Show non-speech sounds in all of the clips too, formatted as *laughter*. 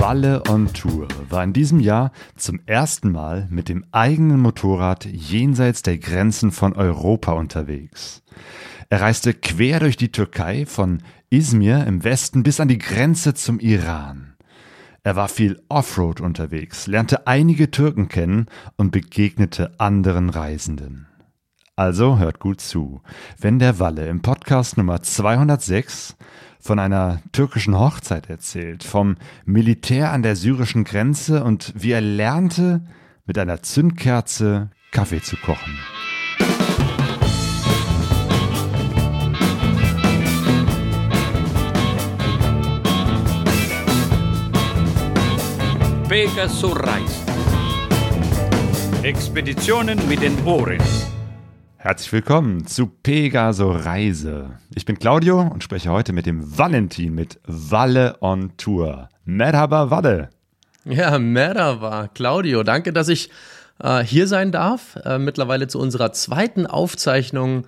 Walle on Tour war in diesem Jahr zum ersten Mal mit dem eigenen Motorrad jenseits der Grenzen von Europa unterwegs. Er reiste quer durch die Türkei von Izmir im Westen bis an die Grenze zum Iran. Er war viel Offroad unterwegs, lernte einige Türken kennen und begegnete anderen Reisenden. Also hört gut zu, wenn der Walle im Podcast Nummer 206 von einer türkischen Hochzeit erzählt, vom Militär an der syrischen Grenze und wie er lernte, mit einer Zündkerze Kaffee zu kochen. Pegasus Reisen. Expeditionen mit den Ohren. Herzlich willkommen zu Pegaso Reise. Ich bin Claudio und spreche heute mit dem Valentin mit Walle on Tour. Merhaba Walle. Ja, Merhaba Claudio. Danke, dass ich äh, hier sein darf. Äh, mittlerweile zu unserer zweiten Aufzeichnung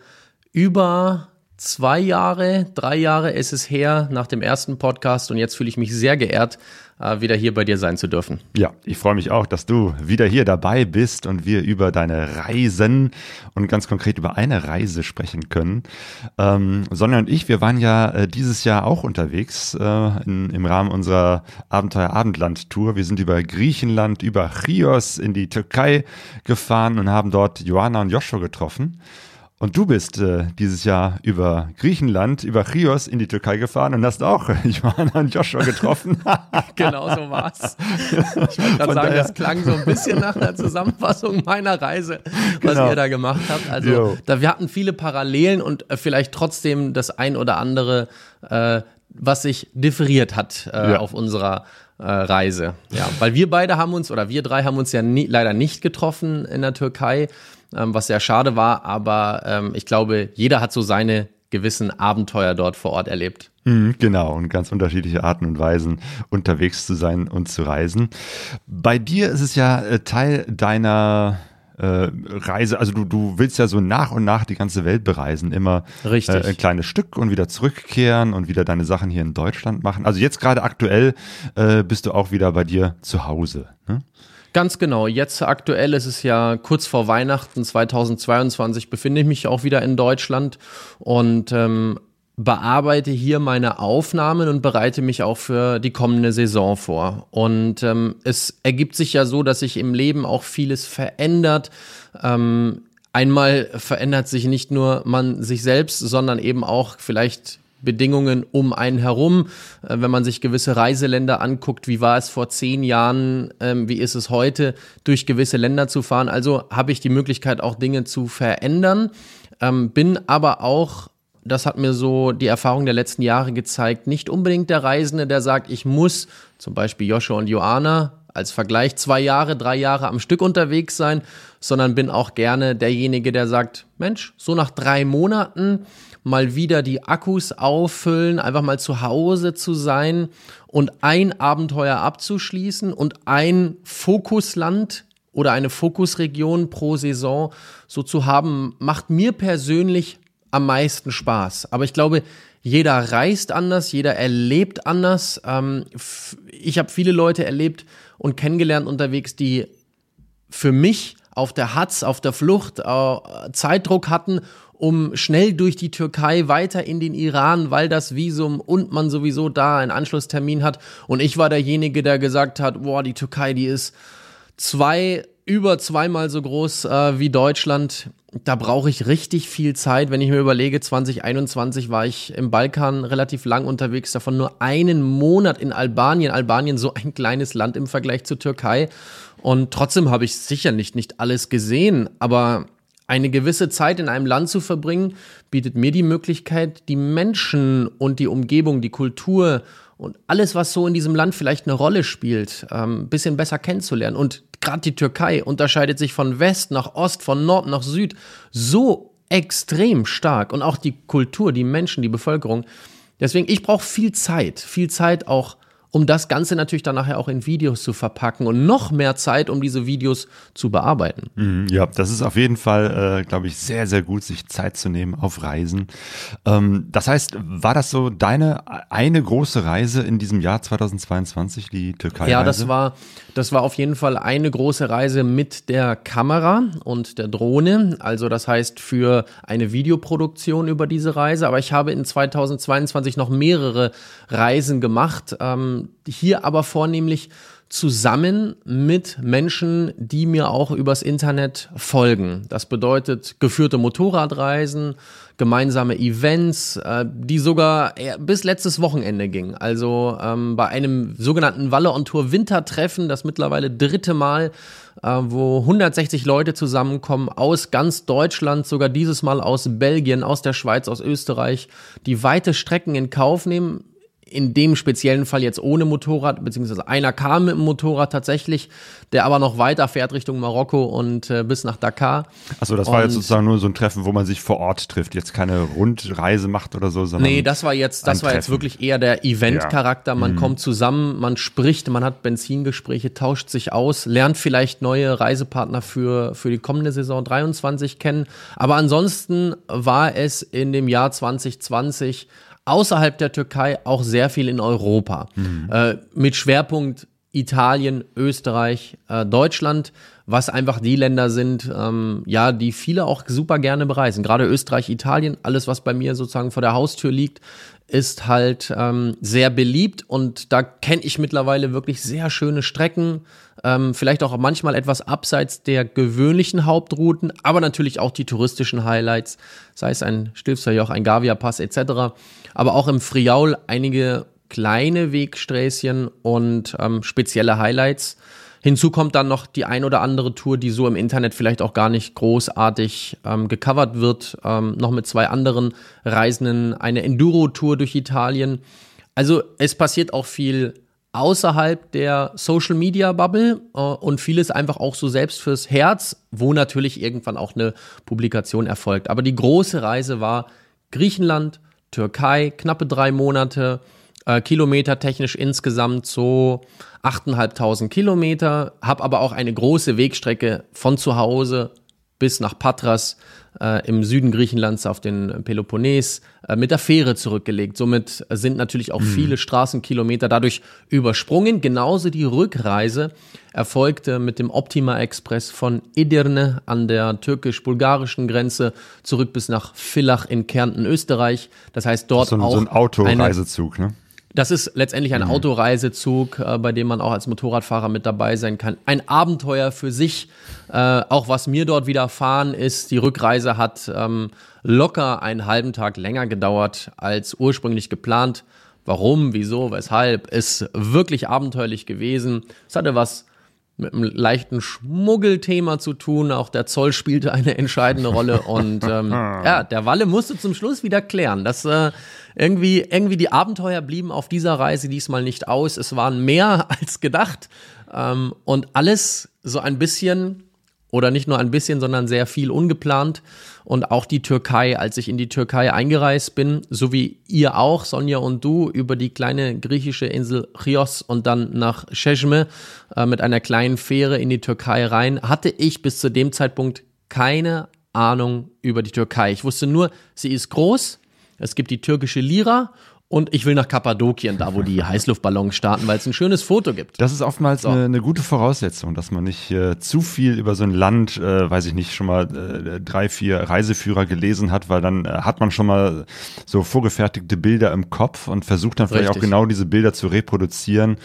über zwei Jahre, drei Jahre ist es her nach dem ersten Podcast und jetzt fühle ich mich sehr geehrt, wieder hier bei dir sein zu dürfen. Ja, ich freue mich auch, dass du wieder hier dabei bist und wir über deine Reisen und ganz konkret über eine Reise sprechen können. Ähm, Sonja und ich, wir waren ja äh, dieses Jahr auch unterwegs äh, in, im Rahmen unserer Abenteuer Abendland Tour. Wir sind über Griechenland, über Chios in die Türkei gefahren und haben dort Johanna und Joshua getroffen. Und du bist äh, dieses Jahr über Griechenland, über Chios in die Türkei gefahren und hast auch *laughs* Johanna und Joshua getroffen. *laughs* genau so war's. Ich wollte gerade sagen, das klang so ein bisschen nach einer Zusammenfassung meiner Reise, was genau. ihr da gemacht habt. Also da, wir hatten viele Parallelen und äh, vielleicht trotzdem das ein oder andere, äh, was sich differiert hat äh, ja. auf unserer äh, Reise. Ja, weil wir beide haben uns, oder wir drei haben uns ja nie, leider nicht getroffen in der Türkei ähm, was sehr schade war. Aber ähm, ich glaube, jeder hat so seine gewissen Abenteuer dort vor Ort erlebt. Mhm, genau, und ganz unterschiedliche Arten und Weisen unterwegs zu sein und zu reisen. Bei dir ist es ja äh, Teil deiner äh, Reise, also du, du willst ja so nach und nach die ganze Welt bereisen, immer. Äh, ein kleines Stück und wieder zurückkehren und wieder deine Sachen hier in Deutschland machen. Also jetzt gerade aktuell äh, bist du auch wieder bei dir zu Hause. Ne? Ganz genau. Jetzt aktuell ist es ja kurz vor Weihnachten 2022, befinde ich mich auch wieder in Deutschland und ähm, bearbeite hier meine Aufnahmen und bereite mich auch für die kommende Saison vor. Und ähm, es ergibt sich ja so, dass sich im Leben auch vieles verändert. Ähm, einmal verändert sich nicht nur man sich selbst, sondern eben auch vielleicht Bedingungen um einen herum. Äh, wenn man sich gewisse Reiseländer anguckt, wie war es vor zehn Jahren, ähm, wie ist es heute, durch gewisse Länder zu fahren. Also habe ich die Möglichkeit, auch Dinge zu verändern, ähm, bin aber auch das hat mir so die Erfahrung der letzten Jahre gezeigt, nicht unbedingt der Reisende, der sagt, ich muss zum Beispiel Joshua und Joanna als Vergleich zwei Jahre, drei Jahre am Stück unterwegs sein, sondern bin auch gerne derjenige, der sagt, Mensch, so nach drei Monaten mal wieder die Akkus auffüllen, einfach mal zu Hause zu sein und ein Abenteuer abzuschließen und ein Fokusland oder eine Fokusregion pro Saison so zu haben, macht mir persönlich am meisten Spaß. Aber ich glaube, jeder reist anders, jeder erlebt anders. Ähm, ich habe viele Leute erlebt und kennengelernt unterwegs, die für mich auf der Hatz, auf der Flucht äh, Zeitdruck hatten um schnell durch die Türkei weiter in den Iran, weil das Visum und man sowieso da einen Anschlusstermin hat. Und ich war derjenige, der gesagt hat, boah, die Türkei, die ist zwei, über zweimal so groß äh, wie Deutschland. Da brauche ich richtig viel Zeit. Wenn ich mir überlege, 2021 war ich im Balkan relativ lang unterwegs, davon nur einen Monat in Albanien. Albanien so ein kleines Land im Vergleich zur Türkei. Und trotzdem habe ich sicher nicht, nicht alles gesehen, aber eine gewisse Zeit in einem Land zu verbringen, bietet mir die Möglichkeit, die Menschen und die Umgebung, die Kultur und alles, was so in diesem Land vielleicht eine Rolle spielt, ein ähm, bisschen besser kennenzulernen. Und gerade die Türkei unterscheidet sich von West nach Ost, von Nord nach Süd so extrem stark. Und auch die Kultur, die Menschen, die Bevölkerung. Deswegen, ich brauche viel Zeit, viel Zeit auch um das Ganze natürlich dann nachher auch in Videos zu verpacken und noch mehr Zeit, um diese Videos zu bearbeiten. Mhm, ja, das ist auf jeden Fall, äh, glaube ich, sehr, sehr gut, sich Zeit zu nehmen auf Reisen. Ähm, das heißt, war das so deine eine große Reise in diesem Jahr 2022, die Türkei? -Reise? Ja, das war, das war auf jeden Fall eine große Reise mit der Kamera und der Drohne. Also das heißt für eine Videoproduktion über diese Reise. Aber ich habe in 2022 noch mehrere Reisen gemacht. Ähm, hier aber vornehmlich zusammen mit Menschen, die mir auch übers Internet folgen. Das bedeutet geführte Motorradreisen, gemeinsame Events, äh, die sogar bis letztes Wochenende gingen. Also ähm, bei einem sogenannten Walle on Tour Wintertreffen, das mittlerweile dritte Mal, äh, wo 160 Leute zusammenkommen aus ganz Deutschland, sogar dieses Mal aus Belgien, aus der Schweiz, aus Österreich, die weite Strecken in Kauf nehmen in dem speziellen Fall jetzt ohne Motorrad, beziehungsweise einer kam mit dem Motorrad tatsächlich, der aber noch weiter fährt Richtung Marokko und äh, bis nach Dakar. Achso, das war jetzt sozusagen nur so ein Treffen, wo man sich vor Ort trifft, jetzt keine Rundreise macht oder so, sondern. Nee, das war jetzt, das war jetzt wirklich eher der Event-Charakter. Man mhm. kommt zusammen, man spricht, man hat Benzingespräche, tauscht sich aus, lernt vielleicht neue Reisepartner für, für die kommende Saison 23 kennen. Aber ansonsten war es in dem Jahr 2020 außerhalb der Türkei auch sehr viel in Europa. Mhm. Äh, mit Schwerpunkt Italien, Österreich, äh, Deutschland, was einfach die Länder sind, ähm, ja, die viele auch super gerne bereisen. Gerade Österreich, Italien, alles, was bei mir sozusagen vor der Haustür liegt, ist halt ähm, sehr beliebt und da kenne ich mittlerweile wirklich sehr schöne Strecken, ähm, vielleicht auch manchmal etwas abseits der gewöhnlichen Hauptrouten, aber natürlich auch die touristischen Highlights, sei es ein Stilfserjoch, ein Gavia-Pass etc., aber auch im Friaul einige kleine Wegsträßchen und ähm, spezielle Highlights. Hinzu kommt dann noch die ein oder andere Tour, die so im Internet vielleicht auch gar nicht großartig ähm, gecovert wird. Ähm, noch mit zwei anderen Reisenden eine Enduro-Tour durch Italien. Also es passiert auch viel außerhalb der Social Media Bubble äh, und vieles einfach auch so selbst fürs Herz, wo natürlich irgendwann auch eine Publikation erfolgt. Aber die große Reise war Griechenland, Türkei, knappe drei Monate, äh, Kilometer technisch insgesamt so 8.500 Kilometer, habe aber auch eine große Wegstrecke von zu Hause bis nach Patras äh, im Süden Griechenlands auf den Peloponnes äh, mit der Fähre zurückgelegt. Somit sind natürlich auch mhm. viele Straßenkilometer dadurch übersprungen. Genauso die Rückreise erfolgte mit dem Optima Express von Edirne an der türkisch-bulgarischen Grenze zurück bis nach Villach in Kärnten, Österreich. Das heißt dort so auch so ein Autoreisezug, ne? Das ist letztendlich ein mhm. Autoreisezug, äh, bei dem man auch als Motorradfahrer mit dabei sein kann. Ein Abenteuer für sich. Äh, auch was mir dort widerfahren ist, die Rückreise hat ähm, locker einen halben Tag länger gedauert als ursprünglich geplant. Warum, wieso, weshalb, ist wirklich abenteuerlich gewesen. Es hatte was mit einem leichten Schmuggelthema zu tun. Auch der Zoll spielte eine entscheidende Rolle. Und ähm, *laughs* ja, der Walle musste zum Schluss wieder klären. Das äh, irgendwie, irgendwie die Abenteuer blieben auf dieser Reise diesmal nicht aus. Es waren mehr *laughs* als gedacht. Ähm, und alles so ein bisschen oder nicht nur ein bisschen, sondern sehr viel ungeplant. Und auch die Türkei, als ich in die Türkei eingereist bin, so wie ihr auch, Sonja und du, über die kleine griechische Insel Chios und dann nach Çeşme äh, mit einer kleinen Fähre in die Türkei rein, hatte ich bis zu dem Zeitpunkt keine Ahnung über die Türkei. Ich wusste nur, sie ist groß, es gibt die türkische Lira und ich will nach Kappadokien, da wo die *laughs* Heißluftballons starten, weil es ein schönes Foto gibt. Das ist oftmals so. eine, eine, gute Voraussetzung, dass man nicht äh, zu viel über so ein Land, äh, weiß ich nicht, schon mal äh, drei, vier Reiseführer gelesen hat, weil dann äh, hat man schon mal so vorgefertigte Bilder im Kopf und versucht dann vielleicht Richtig. auch genau diese Bilder zu reproduzieren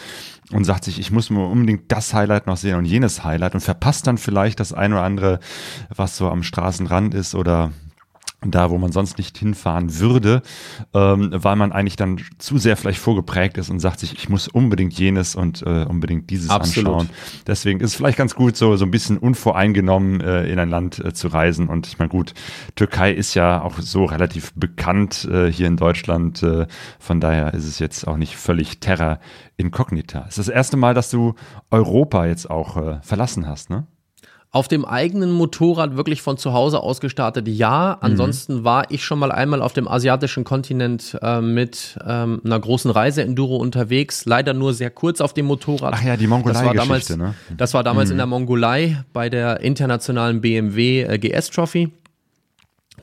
und sagt sich, ich muss mir unbedingt das Highlight noch sehen und jenes Highlight und verpasst dann vielleicht das ein oder andere, was so am Straßenrand ist oder da, wo man sonst nicht hinfahren würde, ähm, weil man eigentlich dann zu sehr vielleicht vorgeprägt ist und sagt sich, ich muss unbedingt jenes und äh, unbedingt dieses Absolut. anschauen. Deswegen ist es vielleicht ganz gut, so, so ein bisschen unvoreingenommen äh, in ein Land äh, zu reisen. Und ich meine, gut, Türkei ist ja auch so relativ bekannt äh, hier in Deutschland. Äh, von daher ist es jetzt auch nicht völlig terra incognita. Es ist das erste Mal, dass du Europa jetzt auch äh, verlassen hast, ne? Auf dem eigenen Motorrad wirklich von zu Hause aus gestartet, ja. Ansonsten mhm. war ich schon mal einmal auf dem asiatischen Kontinent äh, mit ähm, einer großen Reise-Enduro unterwegs. Leider nur sehr kurz auf dem Motorrad. Ach ja, die Mongolei-Geschichte, ne? Das war damals mhm. in der Mongolei bei der internationalen BMW äh, GS Trophy.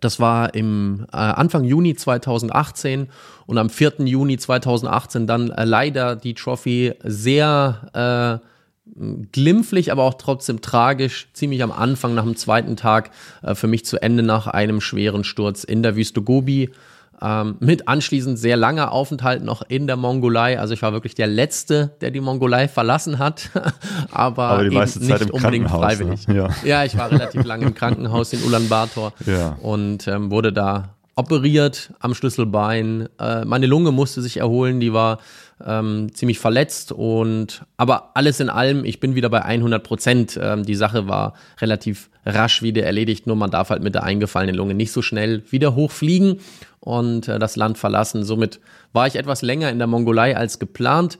Das war im äh, Anfang Juni 2018 und am 4. Juni 2018 dann äh, leider die Trophy sehr äh, glimpflich, aber auch trotzdem tragisch, ziemlich am Anfang nach dem zweiten Tag äh, für mich zu Ende nach einem schweren Sturz in der Wüste Gobi. Ähm, mit anschließend sehr langer Aufenthalt noch in der Mongolei. Also ich war wirklich der Letzte, der die Mongolei verlassen hat, *laughs* aber, aber Zeit nicht unbedingt freiwillig. Ne? Ja. ja. ich war relativ lange im Krankenhaus in Ulaanbaatar ja. und ähm, wurde da operiert am Schlüsselbein. Äh, meine Lunge musste sich erholen, die war ähm, ziemlich verletzt und aber alles in allem, ich bin wieder bei 100 Prozent. Ähm, die Sache war relativ rasch wieder erledigt, nur man darf halt mit der eingefallenen Lunge nicht so schnell wieder hochfliegen und äh, das Land verlassen. Somit war ich etwas länger in der Mongolei als geplant,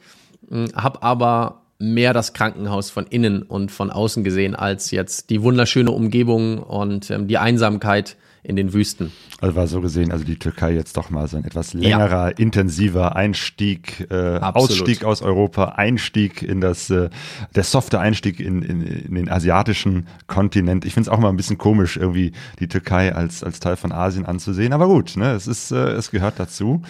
äh, habe aber mehr das Krankenhaus von innen und von außen gesehen als jetzt die wunderschöne Umgebung und ähm, die Einsamkeit in den Wüsten. Also war so gesehen, also die Türkei jetzt doch mal so ein etwas längerer, ja. intensiver Einstieg, äh, Ausstieg aus Europa, Einstieg in das, äh, der softe Einstieg in, in, in den asiatischen Kontinent. Ich finde es auch mal ein bisschen komisch, irgendwie die Türkei als, als Teil von Asien anzusehen. Aber gut, ne, es ist, äh, es gehört dazu.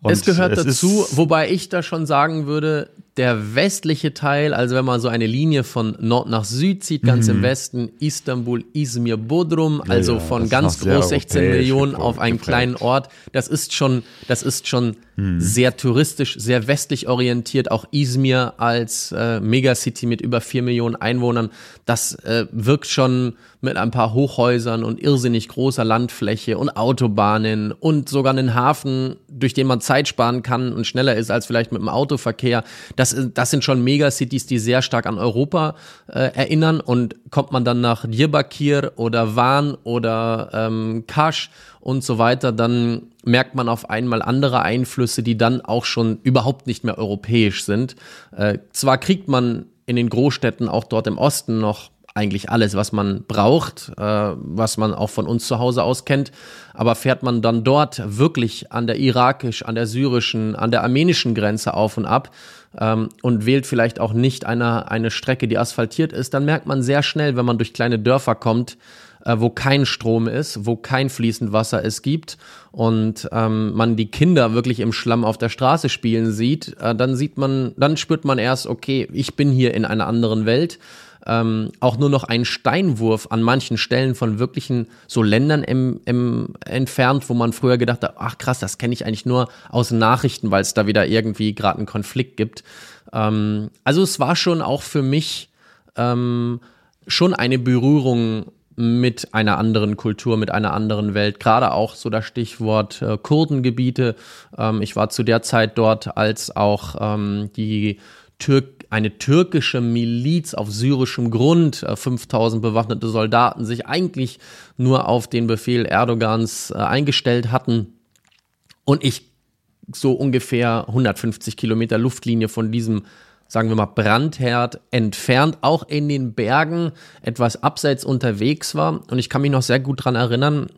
Und es gehört es dazu, wobei ich da schon sagen würde, der westliche Teil, also wenn man so eine Linie von Nord nach Süd zieht, ganz mhm. im Westen, Istanbul, Izmir, Bodrum, also ja, von ganz groß 16 Millionen auf einen geprägt. kleinen Ort, das ist schon, das ist schon hm. sehr touristisch, sehr westlich orientiert. Auch Izmir als äh, Megacity mit über vier Millionen Einwohnern, das äh, wirkt schon mit ein paar Hochhäusern und irrsinnig großer Landfläche und Autobahnen und sogar einen Hafen, durch den man Zeit sparen kann und schneller ist als vielleicht mit dem Autoverkehr. Das, das sind schon Megacities, die sehr stark an Europa äh, erinnern. Und kommt man dann nach Diyarbakir oder Van oder ähm, Kasch und so weiter, dann merkt man auf einmal andere Einflüsse, die dann auch schon überhaupt nicht mehr europäisch sind. Äh, zwar kriegt man in den Großstädten auch dort im Osten noch eigentlich alles, was man braucht, äh, was man auch von uns zu Hause aus kennt. Aber fährt man dann dort wirklich an der irakisch, an der syrischen, an der armenischen Grenze auf und ab ähm, und wählt vielleicht auch nicht eine, eine Strecke, die asphaltiert ist, dann merkt man sehr schnell, wenn man durch kleine Dörfer kommt, äh, wo kein Strom ist, wo kein fließend Wasser es gibt und ähm, man die Kinder wirklich im Schlamm auf der Straße spielen sieht, äh, dann sieht man, dann spürt man erst, okay, ich bin hier in einer anderen Welt. Ähm, auch nur noch ein Steinwurf an manchen Stellen von wirklichen so Ländern im, im, entfernt, wo man früher gedacht hat, ach krass, das kenne ich eigentlich nur aus Nachrichten, weil es da wieder irgendwie gerade einen Konflikt gibt. Ähm, also es war schon auch für mich ähm, schon eine Berührung mit einer anderen Kultur, mit einer anderen Welt. Gerade auch so das Stichwort äh, Kurdengebiete. Ähm, ich war zu der Zeit dort, als auch ähm, die Türk eine türkische Miliz auf syrischem Grund, äh, 5000 bewaffnete Soldaten, sich eigentlich nur auf den Befehl Erdogans äh, eingestellt hatten. Und ich so ungefähr 150 Kilometer Luftlinie von diesem sagen wir mal, Brandherd entfernt, auch in den Bergen etwas abseits unterwegs war. Und ich kann mich noch sehr gut dran erinnern,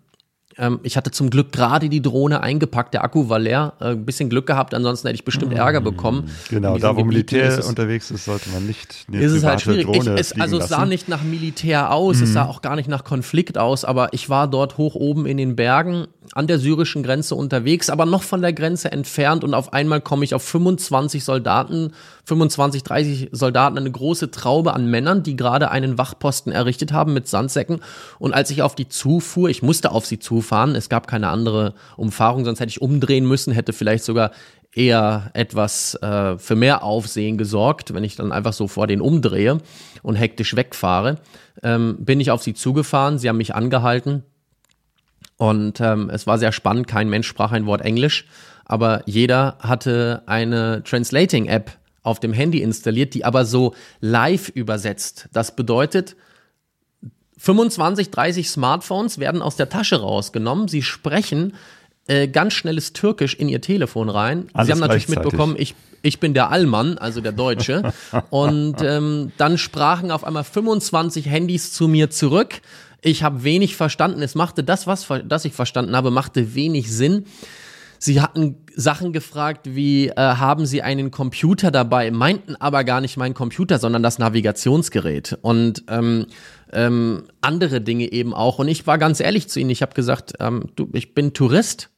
ähm, ich hatte zum Glück gerade die Drohne eingepackt, der Akku war leer. Ein äh, bisschen Glück gehabt, ansonsten hätte ich bestimmt Ärger mm, bekommen. Genau, da wo Militär ist unterwegs ist, sollte man nicht eine ist es halt schwierig. Ich, es, also es sah nicht nach Militär aus, mhm. es sah auch gar nicht nach Konflikt aus, aber ich war dort hoch oben in den Bergen an der syrischen Grenze unterwegs, aber noch von der Grenze entfernt und auf einmal komme ich auf 25 Soldaten, 25, 30 Soldaten, eine große Traube an Männern, die gerade einen Wachposten errichtet haben mit Sandsäcken und als ich auf die zufuhr, ich musste auf sie zufahren, fahren. Es gab keine andere Umfahrung, sonst hätte ich umdrehen müssen, hätte vielleicht sogar eher etwas äh, für mehr Aufsehen gesorgt, wenn ich dann einfach so vor den umdrehe und hektisch wegfahre. Ähm, bin ich auf sie zugefahren, sie haben mich angehalten und ähm, es war sehr spannend, kein Mensch sprach ein Wort Englisch, aber jeder hatte eine Translating-App auf dem Handy installiert, die aber so live übersetzt. Das bedeutet, 25, 30 Smartphones werden aus der Tasche rausgenommen. Sie sprechen äh, ganz schnelles Türkisch in ihr Telefon rein. Alles Sie haben natürlich mitbekommen, ich, ich bin der Allmann, also der Deutsche. *laughs* und ähm, dann sprachen auf einmal 25 Handys zu mir zurück. Ich habe wenig verstanden. Es machte das, was das ich verstanden habe, machte wenig Sinn. Sie hatten Sachen gefragt wie, äh, haben Sie einen Computer dabei, meinten aber gar nicht meinen Computer, sondern das Navigationsgerät und ähm, ähm, andere Dinge eben auch. Und ich war ganz ehrlich zu Ihnen, ich habe gesagt, ähm, du, ich bin Tourist.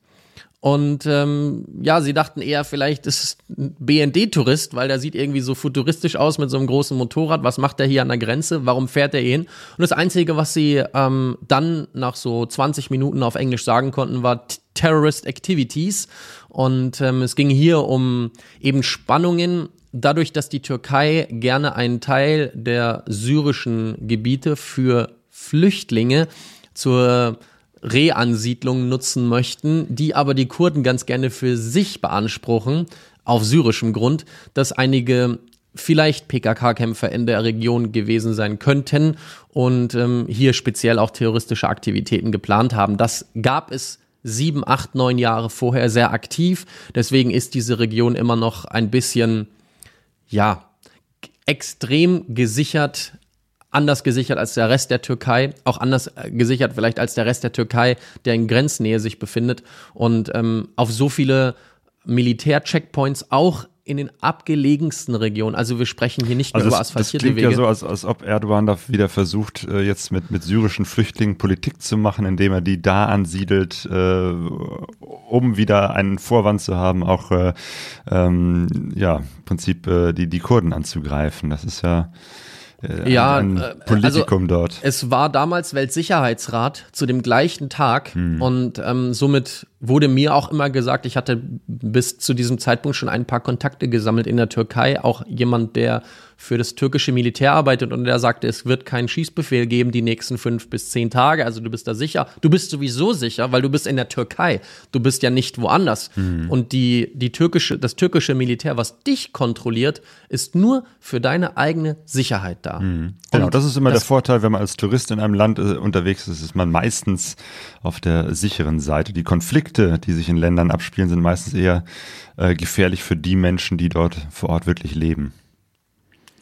Und ähm, ja, sie dachten eher, vielleicht ist es ein BND-Tourist, weil der sieht irgendwie so futuristisch aus mit so einem großen Motorrad. Was macht er hier an der Grenze? Warum fährt er hin? Und das Einzige, was sie ähm, dann nach so 20 Minuten auf Englisch sagen konnten, war Terrorist Activities. Und ähm, es ging hier um eben Spannungen dadurch, dass die Türkei gerne einen Teil der syrischen Gebiete für Flüchtlinge zur Reansiedlung nutzen möchten, die aber die Kurden ganz gerne für sich beanspruchen, auf syrischem Grund, dass einige vielleicht PKK-Kämpfer in der Region gewesen sein könnten und ähm, hier speziell auch terroristische Aktivitäten geplant haben. Das gab es sieben, acht, neun Jahre vorher sehr aktiv. Deswegen ist diese Region immer noch ein bisschen, ja, extrem gesichert, anders gesichert als der Rest der Türkei, auch anders äh, gesichert vielleicht als der Rest der Türkei, der in Grenznähe sich befindet und ähm, auf so viele Militär-Checkpoints auch in den abgelegensten Regionen. Also wir sprechen hier nicht Also über das, das asphaltierte klingt Wege. ja so, als, als ob Erdogan da wieder versucht, äh, jetzt mit, mit syrischen Flüchtlingen Politik zu machen, indem er die da ansiedelt, äh, um wieder einen Vorwand zu haben, auch äh, ähm, ja, im Prinzip äh, die, die Kurden anzugreifen. Das ist ja äh, Ja, ein, ein Politikum dort. Es war damals Weltsicherheitsrat zu dem gleichen Tag Hm. und ähm, somit wurde mir auch immer gesagt, ich hatte bis zu diesem Zeitpunkt schon ein paar Kontakte gesammelt in der Türkei, auch jemand, der für das türkische Militär arbeitet und der sagte, es wird keinen Schießbefehl geben die nächsten fünf bis zehn Tage. Also du bist da sicher. Du bist sowieso sicher, weil du bist in der Türkei. Du bist ja nicht woanders. Hm. Und die, die türkische, das türkische Militär, was dich kontrolliert, ist nur für deine eigene Sicherheit da. Genau, Und das ist immer das- der Vorteil, wenn man als Tourist in einem Land äh, unterwegs ist, ist man meistens auf der sicheren Seite. Die Konflikte, die sich in Ländern abspielen, sind meistens eher äh, gefährlich für die Menschen, die dort vor Ort wirklich leben.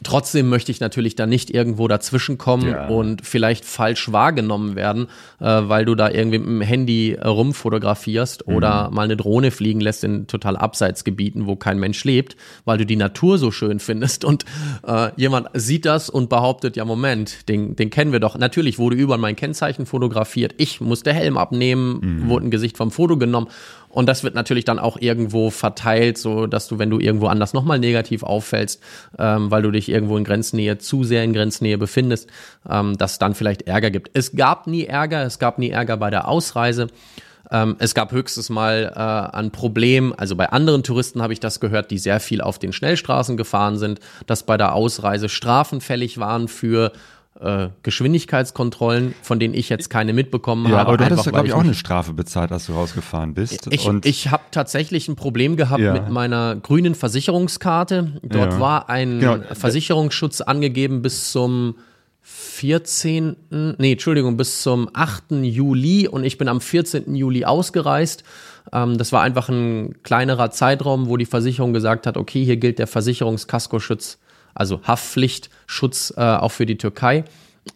Trotzdem möchte ich natürlich da nicht irgendwo dazwischenkommen Ja. und vielleicht falsch wahrgenommen werden, äh, weil du da irgendwie mit dem Handy äh, rumfotografierst oder mal eine Drohne fliegen lässt in total Abseitsgebieten, wo kein Mensch lebt, weil du die Natur so schön findest. Und äh, jemand sieht das und behauptet, ja Moment, den, den kennen wir doch. Natürlich wurde über mein Kennzeichen fotografiert, ich musste Helm abnehmen, wurde ein Gesicht vom Foto genommen und das wird natürlich dann auch irgendwo verteilt, so dass du, wenn du irgendwo anders nochmal negativ auffällst, ähm, weil du dich irgendwo in Grenznähe, zu sehr in Grenznähe befindest, ähm, dass dann vielleicht Ärger gibt. Es gab nie Ärger, es gab nie Ärger bei der Ausreise. Ähm, es gab höchstens mal äh, ein Problem, also bei anderen Touristen habe ich das gehört, die sehr viel auf den Schnellstraßen gefahren sind, dass bei der Ausreise Strafen fällig waren für äh, Geschwindigkeitskontrollen, von denen ich jetzt keine mitbekommen Ja, habe. aber du hattest ja, glaube ich, auch eine Strafe bezahlt, als du rausgefahren bist. ich, ich habe tatsächlich ein Problem gehabt Ja. mit meiner grünen Versicherungskarte. Dort Ja. war ein Genau. Versicherungsschutz angegeben bis zum 14. Nee, Entschuldigung, bis zum 8. Juli und ich bin am 14. Juli ausgereist. Ähm, das war einfach ein kleinerer Zeitraum, wo die Versicherung gesagt hat, okay, hier gilt der Versicherungskaskoschutz, also Haftpflichtschutz äh, auch für die Türkei.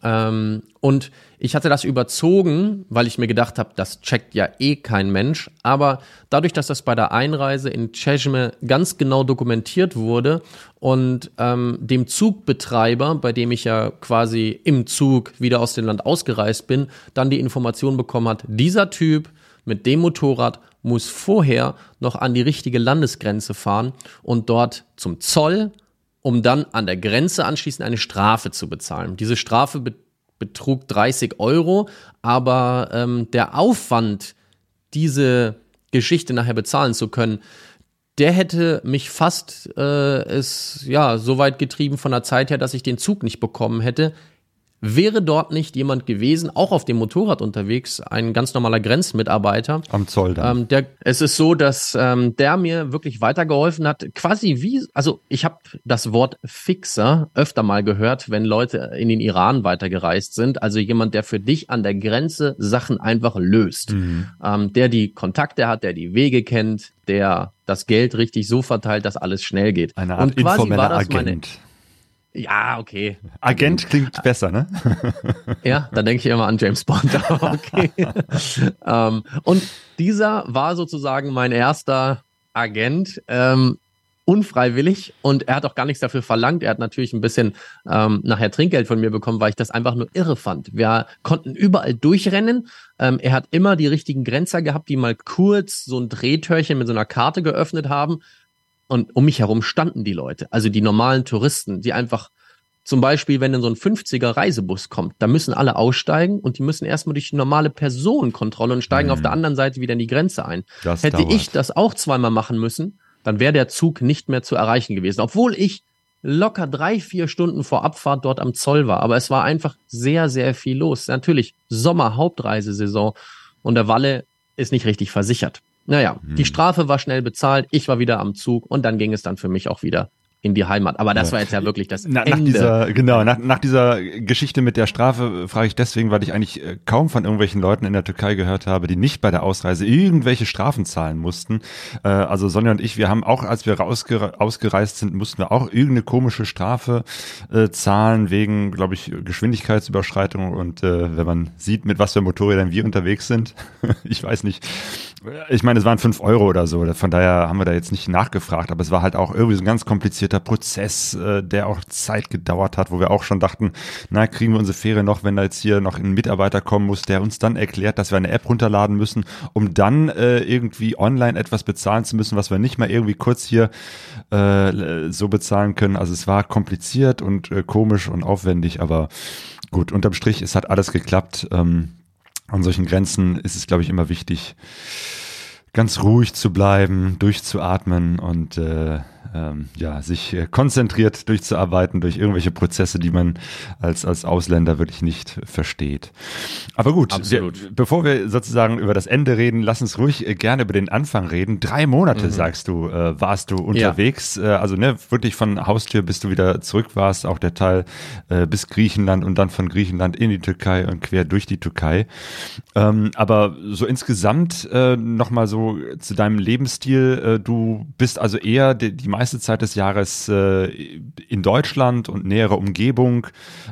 Ähm, und ich hatte das überzogen, weil ich mir gedacht habe, das checkt ja eh kein Mensch. Aber dadurch, dass das bei der Einreise in Cheshme ganz genau dokumentiert wurde und ähm, dem Zugbetreiber, bei dem ich ja quasi im Zug wieder aus dem Land ausgereist bin, dann die Information bekommen hat, dieser Typ mit dem Motorrad muss vorher noch an die richtige Landesgrenze fahren und dort zum Zoll um dann an der Grenze anschließend eine Strafe zu bezahlen. Diese Strafe be betrug 30 Euro, aber ähm, der Aufwand, diese Geschichte nachher bezahlen zu können, der hätte mich fast äh, es ja so weit getrieben von der Zeit her, dass ich den Zug nicht bekommen hätte. Wäre dort nicht jemand gewesen, auch auf dem Motorrad unterwegs, ein ganz normaler Grenzmitarbeiter. Am Zoll dann. Ähm, der, es ist so, dass ähm, der mir wirklich weitergeholfen hat. Quasi wie, also ich habe das Wort Fixer öfter mal gehört, wenn Leute in den Iran weitergereist sind. Also jemand, der für dich an der Grenze Sachen einfach löst. Mhm. Ähm, der die Kontakte hat, der die Wege kennt, der das Geld richtig so verteilt, dass alles schnell geht. Eine Art Und quasi war das Agent. meine ja, okay. Agent klingt besser, ne? ja, da denke ich immer an James Bond. *laughs* *laughs* okay. ähm, und dieser war sozusagen mein erster Agent. Ähm, unfreiwillig und er hat auch gar nichts dafür verlangt. Er hat natürlich ein bisschen ähm, nachher Trinkgeld von mir bekommen, weil ich das einfach nur irre fand. Wir konnten überall durchrennen. Ähm, er hat immer die richtigen Grenzer gehabt, die mal kurz so ein Drehtörchen mit so einer Karte geöffnet haben und um mich herum standen die Leute, also die normalen Touristen, die einfach zum Beispiel, wenn in so ein 50er Reisebus kommt, da müssen alle aussteigen und die müssen erstmal durch die normale Personenkontrolle und steigen mhm. auf der anderen Seite wieder in die Grenze ein. Das Hätte dauert. ich das auch zweimal machen müssen, dann wäre der Zug nicht mehr zu erreichen gewesen, obwohl ich locker drei, vier Stunden vor Abfahrt dort am Zoll war. Aber es war einfach sehr, sehr viel los. Natürlich Sommer, Hauptreisesaison und der Walle ist nicht richtig versichert. Naja, hm. die Strafe war schnell bezahlt, ich war wieder am Zug und dann ging es dann für mich auch wieder in die Heimat. Aber das ja. war jetzt ja wirklich das Na, Ende. Nach dieser, genau, nach, nach dieser Geschichte mit der Strafe frage ich deswegen, weil ich eigentlich äh, kaum von irgendwelchen Leuten in der Türkei gehört habe, die nicht bei der Ausreise irgendwelche Strafen zahlen mussten. Äh, also Sonja und ich, wir haben auch, als wir ausgereist sind, mussten wir auch irgendeine komische Strafe äh, zahlen wegen, glaube ich, Geschwindigkeitsüberschreitung. Und äh, wenn man sieht, mit was für Motorrädern wir unterwegs sind, *laughs* ich weiß nicht, ich meine, es waren fünf Euro oder so. Von daher haben wir da jetzt nicht nachgefragt, aber es war halt auch irgendwie so ein ganz komplizierter Prozess, äh, der auch Zeit gedauert hat, wo wir auch schon dachten, na, kriegen wir unsere Fähre noch, wenn da jetzt hier noch ein Mitarbeiter kommen muss, der uns dann erklärt, dass wir eine App runterladen müssen, um dann äh, irgendwie online etwas bezahlen zu müssen, was wir nicht mal irgendwie kurz hier äh, so bezahlen können. Also es war kompliziert und äh, komisch und aufwendig, aber gut, unterm Strich, es hat alles geklappt. Ähm, an solchen Grenzen ist es, glaube ich, immer wichtig, ganz ruhig zu bleiben, durchzuatmen und äh, ähm, ja, sich äh, konzentriert durchzuarbeiten durch irgendwelche Prozesse, die man als, als Ausländer wirklich nicht versteht. Aber gut, wir, bevor wir sozusagen über das Ende reden, lass uns ruhig äh, gerne über den Anfang reden. Drei Monate, mhm. sagst du, äh, warst du unterwegs. Ja. Äh, also ne, wirklich von Haustür bis du wieder zurück warst, auch der Teil bis Griechenland und dann von Griechenland in die Türkei und quer durch die Türkei. Ähm, aber so insgesamt äh, nochmal so zu deinem Lebensstil. Du bist also eher die, die meiste Zeit des Jahres äh, in Deutschland und nähere Umgebung,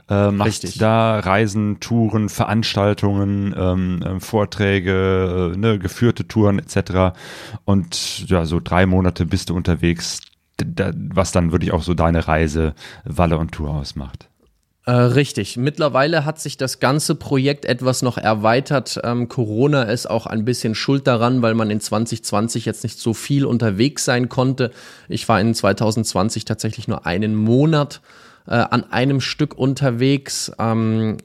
äh, machst Richtig. da Reisen, Touren, Veranstaltungen, ähm, äh, Vorträge, äh, ne, geführte Touren etc. Und ja, so drei Monate bist du unterwegs, was dann wirklich auch so deine Reise, Walle und Tour ausmacht. Äh, richtig. Mittlerweile hat sich das ganze Projekt etwas noch erweitert. Ähm, Corona ist auch ein bisschen schuld daran, weil man in 2020 jetzt nicht so viel unterwegs sein konnte. Ich war in 2020 tatsächlich nur einen Monat äh, an einem Stück unterwegs. Ähm,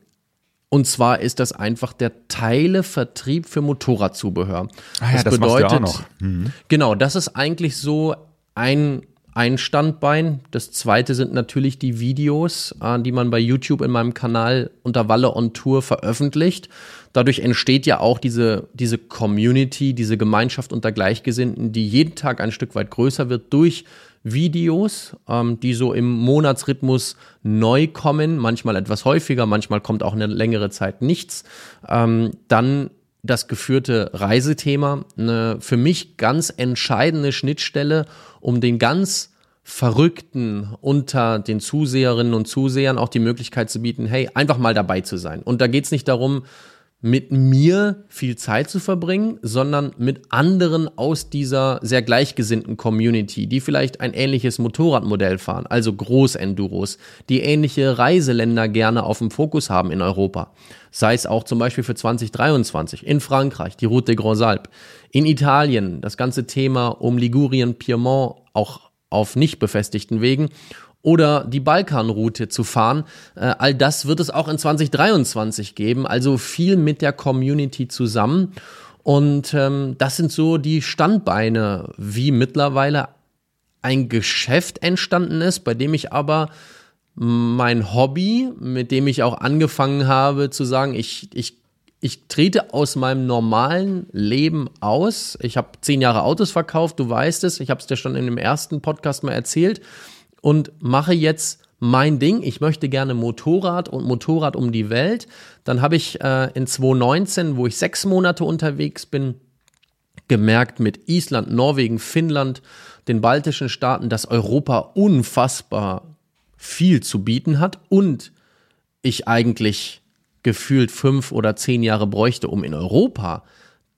und zwar ist das einfach der Teilevertrieb für Motorradzubehör. Ah ja, das, das bedeutet, ja. Mhm. genau, das ist eigentlich so ein ein Standbein. Das zweite sind natürlich die Videos, äh, die man bei YouTube in meinem Kanal unter Walle on Tour veröffentlicht. Dadurch entsteht ja auch diese, diese Community, diese Gemeinschaft unter Gleichgesinnten, die jeden Tag ein Stück weit größer wird durch Videos, ähm, die so im Monatsrhythmus neu kommen, manchmal etwas häufiger, manchmal kommt auch eine längere Zeit nichts. Ähm, dann das geführte Reisethema, eine für mich ganz entscheidende Schnittstelle, um den ganz Verrückten unter den Zuseherinnen und Zusehern auch die Möglichkeit zu bieten, hey, einfach mal dabei zu sein. Und da geht es nicht darum, mit mir viel Zeit zu verbringen, sondern mit anderen aus dieser sehr gleichgesinnten Community, die vielleicht ein ähnliches Motorradmodell fahren, also Großenduros, die ähnliche Reiseländer gerne auf dem Fokus haben in Europa. Sei es auch zum Beispiel für 2023 in Frankreich, die Route des Grands Alpes, in Italien, das ganze Thema um Ligurien, Piemont, auch auf nicht befestigten Wegen oder die Balkanroute zu fahren. Äh, all das wird es auch in 2023 geben, also viel mit der Community zusammen. Und ähm, das sind so die Standbeine, wie mittlerweile ein Geschäft entstanden ist, bei dem ich aber mein Hobby, mit dem ich auch angefangen habe zu sagen, ich, ich, ich trete aus meinem normalen Leben aus. Ich habe zehn Jahre Autos verkauft, du weißt es, ich habe es dir schon in dem ersten Podcast mal erzählt und mache jetzt mein Ding. Ich möchte gerne Motorrad und Motorrad um die Welt. Dann habe ich äh, in 2019, wo ich sechs Monate unterwegs bin, gemerkt mit Island, Norwegen, Finnland, den baltischen Staaten, dass Europa unfassbar viel zu bieten hat und ich eigentlich gefühlt fünf oder zehn Jahre bräuchte, um in Europa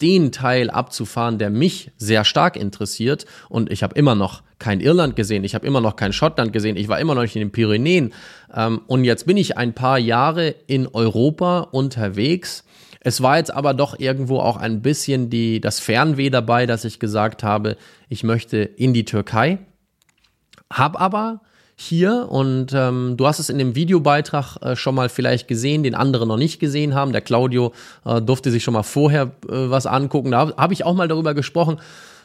den Teil abzufahren, der mich sehr stark interessiert. Und ich habe immer noch kein Irland gesehen, ich habe immer noch kein Schottland gesehen, ich war immer noch nicht in den Pyrenäen. Ähm, und jetzt bin ich ein paar Jahre in Europa unterwegs. Es war jetzt aber doch irgendwo auch ein bisschen die, das Fernweh dabei, dass ich gesagt habe, ich möchte in die Türkei. Hab aber hier und ähm, du hast es in dem Videobeitrag äh, schon mal vielleicht gesehen, den andere noch nicht gesehen haben. Der Claudio äh, durfte sich schon mal vorher äh, was angucken. Da habe hab ich auch mal darüber gesprochen,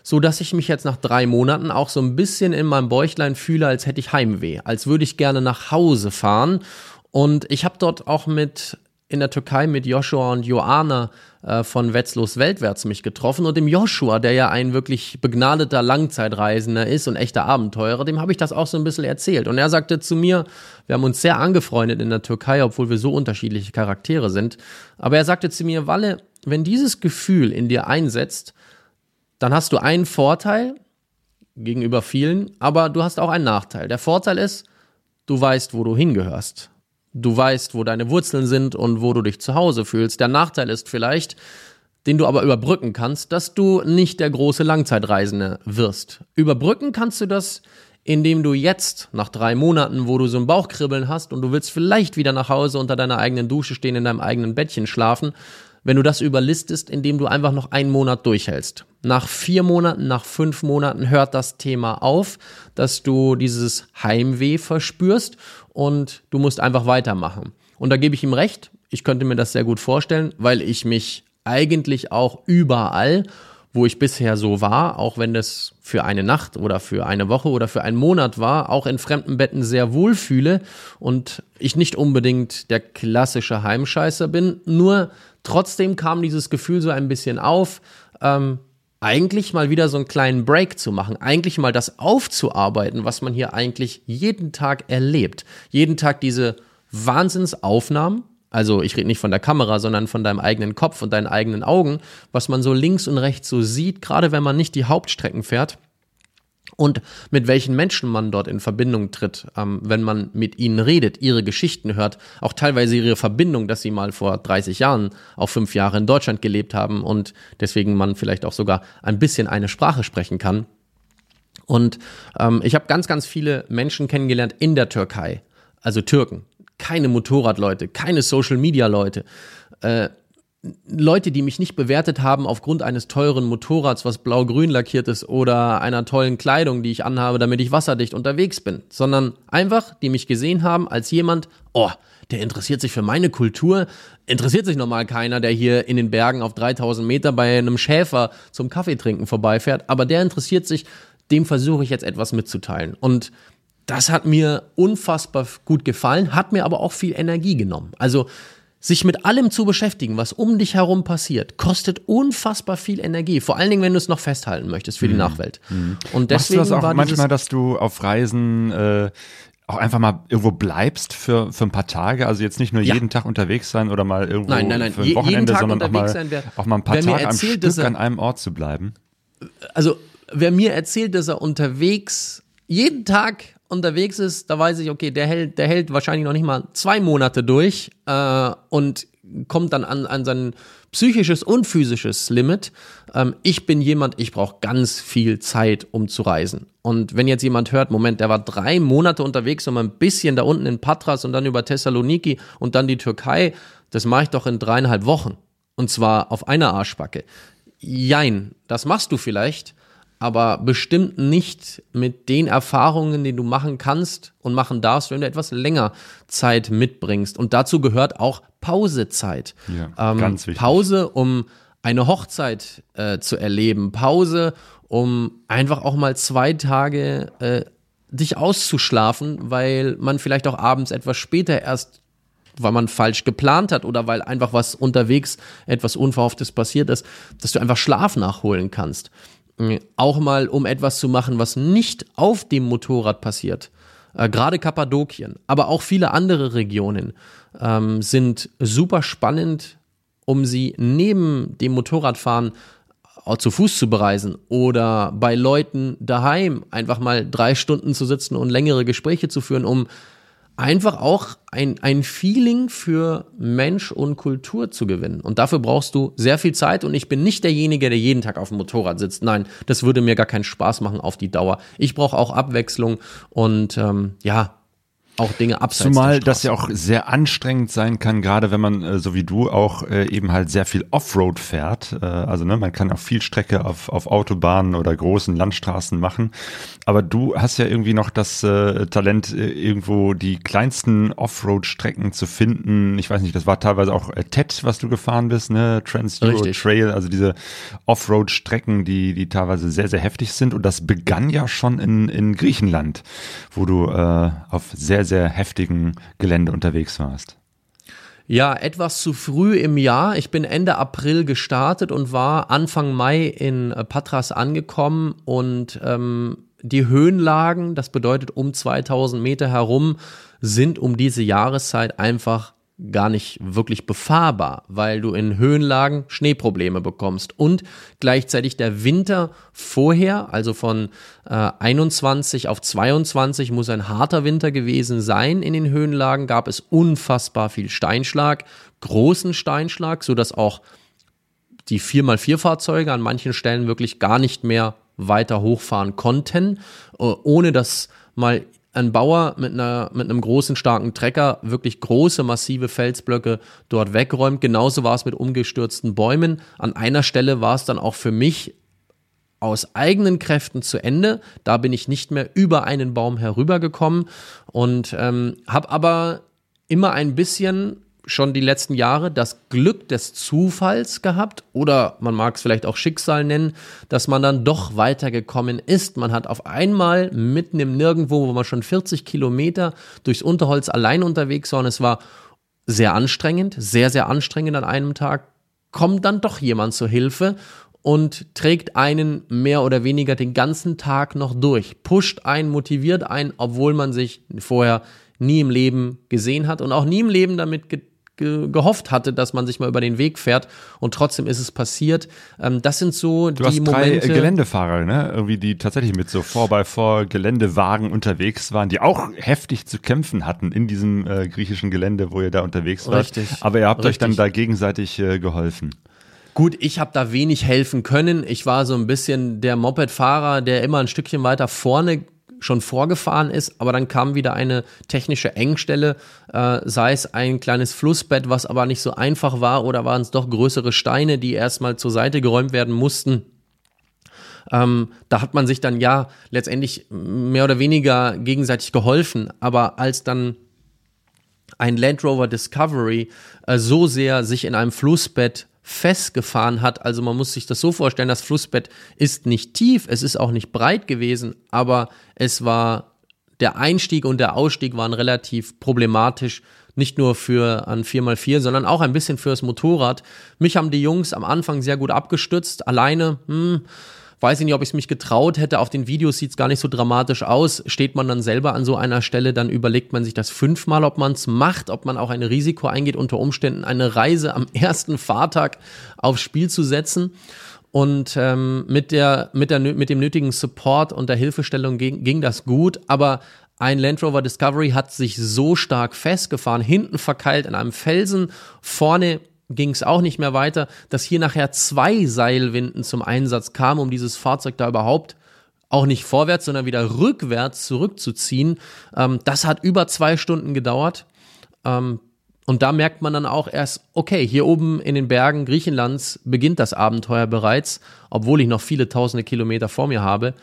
so dass ich mich jetzt nach drei Monaten auch so ein bisschen in meinem Bäuchlein fühle, als hätte ich Heimweh, als würde ich gerne nach Hause fahren. Und ich habe dort auch mit in der Türkei mit Joshua und Joanna äh, von Wetzlos Weltwärts mich getroffen und dem Joshua, der ja ein wirklich begnadeter Langzeitreisender ist und echter Abenteurer, dem habe ich das auch so ein bisschen erzählt. Und er sagte zu mir, wir haben uns sehr angefreundet in der Türkei, obwohl wir so unterschiedliche Charaktere sind. Aber er sagte zu mir, Walle, wenn dieses Gefühl in dir einsetzt, dann hast du einen Vorteil gegenüber vielen, aber du hast auch einen Nachteil. Der Vorteil ist, du weißt, wo du hingehörst. Du weißt, wo deine Wurzeln sind und wo du dich zu Hause fühlst. Der Nachteil ist vielleicht, den du aber überbrücken kannst, dass du nicht der große Langzeitreisende wirst. Überbrücken kannst du das, indem du jetzt, nach drei Monaten, wo du so ein Bauchkribbeln hast und du willst vielleicht wieder nach Hause unter deiner eigenen Dusche stehen, in deinem eigenen Bettchen schlafen, wenn du das überlistest, indem du einfach noch einen Monat durchhältst. Nach vier Monaten, nach fünf Monaten hört das Thema auf, dass du dieses Heimweh verspürst und du musst einfach weitermachen. Und da gebe ich ihm recht. Ich könnte mir das sehr gut vorstellen, weil ich mich eigentlich auch überall, wo ich bisher so war, auch wenn das für eine Nacht oder für eine Woche oder für einen Monat war, auch in fremden Betten sehr wohl fühle und ich nicht unbedingt der klassische Heimscheißer bin. Nur trotzdem kam dieses Gefühl so ein bisschen auf, ähm, eigentlich mal wieder so einen kleinen Break zu machen, eigentlich mal das aufzuarbeiten, was man hier eigentlich jeden Tag erlebt. Jeden Tag diese Wahnsinnsaufnahmen, also ich rede nicht von der Kamera, sondern von deinem eigenen Kopf und deinen eigenen Augen, was man so links und rechts so sieht, gerade wenn man nicht die Hauptstrecken fährt und mit welchen Menschen man dort in Verbindung tritt, ähm, wenn man mit ihnen redet, ihre Geschichten hört, auch teilweise ihre Verbindung, dass sie mal vor 30 Jahren auf fünf Jahre in Deutschland gelebt haben und deswegen man vielleicht auch sogar ein bisschen eine Sprache sprechen kann. Und ähm, ich habe ganz, ganz viele Menschen kennengelernt in der Türkei, also Türken, keine Motorradleute, keine Social-Media-Leute. Äh, Leute, die mich nicht bewertet haben aufgrund eines teuren Motorrads, was blau-grün lackiert ist, oder einer tollen Kleidung, die ich anhabe, damit ich wasserdicht unterwegs bin, sondern einfach, die mich gesehen haben als jemand, oh, der interessiert sich für meine Kultur, interessiert sich normal keiner, der hier in den Bergen auf 3000 Meter bei einem Schäfer zum Kaffeetrinken vorbeifährt, aber der interessiert sich, dem versuche ich jetzt etwas mitzuteilen. Und das hat mir unfassbar gut gefallen, hat mir aber auch viel Energie genommen. Also sich mit allem zu beschäftigen, was um dich herum passiert, kostet unfassbar viel Energie. Vor allen Dingen, wenn du es noch festhalten möchtest für die mhm. Nachwelt. Mhm. Und deswegen Machst du das auch manchmal, dass du auf Reisen äh, auch einfach mal irgendwo bleibst für, für ein paar Tage, also jetzt nicht nur ja. jeden Tag unterwegs sein oder mal irgendwo nein, nein, nein. für ein Wochenende, sondern auch mal, sein, wer, auch mal ein paar Tage erzählt, am Stück er, an einem Ort zu bleiben. Also wer mir erzählt, dass er unterwegs jeden Tag unterwegs ist, da weiß ich, okay, der hält, der hält wahrscheinlich noch nicht mal zwei Monate durch äh, und kommt dann an, an sein psychisches und physisches Limit. Ähm, ich bin jemand, ich brauche ganz viel Zeit, um zu reisen. Und wenn jetzt jemand hört, Moment, der war drei Monate unterwegs, um ein bisschen da unten in Patras und dann über Thessaloniki und dann die Türkei, das mache ich doch in dreieinhalb Wochen. Und zwar auf einer Arschbacke. Jein, das machst du vielleicht, aber bestimmt nicht mit den Erfahrungen, die du machen kannst und machen darfst, wenn du etwas länger Zeit mitbringst. Und dazu gehört auch Pausezeit. Ja, ähm, ganz wichtig. Pause, um eine Hochzeit äh, zu erleben. Pause, um einfach auch mal zwei Tage äh, dich auszuschlafen, weil man vielleicht auch abends etwas später erst weil man falsch geplant hat oder weil einfach was unterwegs etwas Unverhofftes passiert ist, dass du einfach Schlaf nachholen kannst. Auch mal, um etwas zu machen, was nicht auf dem Motorrad passiert. Äh, Gerade Kappadokien, aber auch viele andere Regionen ähm, sind super spannend, um sie neben dem Motorradfahren zu Fuß zu bereisen oder bei Leuten daheim einfach mal drei Stunden zu sitzen und längere Gespräche zu führen, um einfach auch ein, ein Feeling für Mensch und Kultur zu gewinnen. Und dafür brauchst du sehr viel Zeit. Und ich bin nicht derjenige, der jeden Tag auf dem Motorrad sitzt. Nein, das würde mir gar keinen Spaß machen auf die Dauer. Ich brauche auch Abwechslung und ähm, ja, auch Dinge abseits Zumal das ja auch sehr anstrengend sein kann, gerade wenn man, äh, so wie du, auch äh, eben halt sehr viel Offroad fährt. Äh, also ne, man kann auch viel Strecke auf, auf Autobahnen oder großen Landstraßen machen. Aber du hast ja irgendwie noch das äh, Talent, äh, irgendwo die kleinsten Offroad-Strecken zu finden. Ich weiß nicht, das war teilweise auch äh, TED, was du gefahren bist, ne? Trans-Euro Trail, also diese Offroad-Strecken, die, die teilweise sehr, sehr heftig sind. Und das begann ja schon in, in Griechenland, wo du äh, auf sehr, sehr heftigen Gelände unterwegs warst. Ja, etwas zu früh im Jahr. Ich bin Ende April gestartet und war Anfang Mai in äh, Patras angekommen und ähm, die Höhenlagen, das bedeutet um 2000 Meter herum, sind um diese Jahreszeit einfach gar nicht wirklich befahrbar, weil du in Höhenlagen Schneeprobleme bekommst. Und gleichzeitig der Winter vorher, also von äh, 21 auf 22 muss ein harter Winter gewesen sein. In den Höhenlagen, gab es unfassbar viel Steinschlag, großen Steinschlag, so dass auch die 4x4 Fahrzeuge an manchen Stellen wirklich gar nicht mehr weiter hochfahren konnten, äh, ohne dass mal ein Bauer mit, einer, mit einem großen, starken Trecker wirklich große, massive Felsblöcke dort wegräumt. Genauso war es mit umgestürzten Bäumen. An einer Stelle war es dann auch für mich aus eigenen Kräften zu Ende. Da bin ich nicht mehr über einen Baum herübergekommen und ähm, habe aber immer ein bisschen schon die letzten Jahre das Glück des Zufalls gehabt oder man mag es vielleicht auch Schicksal nennen, dass man dann doch weitergekommen ist. Man hat auf einmal mitten im Nirgendwo, wo man schon 40 Kilometer durchs Unterholz allein unterwegs war und es war sehr anstrengend, sehr, sehr anstrengend an einem Tag, kommt dann doch jemand zur Hilfe und trägt einen mehr oder weniger den ganzen Tag noch durch, pusht einen, motiviert einen, obwohl man sich vorher nie im Leben gesehen hat und auch nie im Leben damit ge gehofft hatte, dass man sich mal über den Weg fährt und trotzdem ist es passiert. Ähm, das sind so du die hast drei Momente. Geländefahrer, ne? Irgendwie, die tatsächlich mit so 4x4 Geländewagen unterwegs waren, die auch heftig zu kämpfen hatten in diesem äh, griechischen Gelände, wo ihr da unterwegs wart. Richtig. Aber ihr habt Richtig. euch dann da gegenseitig äh, geholfen. Gut, ich habe da wenig helfen können. Ich war so ein bisschen der Mopedfahrer, der immer ein Stückchen weiter vorne schon vorgefahren ist, aber dann kam wieder eine technische Engstelle, äh, sei es ein kleines Flussbett, was aber nicht so einfach war, oder waren es doch größere Steine, die erstmal zur Seite geräumt werden mussten. Ähm, da hat man sich dann ja letztendlich mehr oder weniger gegenseitig geholfen, aber als dann ein Land Rover Discovery äh, so sehr sich in einem Flussbett festgefahren hat. Also man muss sich das so vorstellen, das Flussbett ist nicht tief, es ist auch nicht breit gewesen, aber es war der Einstieg und der Ausstieg waren relativ problematisch, nicht nur für ein 4x4, sondern auch ein bisschen fürs Motorrad. Mich haben die Jungs am Anfang sehr gut abgestützt, alleine, hm, Weiß ich nicht, ob ich es mich getraut hätte. Auf den Videos sieht es gar nicht so dramatisch aus. Steht man dann selber an so einer Stelle, dann überlegt man sich das fünfmal, ob man es macht, ob man auch ein Risiko eingeht, unter Umständen eine Reise am *laughs* ersten Fahrtag aufs Spiel zu setzen. Und ähm, mit, der, mit, der, mit dem nötigen Support und der Hilfestellung ging, ging das gut. Aber ein Land Rover Discovery hat sich so stark festgefahren, hinten verkeilt an einem Felsen, vorne ging es auch nicht mehr weiter, dass hier nachher zwei Seilwinden zum Einsatz kamen, um dieses Fahrzeug da überhaupt auch nicht vorwärts, sondern wieder rückwärts zurückzuziehen. Ähm, das hat über zwei Stunden gedauert. Ähm, und da merkt man dann auch erst, okay, hier oben in den Bergen Griechenlands beginnt das Abenteuer bereits, obwohl ich noch viele tausende Kilometer vor mir habe.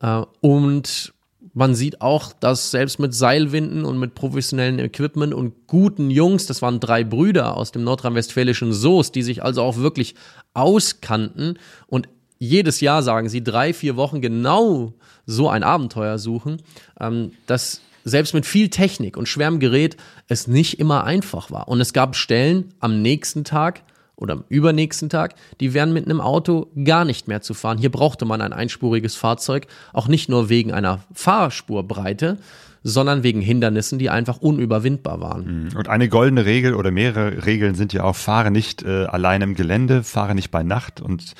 Äh, und man sieht auch, dass selbst mit Seilwinden und mit professionellem Equipment und guten Jungs, das waren drei Brüder aus dem nordrhein-westfälischen Soest, die sich also auch wirklich auskannten und jedes Jahr, sagen sie, drei, vier Wochen genau so ein Abenteuer suchen, ähm, dass selbst mit viel Technik und schwerem Gerät es nicht immer einfach war. Und es gab Stellen am nächsten Tag oder am übernächsten Tag, die wären mit einem Auto gar nicht mehr zu fahren. Hier brauchte man ein einspuriges Fahrzeug, auch nicht nur wegen einer Fahrspurbreite, sondern wegen Hindernissen, die einfach unüberwindbar waren. Und eine goldene Regel oder mehrere Regeln sind ja auch, fahre nicht äh, allein im Gelände, fahre nicht bei Nacht und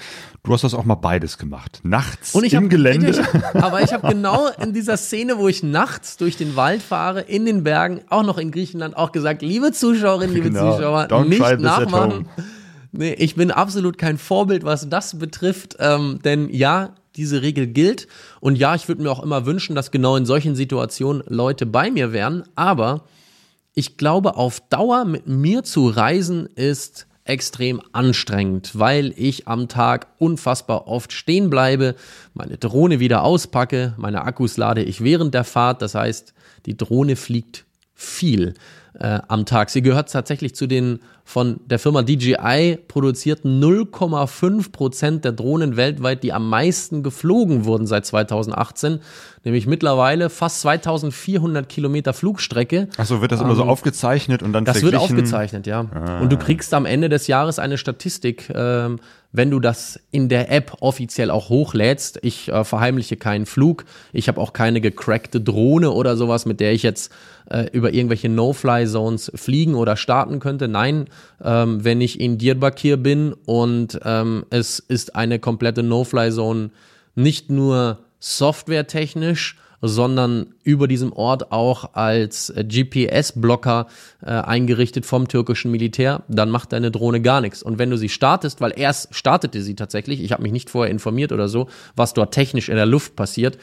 du hast das auch mal beides gemacht. Nachts im hab, Gelände. Ich, aber ich habe *laughs* genau in dieser Szene, wo ich nachts durch den Wald fahre, in den Bergen, auch noch in Griechenland, auch gesagt, liebe Zuschauerinnen, liebe Genau. Zuschauer, Don't nicht nachmachen. Nee, ich bin absolut kein Vorbild, was das betrifft, ähm, denn ja, diese Regel gilt. Und ja, ich würde mir auch immer wünschen, dass genau in solchen Situationen Leute bei mir wären, aber ich glaube, auf Dauer mit mir zu reisen ist extrem anstrengend, weil ich am Tag unfassbar oft stehen bleibe, meine Drohne wieder auspacke, meine Akkus lade ich während der Fahrt, das heißt, die Drohne fliegt viel äh, am Tag. Sie gehört tatsächlich zu den von der Firma DJI produzierten 0,5 Prozent der Drohnen weltweit, die am meisten geflogen wurden seit 2018, nämlich mittlerweile fast 2400 Kilometer Flugstrecke. Achso, wird das immer so aufgezeichnet und dann Ähm, Das wird aufgezeichnet, ja. Und du kriegst am Ende des Jahres eine Statistik, ähm, wenn du das in der App offiziell auch hochlädst. Ich äh, verheimliche keinen Flug. Ich habe auch keine gecrackte Drohne oder sowas, mit der ich jetzt äh, über irgendwelche No-Fly-Zones fliegen oder starten könnte. Nein, ähm, wenn ich in Diyarbakir bin und ähm, es ist eine komplette No-Fly-Zone nicht nur softwaretechnisch, sondern über diesem Ort auch als äh, GPS-Blocker äh, eingerichtet vom türkischen Militär, dann macht deine Drohne gar nichts. Und wenn du sie startest, weil erst startete sie tatsächlich, ich habe mich nicht vorher informiert oder so, was dort technisch in der Luft passiert,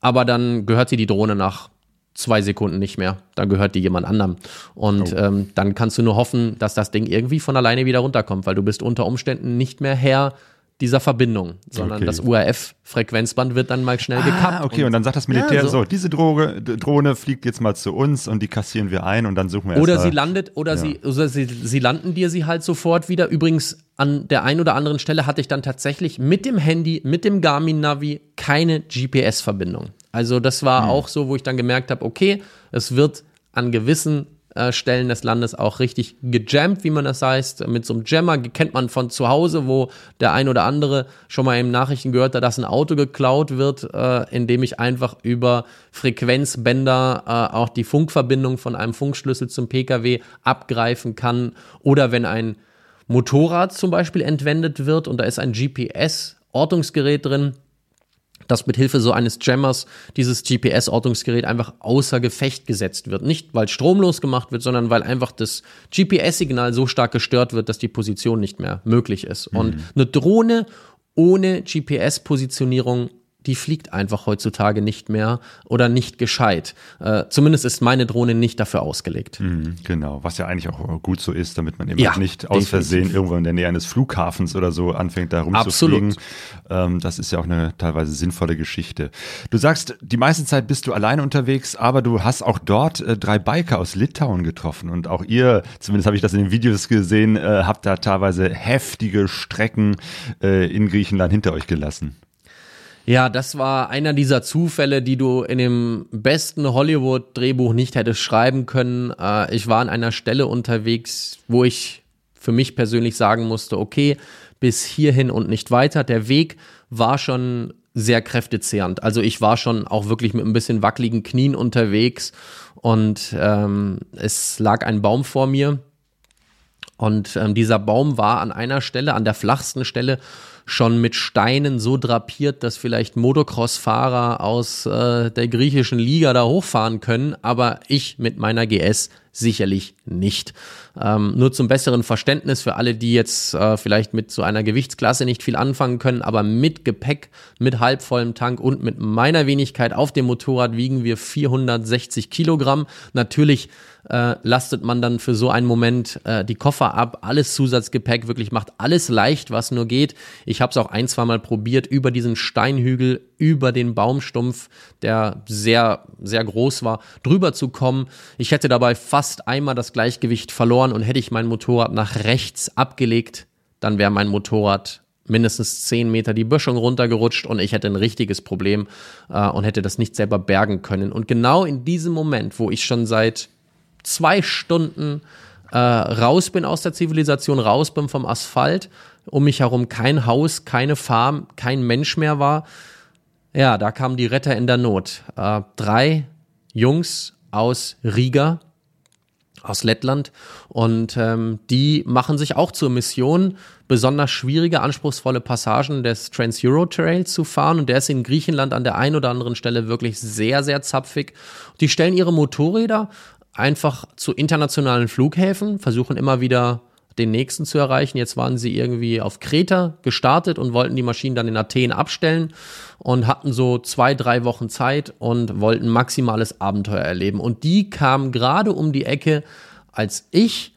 aber dann gehört sie die Drohne nach zwei Sekunden nicht mehr. Dann gehört die jemand anderem. Und ähm, dann kannst du nur hoffen, dass das Ding irgendwie von alleine wieder runterkommt, weil du bist unter Umständen nicht mehr Herr dieser Verbindung, sondern Okay. das URF-Frequenzband wird dann mal schnell gekappt. Ah, okay, und, dann sagt das Militär Ja, so, so. diese Droge, Drohne fliegt jetzt mal zu uns und die kassieren wir ein und dann suchen wir Oder sie mal- landet, oder sie, oder sie, sie landen dir sie halt sofort wieder. Übrigens, an der einen oder anderen Stelle hatte ich dann tatsächlich mit dem Handy, mit dem Garmin Navi keine GPS-Verbindung. Also das war auch so, wo ich dann gemerkt habe, okay, es wird an gewissen Stellen des Landes auch richtig gejammt, wie man das heißt. Mit so einem Jammer kennt man von zu Hause, wo der ein oder andere schon mal in Nachrichten gehört hat, dass ein Auto geklaut wird, äh, indem ich einfach über Frequenzbänder äh, auch die Funkverbindung von einem Funkschlüssel zum Pkw abgreifen kann. Oder wenn ein Motorrad zum Beispiel entwendet wird und da ist ein GPS-Ortungsgerät drin, dass mit Hilfe so eines Jammers dieses GPS-Ortungsgerät einfach außer Gefecht gesetzt wird. Nicht, weil stromlos gemacht wird, sondern weil einfach das GPS-Signal so stark gestört wird, dass die Position nicht mehr möglich ist. Und eine Drohne ohne GPS-Positionierung die fliegt einfach heutzutage nicht mehr oder nicht gescheit. Äh, zumindest ist meine Drohne nicht dafür ausgelegt. Mhm, Genau, was ja eigentlich auch gut so ist, damit man eben Ja, nicht aus definitiv. Versehen irgendwo in der Nähe eines Flughafens oder so anfängt, da rumzufliegen. Ähm, das ist ja auch eine teilweise sinnvolle Geschichte. Du sagst, die meiste Zeit bist du alleine unterwegs, aber du hast auch dort äh, drei Biker aus Litauen getroffen und auch ihr, zumindest habe ich das in den Videos gesehen, äh, habt da teilweise heftige Strecken äh, in Griechenland hinter euch gelassen. Ja, das war einer dieser Zufälle, die du in dem besten Hollywood-Drehbuch nicht hättest schreiben können. Äh, ich war an einer Stelle unterwegs, wo ich für mich persönlich sagen musste, okay, bis hierhin und nicht weiter. Der Weg war schon sehr kräftezehrend. Also ich war schon auch wirklich mit ein bisschen wackeligen Knien unterwegs und ähm, es lag ein Baum vor mir und ähm, dieser Baum war an einer Stelle, an der flachsten Stelle, schon mit Steinen so drapiert, dass vielleicht Motocross-Fahrer aus äh, der griechischen Liga da hochfahren können, aber ich mit meiner GS sicherlich nicht. Ähm, nur zum besseren Verständnis für alle, die jetzt äh, vielleicht mit so einer Gewichtsklasse nicht viel anfangen können, aber mit Gepäck, mit halbvollem Tank und mit meiner Wenigkeit auf dem Motorrad wiegen wir 460 Kilogramm. Natürlich äh, lastet man dann für so einen Moment äh, die Koffer ab, alles Zusatzgepäck, wirklich macht alles leicht, was nur geht. Ich habe es auch ein, zwei Mal probiert, über diesen Steinhügel, über den Baumstumpf, der sehr, sehr groß war, drüber zu kommen. Ich hätte dabei fast einmal das Gleichgewicht verloren und hätte ich mein Motorrad nach rechts abgelegt, dann wäre mein Motorrad mindestens zehn Meter die Böschung runtergerutscht und ich hätte ein richtiges Problem äh, und hätte das nicht selber bergen können. Und genau in diesem Moment, wo ich schon seit zwei Stunden äh, raus bin aus der Zivilisation, raus bin vom Asphalt, um mich herum kein Haus, keine Farm, kein Mensch mehr war, ja, da kamen die Retter in der Not. Äh, drei Jungs aus Riga, aus Lettland. Und ähm, die machen sich auch zur Mission, besonders schwierige, anspruchsvolle Passagen des Trans-Euro Trails zu fahren. Und der ist in Griechenland an der einen oder anderen Stelle wirklich sehr, sehr zapfig. Die stellen ihre Motorräder einfach zu internationalen Flughäfen, versuchen immer wieder den nächsten zu erreichen. Jetzt waren sie irgendwie auf Kreta gestartet und wollten die Maschinen dann in Athen abstellen und hatten so zwei, drei Wochen Zeit und wollten maximales Abenteuer erleben. Und die kamen gerade um die Ecke, als ich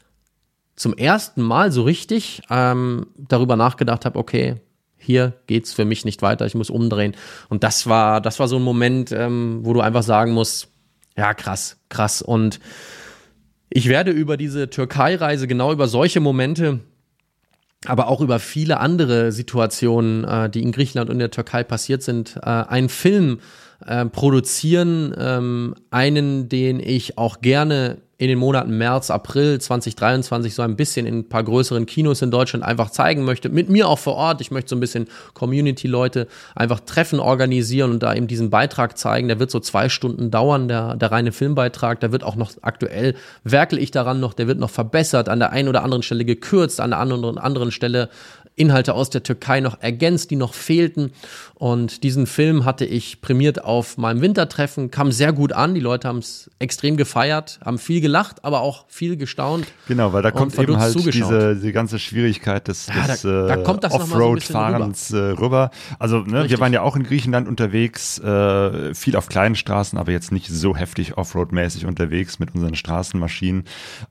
zum ersten Mal so richtig ähm, darüber nachgedacht habe, okay, hier geht's für mich nicht weiter, ich muss umdrehen. Und das war, das war so ein Moment, ähm, wo du einfach sagen musst, ja, krass, krass. Und ich werde über diese Türkei-Reise, genau über solche Momente, aber auch über viele andere Situationen, äh, die in Griechenland und der Türkei passiert sind, äh, einen Film äh, produzieren, ähm, einen, den ich auch gerne in den Monaten März, April 2023 so ein bisschen in ein paar größeren Kinos in Deutschland einfach zeigen möchte. Mit mir auch vor Ort. Ich möchte so ein bisschen Community-Leute einfach Treffen organisieren und da eben diesen Beitrag zeigen. Der wird so zwei Stunden dauern, der, der reine Filmbeitrag. Der wird auch noch aktuell, werkel ich daran noch, der wird noch verbessert, an der einen oder anderen Stelle gekürzt, an der anderen, anderen Stelle Inhalte aus der Türkei noch ergänzt, die noch fehlten. Und diesen Film hatte ich prämiert auf meinem Wintertreffen, kam sehr gut an. Die Leute haben es extrem gefeiert, haben viel gelacht, aber auch viel gestaunt. Genau, weil da kommt eben halt diese, diese ganze Schwierigkeit des, ja, des da, da äh, Offroad-Fahrens so äh, rüber. Also ne, wir waren ja auch in Griechenland unterwegs, äh, viel auf kleinen Straßen, aber jetzt nicht so heftig Offroad-mäßig unterwegs mit unseren Straßenmaschinen.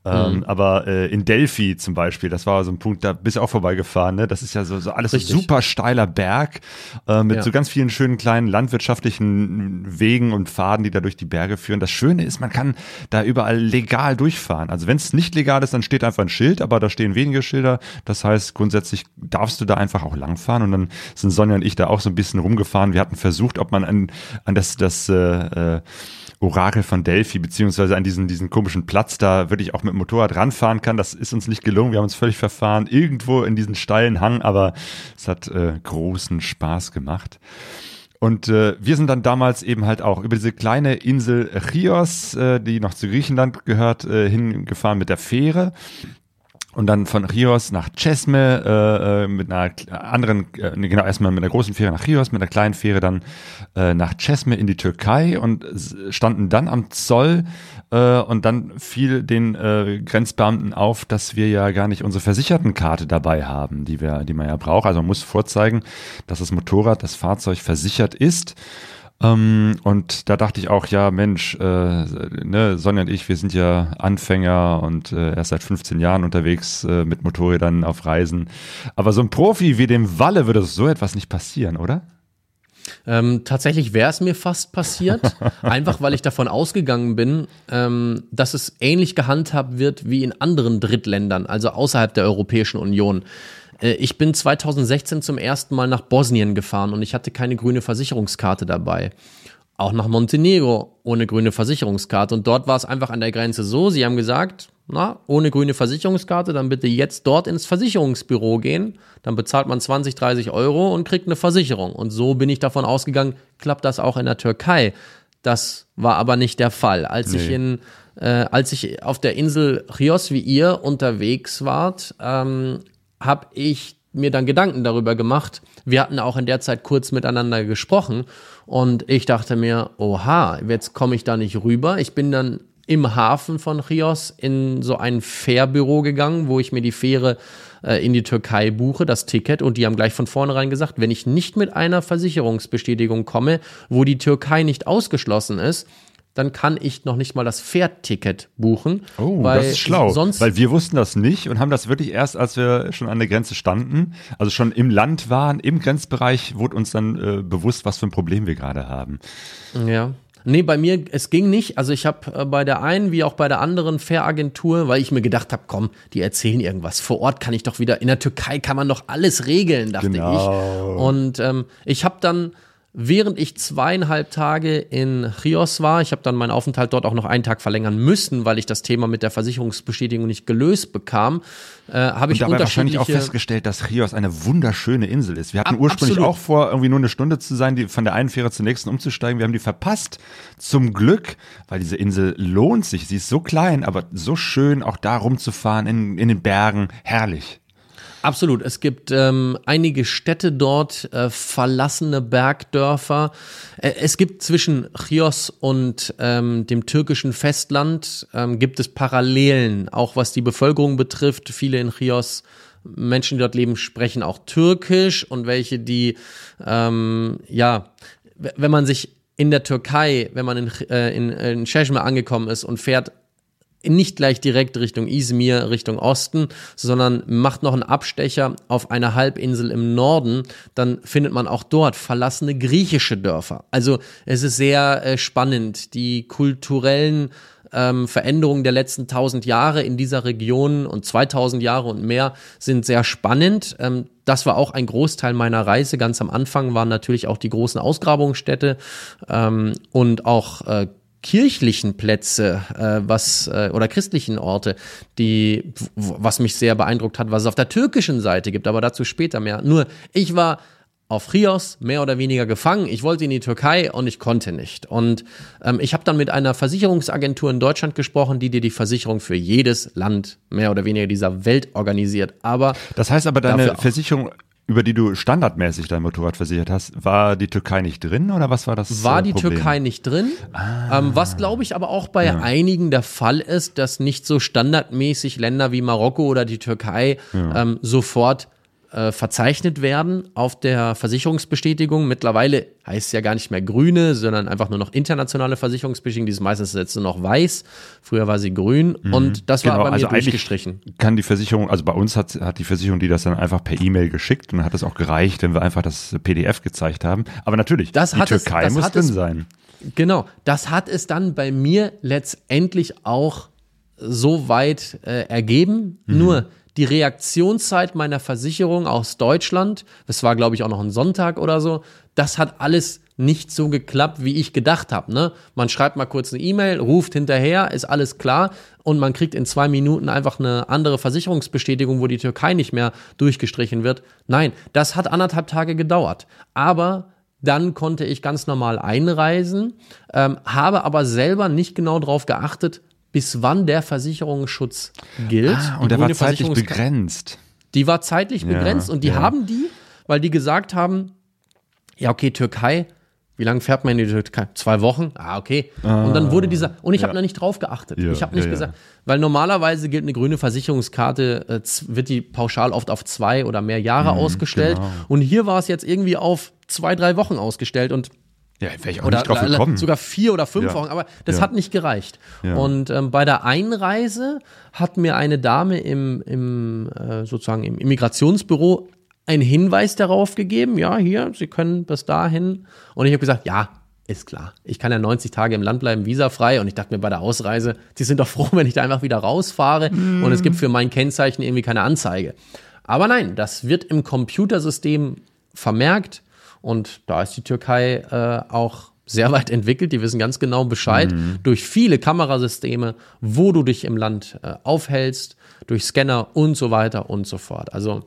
Ähm, mhm. Aber äh, in Delphi zum Beispiel, das war so ein Punkt, da bist du auch vorbeigefahren. Ne? Das ist ja so, so alles so super steiler Berg äh, mit ja. so ganz vielen schönen kleinen landwirtschaftlichen Wegen und Pfaden, die da durch die Berge führen. Das Schöne ist, man kann da überall legal durchfahren. Also wenn es nicht legal ist, dann steht einfach ein Schild, aber da stehen wenige Schilder. Das heißt, grundsätzlich darfst du da einfach auch langfahren. Und dann sind Sonja und ich da auch so ein bisschen rumgefahren. Wir hatten versucht, ob man an, an das, das äh, äh Orakel von Delphi, beziehungsweise an diesen, diesen komischen Platz da wirklich auch mit dem Motorrad ranfahren kann. Das ist uns nicht gelungen. Wir haben uns völlig verfahren, irgendwo in diesen steilen Hang, aber es hat äh, großen Spaß gemacht. Und äh, wir sind dann damals eben halt auch über diese kleine Insel Chios, äh, die noch zu Griechenland gehört, äh, hingefahren mit der Fähre und dann von Chios nach Chesme äh, äh, mit einer anderen, äh, genau erstmal mit einer großen Fähre nach Chios, mit einer kleinen Fähre dann äh, nach Chesme in die Türkei und standen dann am Zoll äh, und dann fiel den äh, Grenzbeamten auf, dass wir ja gar nicht unsere Versichertenkarte dabei haben, die wir, die man ja braucht. Also man muss vorzeigen, dass das Motorrad, das Fahrzeug versichert ist. Ähm, und da dachte ich auch, ja, Mensch, äh, ne, Sonja und ich, wir sind ja Anfänger und äh, erst seit 15 Jahren unterwegs äh, mit Motorrädern auf Reisen. Aber so ein Profi wie dem Walle würde so etwas nicht passieren, oder? Ähm, tatsächlich wäre es mir fast passiert, *laughs* einfach weil ich davon ausgegangen bin, ähm, dass es ähnlich gehandhabt wird wie in anderen Drittländern, also außerhalb der Europäischen Union. Äh, ich bin 2016 zum ersten Mal nach Bosnien gefahren und ich hatte keine grüne Versicherungskarte dabei. Auch nach Montenegro ohne grüne Versicherungskarte. Und dort war es einfach an der Grenze so, sie haben gesagt, na, ohne grüne Versicherungskarte, dann bitte jetzt dort ins Versicherungsbüro gehen. Dann bezahlt man 20, 30 Euro und kriegt eine Versicherung. Und so bin ich davon ausgegangen, klappt das auch in der Türkei. Das war aber nicht der Fall. Als nee. ich in, äh, als ich auf der Insel Chios wie ihr unterwegs wart, ähm, habe ich mir dann Gedanken darüber gemacht. Wir hatten auch in der Zeit kurz miteinander gesprochen und ich dachte mir, oha, jetzt komme ich da nicht rüber. Ich bin dann im Hafen von Chios in so ein Fährbüro gegangen, wo ich mir die Fähre äh, in die Türkei buche, das Ticket, und die haben gleich von vornherein gesagt, wenn ich nicht mit einer Versicherungsbestätigung komme, wo die Türkei nicht ausgeschlossen ist, dann kann ich noch nicht mal das Fährticket buchen. Oh, das ist schlau. Sonst weil wir wussten das nicht und haben das wirklich erst, als wir schon an der Grenze standen, also schon im Land waren, im Grenzbereich, wurde uns dann äh, bewusst, was für ein Problem wir gerade haben. Ja. Nee, bei mir, es ging nicht. Also ich habe äh, bei der einen wie auch bei der anderen Fähragentur, weil ich mir gedacht habe, komm, die erzählen irgendwas. Vor Ort kann ich doch wieder, in der Türkei kann man doch alles regeln, dachte Genau. ich. Und ähm, ich habe dann Während ich zweieinhalb Tage in Chios war, ich habe dann meinen Aufenthalt dort auch noch einen Tag verlängern müssen, weil ich das Thema mit der Versicherungsbestätigung nicht gelöst bekam, äh, habe ich Und dabei wahrscheinlich auch unterschiedliche festgestellt, dass Chios eine wunderschöne Insel ist. Wir hatten Ab- ursprünglich absolut. auch vor, irgendwie nur eine Stunde zu sein, die, von der einen Fähre zur nächsten umzusteigen. Wir haben die verpasst. Zum Glück, weil diese Insel lohnt sich. Sie ist so klein, aber so schön, auch da rumzufahren in, in den Bergen. Herrlich. Absolut. Es gibt ähm, einige Städte dort, äh, verlassene Bergdörfer. Äh, es gibt zwischen Chios und ähm, dem türkischen Festland ähm, gibt es Parallelen, auch was die Bevölkerung betrifft. Viele in Chios Menschen, die dort leben, sprechen auch Türkisch und welche, die ähm, ja, wenn man sich in der Türkei, wenn man in, äh, in, in Çeşme angekommen ist und fährt nicht gleich direkt Richtung Izmir, Richtung Osten, sondern macht noch einen Abstecher auf eine Halbinsel im Norden, dann findet man auch dort verlassene griechische Dörfer. Also es ist sehr äh, spannend, die kulturellen ähm, Veränderungen der letzten tausend Jahre in dieser Region und 2000 Jahre und mehr sind sehr spannend. Ähm, das war auch ein Großteil meiner Reise. Ganz am Anfang waren natürlich auch die großen Ausgrabungsstätte ähm, und auch äh, kirchlichen Plätze, äh, was äh, oder christlichen Orte, die was mich sehr beeindruckt hat, was es auf der türkischen Seite gibt, aber dazu später mehr. Nur ich war auf Chios mehr oder weniger gefangen. Ich wollte in die Türkei und ich konnte nicht. Und ähm, ich habe dann mit einer Versicherungsagentur in Deutschland gesprochen, die dir die Versicherung für jedes Land mehr oder weniger dieser Welt organisiert. Aber Das heißt aber, deine. Versicherung, über die du standardmäßig dein Motorrad versichert hast, war die Türkei nicht drin oder was war das? war äh, die Problem? Türkei nicht drin. Ähm, was glaube ich aber auch bei einigen der Fall ist, dass nicht so standardmäßig Länder wie Marokko oder die Türkei ähm, sofort äh, verzeichnet werden auf der Versicherungsbestätigung. Mittlerweile heißt es ja gar nicht mehr grüne, sondern einfach nur noch internationale Versicherungsbestätigung. Die ist meistens jetzt nur noch weiß. Früher war sie grün und das war Genau, bei mir also durchgestrichen. kann die Versicherung, also bei uns hat, hat die Versicherung die das dann einfach per E-Mail geschickt und hat es auch gereicht, wenn wir einfach das PDF gezeigt haben. Aber natürlich, Das die hat es- Türkei das muss drin es- sein. Genau, das hat es dann bei mir letztendlich auch so weit äh, ergeben. Nur die Reaktionszeit meiner Versicherung aus Deutschland, das war glaube ich auch noch ein Sonntag oder so, das hat alles nicht so geklappt, wie ich gedacht habe. Ne? Man schreibt mal kurz eine E-Mail, ruft hinterher, ist alles klar und man kriegt in zwei Minuten einfach eine andere Versicherungsbestätigung, wo die Türkei nicht mehr durchgestrichen wird. Nein, das hat anderthalb Tage gedauert. Aber dann konnte ich ganz normal einreisen, ähm, habe aber selber nicht genau darauf geachtet, bis wann der Versicherungsschutz gilt. Ah, und der war zeitlich begrenzt. Die war zeitlich Ja, begrenzt und die ja. haben die, weil die gesagt haben, ja okay, Türkei, wie lange fährt man in die Türkei? Zwei Wochen? Ah, okay. und dann wurde dieser, und ich habe ja. noch nicht drauf geachtet. Ja, ich habe nicht ja, gesagt, weil normalerweise gilt eine grüne Versicherungskarte, äh, wird die pauschal oft auf zwei oder mehr Jahre ausgestellt. genau. Und hier war es jetzt irgendwie auf zwei, drei Wochen ausgestellt und Ja, wäre ich auch oder nicht drauf gekommen. sogar vier oder fünf Ja. Wochen, aber das Ja. hat nicht gereicht. Ja. Und ähm, bei der Einreise hat mir eine Dame im, im äh, sozusagen im Immigrationsbüro einen Hinweis darauf gegeben, ja, hier, Sie können bis dahin. Und ich habe gesagt, ja, ist klar. Ich kann ja 90 Tage im Land bleiben, visafrei. Und ich dachte mir bei der Ausreise, Sie sind doch froh, *laughs* wenn ich da einfach wieder rausfahre. Und es gibt für mein Kennzeichen irgendwie keine Anzeige. Aber nein, das wird im Computersystem vermerkt. Und da ist die Türkei äh, auch sehr *laughs* weit entwickelt. Die wissen ganz genau Bescheid durch viele Kamerasysteme, wo du dich im Land äh, aufhältst, durch Scanner und so weiter und so fort. Also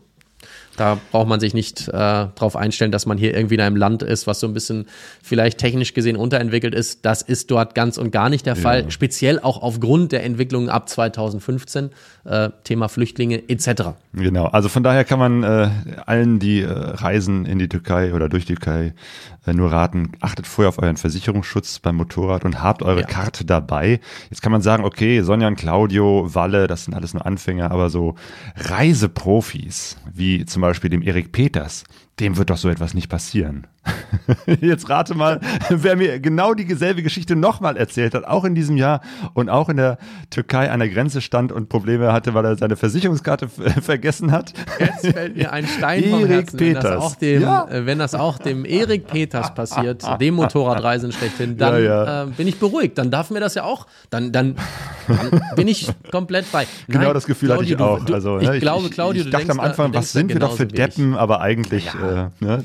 da braucht man sich nicht äh, darauf einstellen, dass man hier irgendwie in einem Land ist, was so ein bisschen vielleicht technisch gesehen unterentwickelt ist. Das ist dort ganz und gar nicht der Fall. Speziell auch aufgrund der Entwicklungen ab 2015, äh, Thema Flüchtlinge etc. Genau, also von daher kann man äh, allen, die äh, reisen in die Türkei oder durch die Türkei, äh, nur raten, achtet vorher auf euren Versicherungsschutz beim Motorrad und habt eure Ja. Karte dabei. Jetzt kann man sagen, okay, Sonja und Claudio, Walle, das sind alles nur Anfänger, aber so Reiseprofis, wie zum Beispiel dem Erik Peters, dem wird doch so etwas nicht passieren. *laughs* Jetzt rate mal, wer mir genau dieselbe Geschichte nochmal erzählt hat, auch in diesem Jahr und auch in der Türkei an der Grenze stand und Probleme hatte, weil er seine Versicherungskarte *laughs* vergessen hat. Jetzt fällt mir ein Stein vom Erik Herzen, wenn das, Peters. auch dem, Ja. äh, wenn das auch dem Erik Peters passiert, *laughs* dem Motorradreisen schlechthin, dann Ja, ja. Äh, bin ich beruhigt. Dann darf mir das ja auch, dann, dann, dann bin ich komplett bei. Genau Nein, das Gefühl hatte ich Claudio, auch. Du, also, ich ne, glaube, ich, Claudio, ich du dachte am Anfang, was sind wir doch für ich. Deppen, aber eigentlich, äh, *laughs* ne?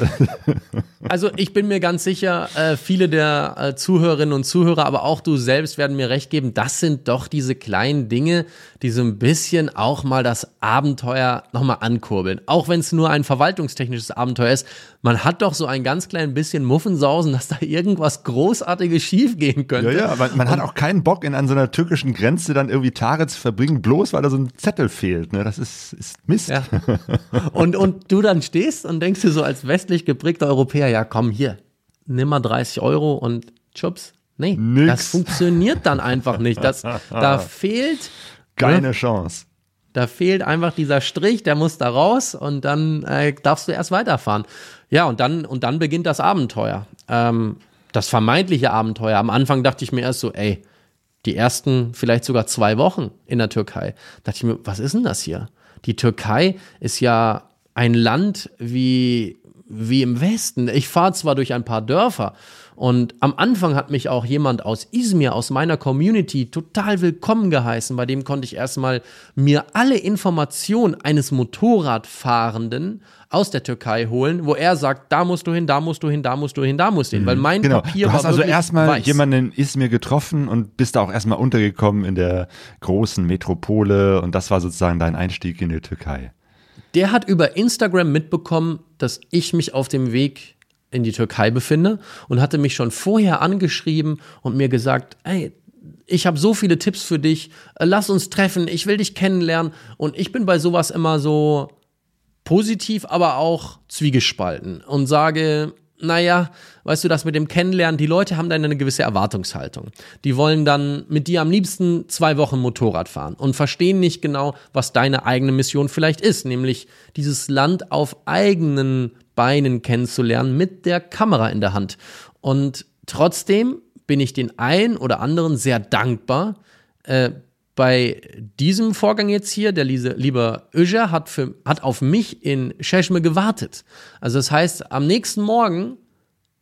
Also ich bin mir ganz sicher, äh, viele der äh, Zuhörerinnen und Zuhörer, aber auch du selbst werden mir recht geben, das sind doch diese kleinen Dinge, die so ein bisschen auch mal das Abenteuer nochmal ankurbeln. Auch wenn es nur ein verwaltungstechnisches Abenteuer ist, man hat doch so ein ganz klein bisschen Muffensausen, dass da irgendwas Großartiges schiefgehen Ja, könnte. ja, man, man hat auch keinen Bock, in an so einer türkischen Grenze dann irgendwie Tage zu verbringen, bloß weil da so ein Zettel fehlt. Ne? Das ist, ist Mist. Ja. *laughs* Und, und du dann stehst und denkst dir so als westlich geprägter Europäer, ja komm hier, nimm mal 30 Euro und chups. Nee, Nix. das funktioniert dann einfach nicht. Das, da *laughs* fehlt, Keine Chance. da fehlt einfach dieser Strich, der muss da raus und dann äh, darfst du erst weiterfahren. Ja, und dann, und dann beginnt das Abenteuer. Ähm, das vermeintliche Abenteuer. Am Anfang dachte ich mir erst so, ey, die ersten vielleicht sogar zwei Wochen in der Türkei, dachte ich mir, was ist denn das hier? Die Türkei ist ja ein Land wie, wie im Westen. Ich fahre zwar durch ein paar Dörfer und am Anfang hat mich auch jemand aus Izmir, aus meiner Community, total willkommen geheißen. Bei dem konnte ich erstmal mir alle Informationen eines Motorradfahrenden aus der Türkei holen, wo er sagt, da musst du hin, da musst du hin, da musst du hin, da musst du hin. Weil mein Genau. Papier Du hast war also erstmal weiß. jemanden in Izmir getroffen und bist da auch erstmal untergekommen in der großen Metropole und das war sozusagen dein Einstieg in die Türkei. Der hat über Instagram mitbekommen, dass ich mich auf dem Weg in die Türkei befinde und hatte mich schon vorher angeschrieben und mir gesagt, ey, ich habe so viele Tipps für dich, äh, lass uns treffen, ich will dich kennenlernen und ich bin bei sowas immer so positiv, aber auch zwiegespalten und sage, naja, weißt du, das mit dem Kennenlernen, die Leute haben dann eine gewisse Erwartungshaltung. Die wollen dann mit dir am liebsten zwei Wochen Motorrad fahren und verstehen nicht genau, was deine eigene Mission vielleicht ist, nämlich dieses Land auf eigenen Beinen kennenzulernen mit der Kamera in der Hand. Und trotzdem bin ich den einen oder anderen sehr dankbar, äh, bei diesem Vorgang jetzt hier, der liese, liebe Öger hat, für, hat auf mich in Cheshme gewartet. Also das heißt, am nächsten Morgen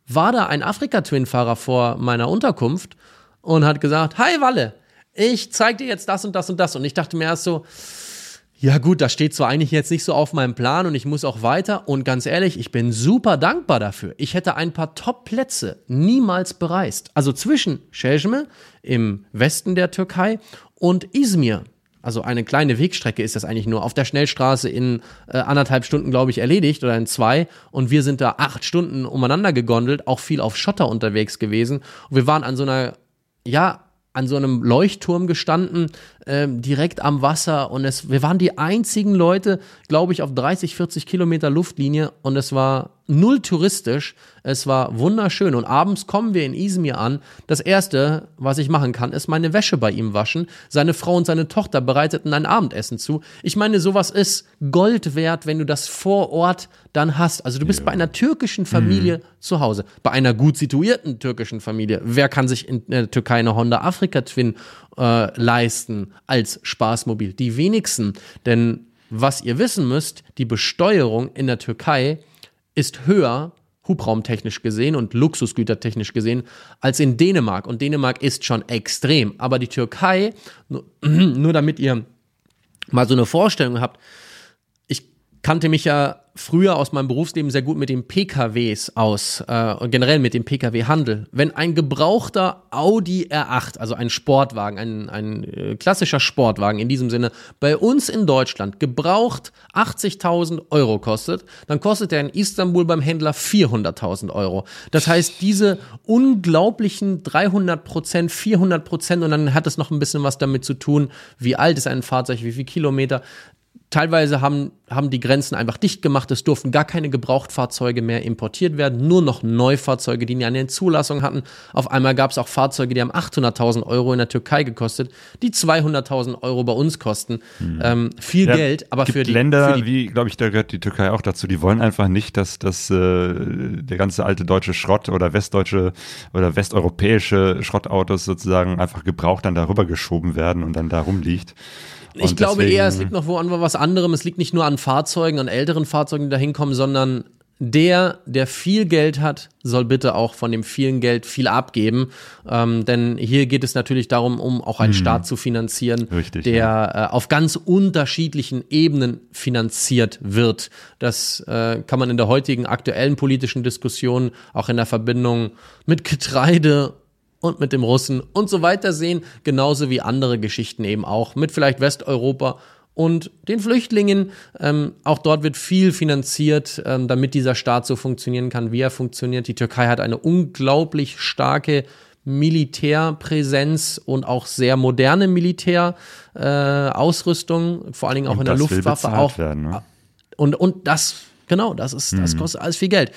war da ein Afrika-Twin-Fahrer vor meiner Unterkunft und hat gesagt, hi Walle, ich zeig dir jetzt das und das und das. Und ich dachte mir erst so, ja gut, das steht zwar eigentlich jetzt nicht so auf meinem Plan und ich muss auch weiter. Und ganz ehrlich, ich bin super dankbar dafür. Ich hätte ein paar Top-Plätze niemals bereist. Also zwischen Cezme im Westen der Türkei und Izmir. Also eine kleine Wegstrecke ist das eigentlich nur. Auf der Schnellstraße in äh, anderthalb Stunden, glaube ich, erledigt oder in zwei. Und wir sind da acht Stunden umeinander gegondelt, auch viel auf Schotter unterwegs gewesen. Und wir waren an so einer, ja, an so einem Leuchtturm gestanden, ähm, direkt am Wasser. Und es, wir waren die einzigen Leute, glaube ich, auf 30, 40 Kilometer Luftlinie. Und es war null touristisch, es war wunderschön und abends kommen wir in Izmir an. Das erste, was ich machen kann, ist meine Wäsche bei ihm waschen. Seine Frau und seine Tochter bereiteten ein Abendessen zu. Ich meine, sowas ist Gold wert, wenn du das vor Ort dann hast. Also du bist bei einer türkischen Familie zu Hause, bei einer gut situierten türkischen Familie. Wer kann sich in der Türkei eine Honda Afrika Twin äh, leisten als Spaßmobil? Die wenigsten. Denn was ihr wissen müsst, die Besteuerung in der Türkei ist höher, hubraumtechnisch gesehen und luxusgütertechnisch gesehen, als in Dänemark. Und Dänemark ist schon extrem. Aber die Türkei, nur, *clears throat* nur damit ihr mal so eine Vorstellung habt, kannte mich ja früher aus meinem Berufsleben sehr gut mit den PKWs aus äh, und generell mit dem PKW-Handel. Wenn ein gebrauchter Audi R8, also ein Sportwagen, ein, ein äh, klassischer Sportwagen in diesem Sinne, bei uns in Deutschland gebraucht 80.000 Euro kostet, dann kostet er in Istanbul beim Händler 400.000 Euro. Das heißt, diese unglaublichen 300 Prozent, 400 Prozent und dann hat es noch ein bisschen was damit zu tun, wie alt ist ein Fahrzeug, wie viel Kilometer teilweise haben, haben die Grenzen einfach dicht gemacht. Es durften gar keine Gebrauchtfahrzeuge mehr importiert werden, nur noch Neufahrzeuge, die eine Zulassung hatten. Auf einmal gab es auch Fahrzeuge, die haben 800.000 Euro in der Türkei gekostet, die 200.000 Euro bei uns kosten. Hm. Ähm, viel ja, Geld, aber für die Länder, für die, wie glaube ich, da gehört die Türkei auch dazu. Die wollen einfach nicht, dass, dass äh, der ganze alte deutsche Schrott oder westdeutsche oder westeuropäische Schrottautos sozusagen einfach gebraucht dann darüber geschoben werden und dann da rumliegt. Ich glaube deswegen, eher, es liegt noch wo an was anderem. Es liegt nicht nur an Fahrzeugen, an älteren Fahrzeugen, die da hinkommen, sondern der, der viel Geld hat, soll bitte auch von dem vielen Geld viel abgeben. Ähm, denn hier geht es natürlich darum, um auch einen hm. Staat zu finanzieren, Richtig, der ja. äh, auf ganz unterschiedlichen Ebenen finanziert wird. Das äh, kann man in der heutigen aktuellen politischen Diskussion auch in der Verbindung mit Getreide und mit dem Russen und so weiter sehen, genauso wie andere Geschichten eben auch mit vielleicht Westeuropa und den Flüchtlingen. Ähm, auch dort wird viel finanziert, ähm, damit dieser Staat so funktionieren kann, wie er funktioniert. Die Türkei hat eine unglaublich starke Militärpräsenz und auch sehr moderne Militärausrüstung, äh, vor allen Dingen auch und in der Luftwaffe auch. Werden, ne? Und und das genau, das ist das mhm. kostet alles viel Geld.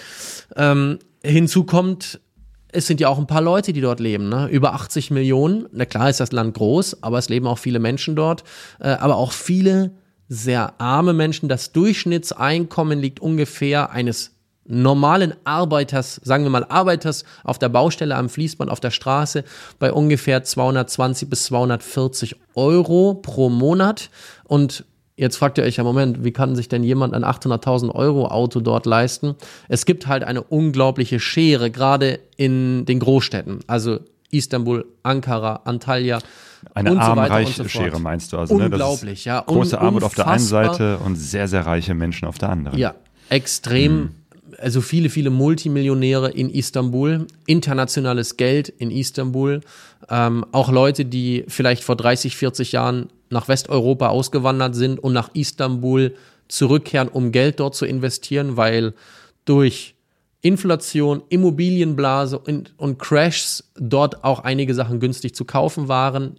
Ähm, hinzu kommt es sind ja auch ein paar Leute, die dort leben, ne? über 80 Millionen. Na klar ist das Land groß, aber es leben auch viele Menschen dort, äh, aber auch viele sehr arme Menschen. Das Durchschnittseinkommen liegt ungefähr eines normalen Arbeiters, sagen wir mal Arbeiters auf der Baustelle, am Fließband, auf der Straße bei ungefähr 220 bis 240 Euro pro Monat. Und Jetzt fragt ihr euch ja, Moment, wie kann sich denn jemand ein 800.000 Euro Auto dort leisten? Es gibt halt eine unglaubliche Schere, gerade in den Großstädten. Also Istanbul, Ankara, Antalya. Eine und arm-reiche so Schere meinst du also? Ne? Unglaublich, ja. Große Armut auf der einen Seite und sehr, sehr reiche Menschen auf der anderen. Ja, extrem. Hm. Also viele, viele Multimillionäre in Istanbul, internationales Geld in Istanbul, ähm, auch Leute, die vielleicht vor 30, 40 Jahren nach Westeuropa ausgewandert sind und nach Istanbul zurückkehren, um Geld dort zu investieren, weil durch Inflation, Immobilienblase und, und, Crashs dort auch einige Sachen günstig zu kaufen waren.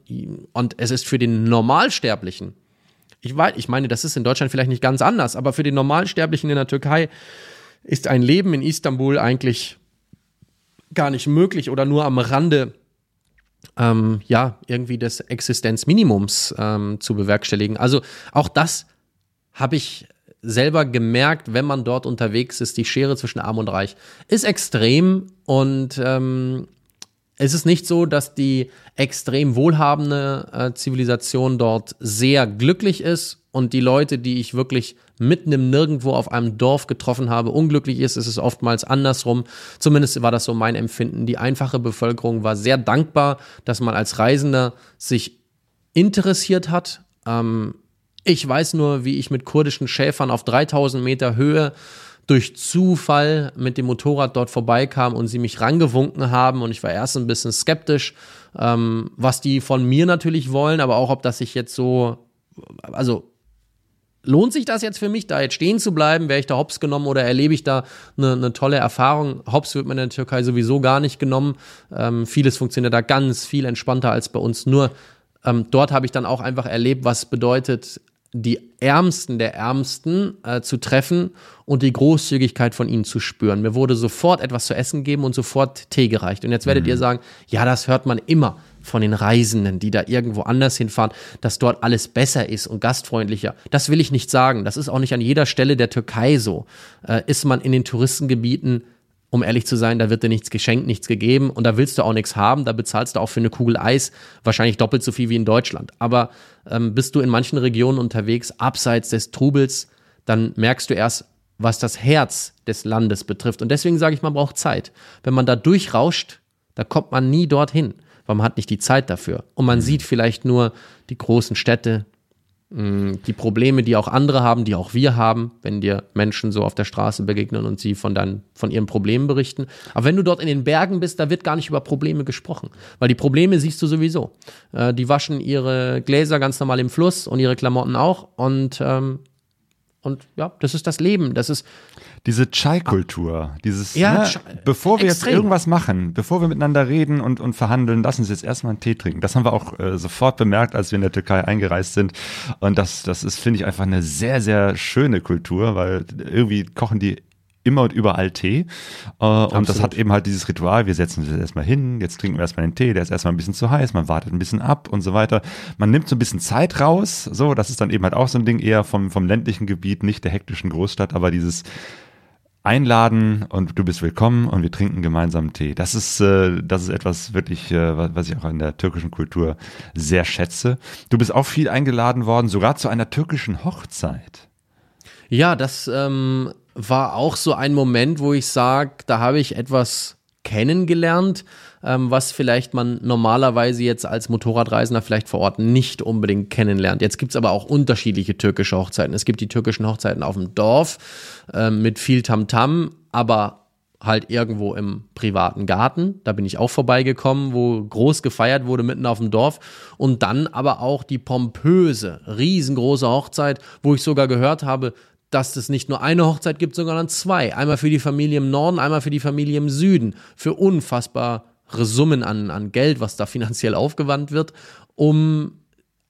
Und es ist für den Normalsterblichen, ich, weiß, ich meine, das ist in Deutschland vielleicht nicht ganz anders, aber für den Normalsterblichen in der Türkei ist ein Leben in Istanbul eigentlich gar nicht möglich oder nur am Rande ähm, ja, irgendwie des Existenzminimums ähm, zu bewerkstelligen. Also auch das habe ich selber gemerkt, wenn man dort unterwegs ist, die Schere zwischen Arm und Reich ist extrem und ähm, es ist nicht so, dass die extrem wohlhabende äh, Zivilisation dort sehr glücklich ist und die Leute, die ich wirklich mitten im Nirgendwo auf einem Dorf getroffen habe, unglücklich ist. Es ist oftmals andersrum. Zumindest war das so mein Empfinden. Die einfache Bevölkerung war sehr dankbar, dass man als Reisender sich interessiert hat. Ähm, ich weiß nur, wie ich mit kurdischen Schäfern auf 3000 Meter Höhe durch Zufall mit dem Motorrad dort vorbeikam und sie mich rangewunken haben und ich war erst ein bisschen skeptisch, ähm, was die von mir natürlich wollen, aber auch ob das sich jetzt so, also lohnt sich das jetzt für mich, da jetzt stehen zu bleiben? Wäre ich da hops genommen oder erlebe ich da eine, eine tolle Erfahrung? Hops wird man in der Türkei sowieso gar nicht genommen. Ähm, vieles funktioniert da ganz viel entspannter als bei uns. Nur ähm, dort habe ich dann auch einfach erlebt, was bedeutet, die Ärmsten der Ärmsten äh, zu treffen und die Großzügigkeit von ihnen zu spüren. Mir wurde sofort etwas zu essen gegeben und sofort Tee gereicht. Und jetzt werdet mhm. ihr sagen, ja, das hört man immer von den Reisenden, die da irgendwo anders hinfahren, dass dort alles besser ist und gastfreundlicher. Das will ich nicht sagen. Das ist auch nicht an jeder Stelle der Türkei so. Äh, ist man in den Touristengebieten um ehrlich zu sein, da wird dir nichts geschenkt, nichts gegeben und da willst du auch nichts haben. Da bezahlst du auch für eine Kugel Eis wahrscheinlich doppelt so viel wie in Deutschland. Aber ähm, bist du in manchen Regionen unterwegs, abseits des Trubels, dann merkst du erst, was das Herz des Landes betrifft. Und deswegen sage ich, man braucht Zeit. Wenn man da durchrauscht, da kommt man nie dorthin, weil man hat nicht die Zeit dafür. Und man sieht vielleicht nur die großen Städte, Mm, die Probleme, die auch andere haben, die auch wir haben, wenn dir Menschen so auf der Straße begegnen und sie von, dein, von ihren Problemen berichten. Aber wenn du dort in den Bergen bist, da wird gar nicht über Probleme gesprochen, weil die Probleme siehst du sowieso. Äh, die waschen ihre Gläser ganz normal im Fluss und ihre Klamotten auch und, ähm, Und ja, das ist das Leben. Das ist diese Chai-Kultur, dieses, Ja, ne, Chai- bevor wir extrem. jetzt irgendwas machen, bevor wir miteinander reden und, und verhandeln, lass uns jetzt erstmal einen Tee trinken. Das haben wir auch äh, sofort bemerkt, als wir in der Türkei eingereist sind. Und das, das ist, finde ich, einfach eine sehr, sehr schöne Kultur, weil irgendwie kochen die immer und überall Tee. Äh, und das hat eben halt dieses Ritual, wir setzen uns jetzt erstmal hin, jetzt trinken wir erstmal den Tee, der ist erstmal ein bisschen zu heiß, man wartet ein bisschen ab und so weiter. Man nimmt so ein bisschen Zeit raus, so, das ist dann eben halt auch so ein Ding eher vom, vom ländlichen Gebiet, nicht der hektischen Großstadt, aber dieses einladen und du bist willkommen und wir trinken gemeinsam Tee. Das ist, äh, das ist etwas wirklich, äh, wa- was ich auch in der türkischen Kultur sehr schätze. Du bist auch viel eingeladen worden, sogar zu einer türkischen Hochzeit. Ja, das ähm, war auch so ein Moment, wo ich sage, da habe ich etwas kennengelernt, ähm, was vielleicht man normalerweise jetzt als Motorradreisender vielleicht vor Ort nicht unbedingt kennenlernt. Jetzt gibt's aber auch unterschiedliche türkische Hochzeiten. Es gibt die türkischen Hochzeiten auf dem Dorf ähm, mit viel Tamtam, aber halt irgendwo im privaten Garten. Da bin ich auch vorbeigekommen, wo groß gefeiert wurde mitten auf dem Dorf. Und dann aber auch die pompöse, riesengroße Hochzeit, wo ich sogar gehört habe, dass es nicht nur eine Hochzeit gibt, sondern zwei. Einmal für die Familie im Norden, einmal für die Familie im Süden. Für unfassbare Summen an, an Geld, was da finanziell aufgewandt wird, um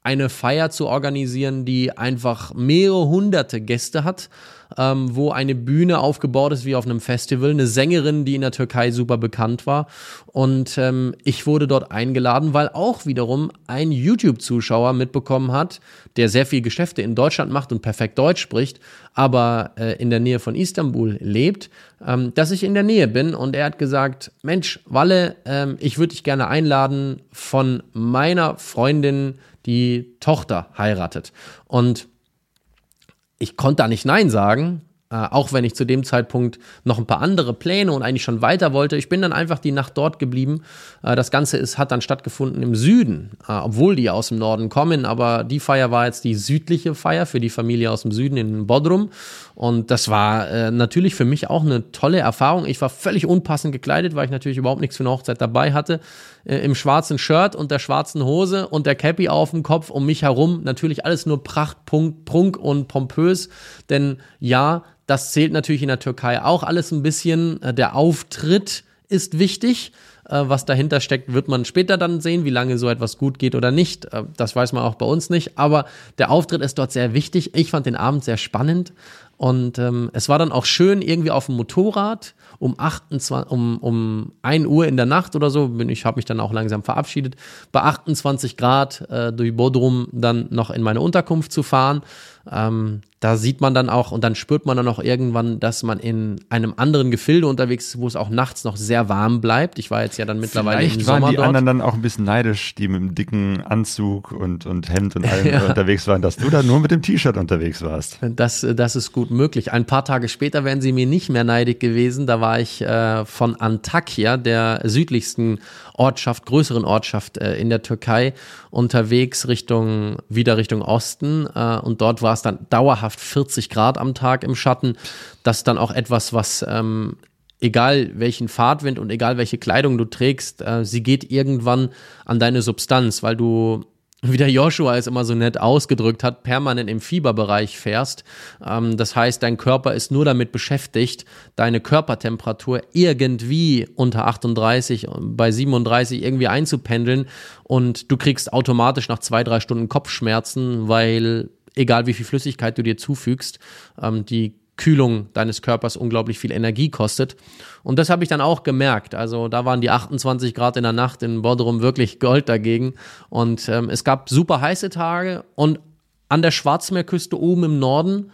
eine Feier zu organisieren, die einfach mehrere hunderte Gäste hat, ähm, wo eine Bühne aufgebaut ist wie auf einem Festival, eine Sängerin, die in der Türkei super bekannt war. Und ähm, ich wurde dort eingeladen, weil auch wiederum ein YouTube-Zuschauer mitbekommen hat, der sehr viel Geschäfte in Deutschland macht und perfekt Deutsch spricht, aber äh, in der Nähe von Istanbul lebt, ähm, dass ich in der Nähe bin. Und er hat gesagt, Mensch, Walle, ähm, ich würde dich gerne einladen von meiner Freundin, die Tochter heiratet. Und ich konnte da nicht Nein sagen, äh, auch wenn ich zu dem Zeitpunkt noch ein paar andere Pläne und eigentlich schon weiter wollte. Ich bin dann einfach die Nacht dort geblieben. Äh, das Ganze ist, hat dann stattgefunden im Süden, äh, obwohl die aus dem Norden kommen. Aber die Feier war jetzt die südliche Feier für die Familie aus dem Süden in Bodrum. Und das war äh, natürlich für mich auch eine tolle Erfahrung. Ich war völlig unpassend gekleidet, weil ich natürlich überhaupt nichts für eine Hochzeit dabei hatte. Äh, Im schwarzen Shirt und der schwarzen Hose und der Cappy auf dem Kopf um mich herum. Natürlich alles nur Pracht, Prunk, Prunk und pompös. Denn ja, das zählt natürlich in der Türkei auch alles ein bisschen. Äh, Der Auftritt ist wichtig. Äh, Was dahinter steckt, wird man später dann sehen, wie lange so etwas gut geht oder nicht. Äh, Das weiß man auch bei uns nicht. Aber der Auftritt ist dort sehr wichtig. Ich fand den Abend sehr spannend. Und ähm, es war dann auch schön, irgendwie auf dem Motorrad um 28, um, um 1 Uhr in der Nacht oder so, bin ich habe mich dann auch langsam verabschiedet, bei 28 Grad äh, durch Bodrum dann noch in meine Unterkunft zu fahren. Ähm, da sieht man dann auch und dann spürt man dann auch irgendwann, dass man in einem anderen Gefilde unterwegs ist, wo es auch nachts noch sehr warm bleibt. Ich war jetzt ja dann mittlerweile im Vielleicht waren Sommer die dort. anderen dann auch ein bisschen neidisch, die mit dem dicken Anzug und, und Hemd und allem *laughs* unterwegs waren, dass du da nur mit dem T-Shirt unterwegs warst. Das, das ist gut möglich. Ein paar Tage später wären sie mir nicht mehr neidig gewesen. Da war ich äh, von Antakya, der südlichsten Ortschaft, größeren Ortschaft äh, in der Türkei, unterwegs Richtung, wieder Richtung Osten. Äh, und dort war es dann dauerhaft 40 Grad am Tag im Schatten. Das ist dann auch etwas, was ähm, egal welchen Fahrtwind und egal welche Kleidung du trägst, äh, sie geht irgendwann an deine Substanz, weil du wie der Joshua es immer so nett ausgedrückt hat, permanent im Fieberbereich fährst. Ähm, das heißt, dein Körper ist nur damit beschäftigt, deine Körpertemperatur irgendwie unter 38, bei 37 irgendwie einzupendeln und du kriegst automatisch nach zwei, drei Stunden Kopfschmerzen, weil egal wie viel Flüssigkeit du dir zufügst, ähm, die Kühlung deines Körpers unglaublich viel Energie kostet. Und das habe ich dann auch gemerkt. Also da waren die 28 Grad in der Nacht in Bodrum wirklich Gold dagegen. Und ähm, es gab super heiße Tage und an der Schwarzmeerküste oben im Norden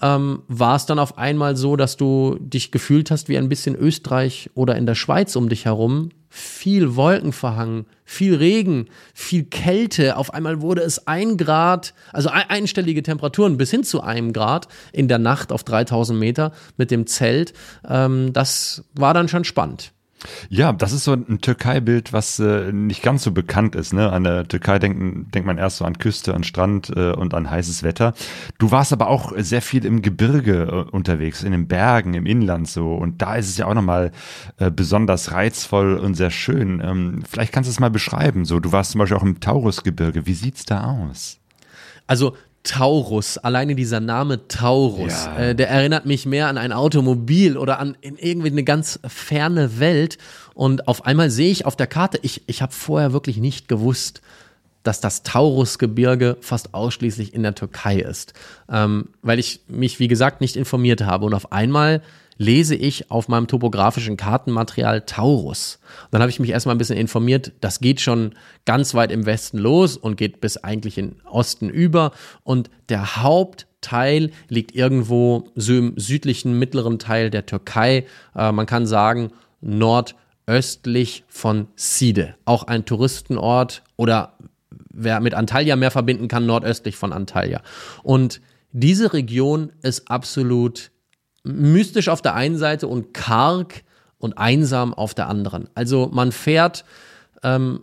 ähm, war es dann auf einmal so, dass du dich gefühlt hast wie ein bisschen Österreich oder in der Schweiz um dich herum. Viel Wolkenverhang, viel Regen, viel Kälte. Auf einmal wurde es ein Grad, also ein, einstellige Temperaturen bis hin zu einem Grad in der Nacht auf 3000 Meter mit dem Zelt. Ähm, das war dann schon spannend. Ja, das ist so ein Türkei-Bild, was äh, nicht ganz so bekannt ist. Ne? An der Türkei denkt, denkt man erst so an Küste, an Strand äh, und an heißes Wetter. Du warst aber auch sehr viel im Gebirge äh, unterwegs, in den Bergen, im Inland so. Und da ist es ja auch nochmal äh, besonders reizvoll und sehr schön. Ähm, vielleicht kannst du es mal beschreiben. So, du warst zum Beispiel auch im Taurusgebirge. Wie sieht's da aus? Also Taurus, alleine dieser Name Taurus, Ja. äh, der erinnert mich mehr an ein Automobil oder an in irgendwie eine ganz ferne Welt. Und auf einmal sehe ich auf der Karte, ich, ich habe vorher wirklich nicht gewusst, dass das Taurusgebirge fast ausschließlich in der Türkei ist, ähm, weil ich mich, wie gesagt, nicht informiert habe. Und auf einmal lese ich auf meinem topografischen Kartenmaterial Taurus. Und dann habe ich mich erstmal ein bisschen informiert. Das geht schon ganz weit im Westen los und geht bis eigentlich in Osten über. Und der Hauptteil liegt irgendwo so im südlichen mittleren Teil der Türkei. Äh, man kann sagen, nordöstlich von Side. Auch ein Touristenort oder wer mit Antalya mehr verbinden kann, nordöstlich von Antalya. Und diese Region ist absolut mystisch auf der einen Seite und karg und einsam auf der anderen. Also man fährt ähm,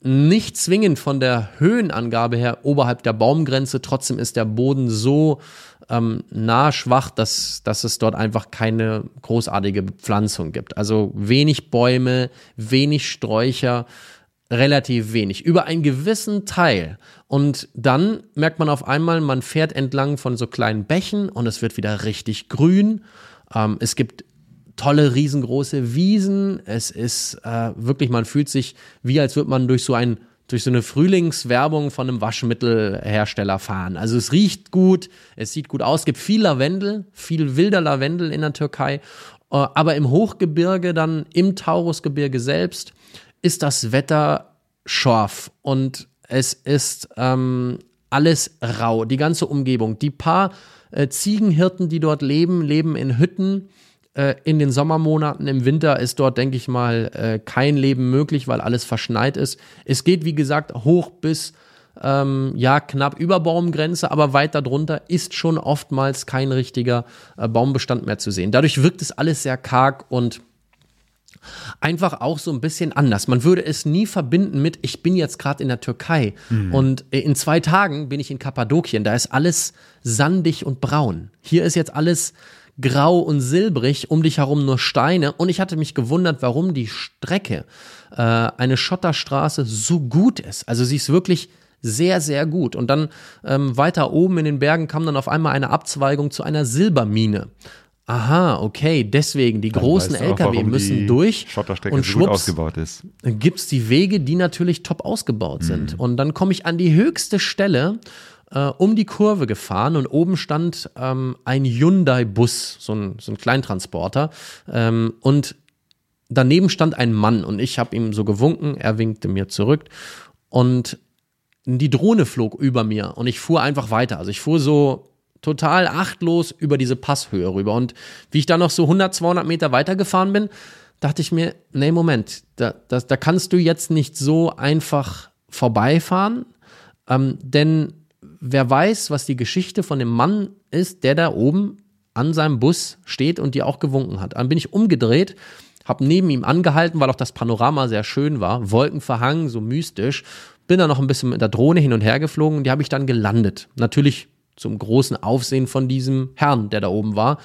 nicht zwingend von der Höhenangabe her oberhalb der Baumgrenze, trotzdem ist der Boden so ähm, nah schwach, dass, dass es dort einfach keine großartige Bepflanzung gibt. Also wenig Bäume, wenig Sträucher, relativ wenig, über einen gewissen Teil. Und dann merkt man auf einmal, man fährt entlang von so kleinen Bächen und es wird wieder richtig grün. Ähm, es gibt tolle, riesengroße Wiesen. Es ist äh, wirklich, man fühlt sich wie, als würde man durch so ein durch so eine Frühlingswerbung von einem Waschmittelhersteller fahren. Also es riecht gut, es sieht gut aus, es gibt viel Lavendel, viel wilder Lavendel in der Türkei. Äh, aber im Hochgebirge, dann im Taurusgebirge selbst, ist das Wetter scharf und es ist ähm, alles rau, die ganze Umgebung. Die paar äh, Ziegenhirten, die dort leben, leben in Hütten. Äh, in den Sommermonaten, im Winter ist dort, denke ich mal, äh, kein Leben möglich, weil alles verschneit ist. Es geht, wie gesagt, hoch bis ähm, ja knapp über Baumgrenze, aber weit darunter ist schon oftmals kein richtiger äh, Baumbestand mehr zu sehen. Dadurch wirkt es alles sehr karg und einfach auch so ein bisschen anders. Man würde es nie verbinden mit, ich bin jetzt gerade in der Türkei und äh, in zwei Tagen bin ich in Kappadokien. Da ist alles sandig und braun. Hier ist jetzt alles grau und silbrig, um dich herum nur Steine. Und ich hatte mich gewundert, warum die Strecke, äh, eine Schotterstraße, so gut ist. Also sie ist wirklich sehr, sehr gut. Und dann ähm, weiter oben in den Bergen kam dann auf einmal eine Abzweigung zu einer Silbermine. Aha, okay, deswegen, die großen weißt du auch, LKW müssen durch und so schwupps ausgebaut ist. gibt's die Wege, die natürlich top ausgebaut sind. Und dann komme ich an die höchste Stelle äh, um die Kurve gefahren und oben stand ähm, ein Hyundai-Bus, so ein, so ein Kleintransporter. Ähm, und daneben stand ein Mann und ich habe ihm so gewunken, er winkte mir zurück und die Drohne flog über mir und ich fuhr einfach weiter. Also ich fuhr so total achtlos über diese Passhöhe rüber. Und wie ich dann noch so 100, 200 Meter weitergefahren bin, dachte ich mir, nee, Moment, da, da, da kannst du jetzt nicht so einfach vorbeifahren, ähm, denn wer weiß, was die Geschichte von dem Mann ist, der da oben an seinem Bus steht und dir auch gewunken hat. Dann bin ich umgedreht, habe neben ihm angehalten, weil auch das Panorama sehr schön war, Wolken verhangen, so mystisch. Bin dann noch ein bisschen mit der Drohne hin und her geflogen und die habe ich dann gelandet. Natürlich zum großen Aufsehen von diesem Herrn, der da oben war,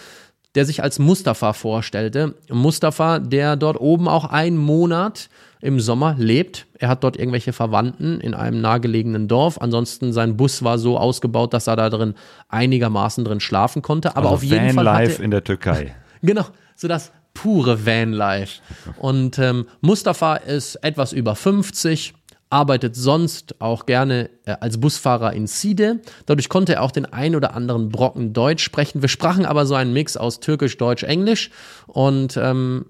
der sich als Mustafa vorstellte. Mustafa, der dort oben auch einen Monat im Sommer lebt. Er hat dort irgendwelche Verwandten in einem nahegelegenen Dorf. Ansonsten sein Bus war so ausgebaut, dass er da drin einigermaßen drin schlafen konnte. Aber Also auf jeden Fall Vanlife hatte, in der Türkei. *laughs* Genau, so das pure Vanlife. Und ähm, Mustafa ist etwas über 50, arbeitet sonst auch gerne äh, als Busfahrer in Side. Dadurch konnte er auch den ein oder anderen Brocken Deutsch sprechen. Wir sprachen aber so einen Mix aus Türkisch, Deutsch, Englisch. Und ähm,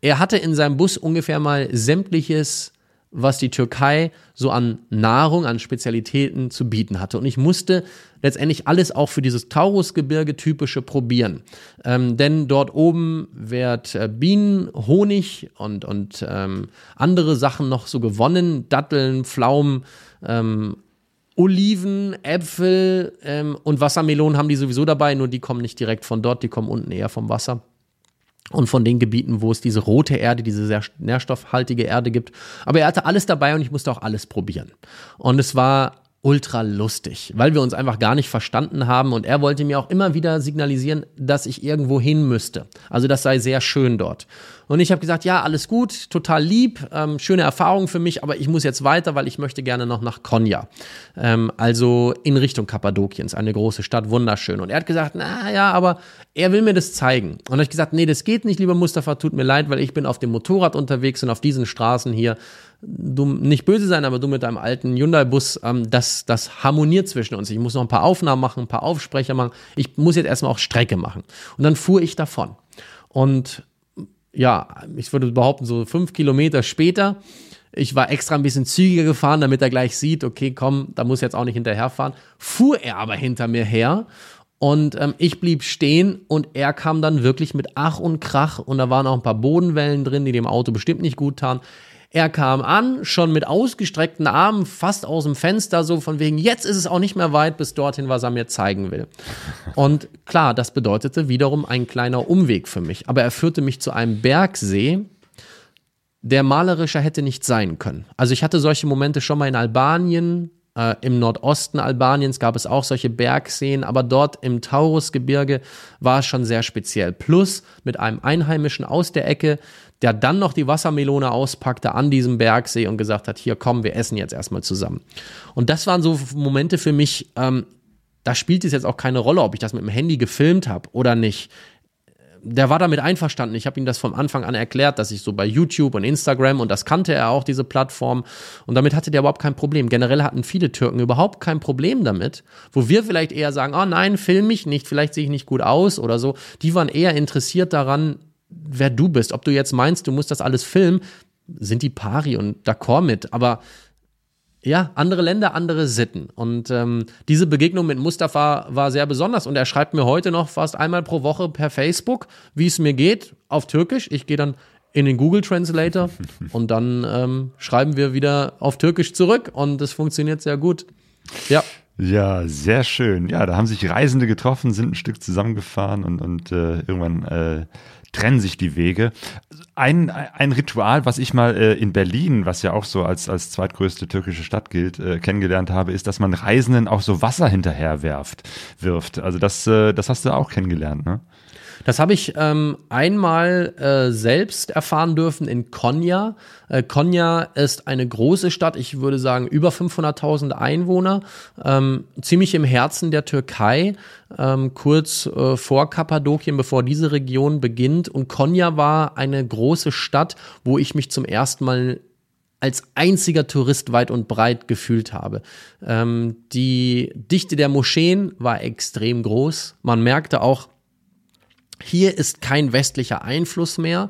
er hatte in seinem Bus ungefähr mal sämtliches, was die Türkei so an Nahrung, an Spezialitäten zu bieten hatte. Und ich musste letztendlich alles auch für dieses Taurusgebirge typische probieren. Ähm, denn dort oben wird äh, Bienen, Honig und, und ähm, andere Sachen noch so gewonnen. Datteln, Pflaumen, ähm, Oliven, Äpfel ähm, und Wassermelonen haben die sowieso dabei, nur die kommen nicht direkt von dort, die kommen unten eher vom Wasser und von den Gebieten, wo es diese rote Erde, diese sehr nährstoffhaltige Erde gibt. Aber er hatte alles dabei und ich musste auch alles probieren. Und es war ultra lustig, weil wir uns einfach gar nicht verstanden haben und er wollte mir auch immer wieder signalisieren, dass ich irgendwo hin müsste. Also das sei sehr schön dort. Und ich habe gesagt, ja, alles gut, total lieb, ähm, schöne Erfahrung für mich, aber ich muss jetzt weiter, weil ich möchte gerne noch nach Konya. Ähm, also in Richtung Kappadokiens, eine große Stadt, wunderschön. Und er hat gesagt, na ja, aber er will mir das zeigen. Und habe ich gesagt, nee, das geht nicht, lieber Mustafa, tut mir leid, weil ich bin auf dem Motorrad unterwegs und auf diesen Straßen hier du nicht böse sein, aber du mit deinem alten Hyundai-Bus, ähm, das, das harmoniert zwischen uns. Ich muss noch ein paar Aufnahmen machen, ein paar Aufsprecher machen. Ich muss jetzt erstmal auch Strecke machen. Und dann fuhr ich davon. Und ja, ich würde behaupten, so fünf Kilometer später, ich war extra ein bisschen zügiger gefahren, damit er gleich sieht, okay, komm, da muss jetzt auch nicht hinterherfahren. Fuhr er aber hinter mir her und ähm, ich blieb stehen und er kam dann wirklich mit Ach und Krach und da waren auch ein paar Bodenwellen drin, die dem Auto bestimmt nicht gut taten. Er kam an, schon mit ausgestreckten Armen, fast aus dem Fenster, so von wegen, jetzt ist es auch nicht mehr weit bis dorthin, was er mir zeigen will. Und klar, das bedeutete wiederum ein kleiner Umweg für mich. Aber er führte mich zu einem Bergsee, der malerischer hätte nicht sein können. Also ich hatte solche Momente schon mal in Albanien, äh, Im Nordosten Albaniens gab es auch solche Bergseen, aber dort im Taurusgebirge war es schon sehr speziell. Plus mit einem Einheimischen aus der Ecke, der dann noch die Wassermelone auspackte an diesem Bergsee und gesagt hat, hier komm, wir essen jetzt erstmal zusammen. Und das waren so Momente für mich, ähm, da spielt es jetzt auch keine Rolle, ob ich das mit dem Handy gefilmt habe oder nicht. Der war damit einverstanden. Ich habe ihm das vom Anfang an erklärt, dass ich so bei YouTube und Instagram und das kannte er auch, diese Plattform. Und damit hatte der überhaupt kein Problem. Generell hatten viele Türken überhaupt kein Problem damit, wo wir vielleicht eher sagen, oh nein, film mich nicht, vielleicht sehe ich nicht gut aus oder so. Die waren eher interessiert daran, wer du bist. Ob du jetzt meinst, du musst das alles filmen, sind die pari und d'accord mit. Aber ja, andere Länder, andere Sitten. Und ähm, diese Begegnung mit Mustafa war sehr besonders. Und er schreibt mir heute noch fast einmal pro Woche per Facebook, wie es mir geht, auf Türkisch. Ich gehe dann in den Google Translator *laughs* und dann ähm, schreiben wir wieder auf Türkisch zurück. Und es funktioniert sehr gut. Ja. Ja, sehr schön. Ja, da haben sich Reisende getroffen, sind ein Stück zusammengefahren und, und äh, irgendwann äh, trennen sich die Wege. Ein, ein Ritual, was ich mal äh, in Berlin, was ja auch so als, als zweitgrößte türkische Stadt gilt, äh, kennengelernt habe, ist, dass man Reisenden auch so Wasser hinterher werft, wirft. Also das, äh, das hast du auch kennengelernt, ne? Das habe ich ähm, einmal äh, selbst erfahren dürfen in Konya. Äh, Konya ist eine große Stadt, ich würde sagen über 500.000 Einwohner, ähm, ziemlich im Herzen der Türkei, ähm, kurz äh, vor Kappadokien, bevor diese Region beginnt. Und Konya war eine große Stadt, wo ich mich zum ersten Mal als einziger Tourist weit und breit gefühlt habe. Ähm, die Dichte der Moscheen war extrem groß. Man merkte auch, hier ist kein westlicher Einfluss mehr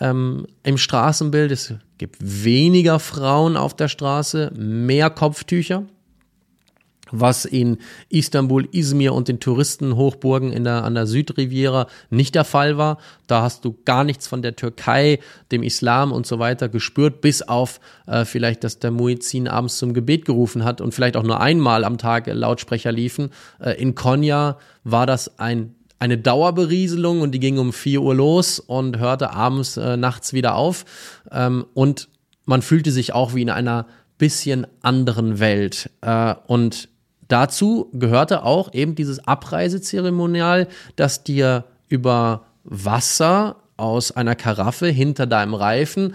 ähm, im Straßenbild. Es gibt weniger Frauen auf der Straße, mehr Kopftücher, was in Istanbul, Izmir und den Touristenhochburgen in der, an der Südriviera nicht der Fall war. Da hast du gar nichts von der Türkei, dem Islam und so weiter gespürt, bis auf äh, vielleicht, dass der Muezzin abends zum Gebet gerufen hat und vielleicht auch nur einmal am Tag Lautsprecher liefen. Äh, in Konya war das ein eine Dauerberieselung und die ging um 4 Uhr los und hörte abends, äh, nachts wieder auf. Ähm, und man fühlte sich auch wie in einer bisschen anderen Welt. Äh, und dazu gehörte auch eben dieses Abreisezeremonial, dass dir über Wasser aus einer Karaffe hinter deinem Reifen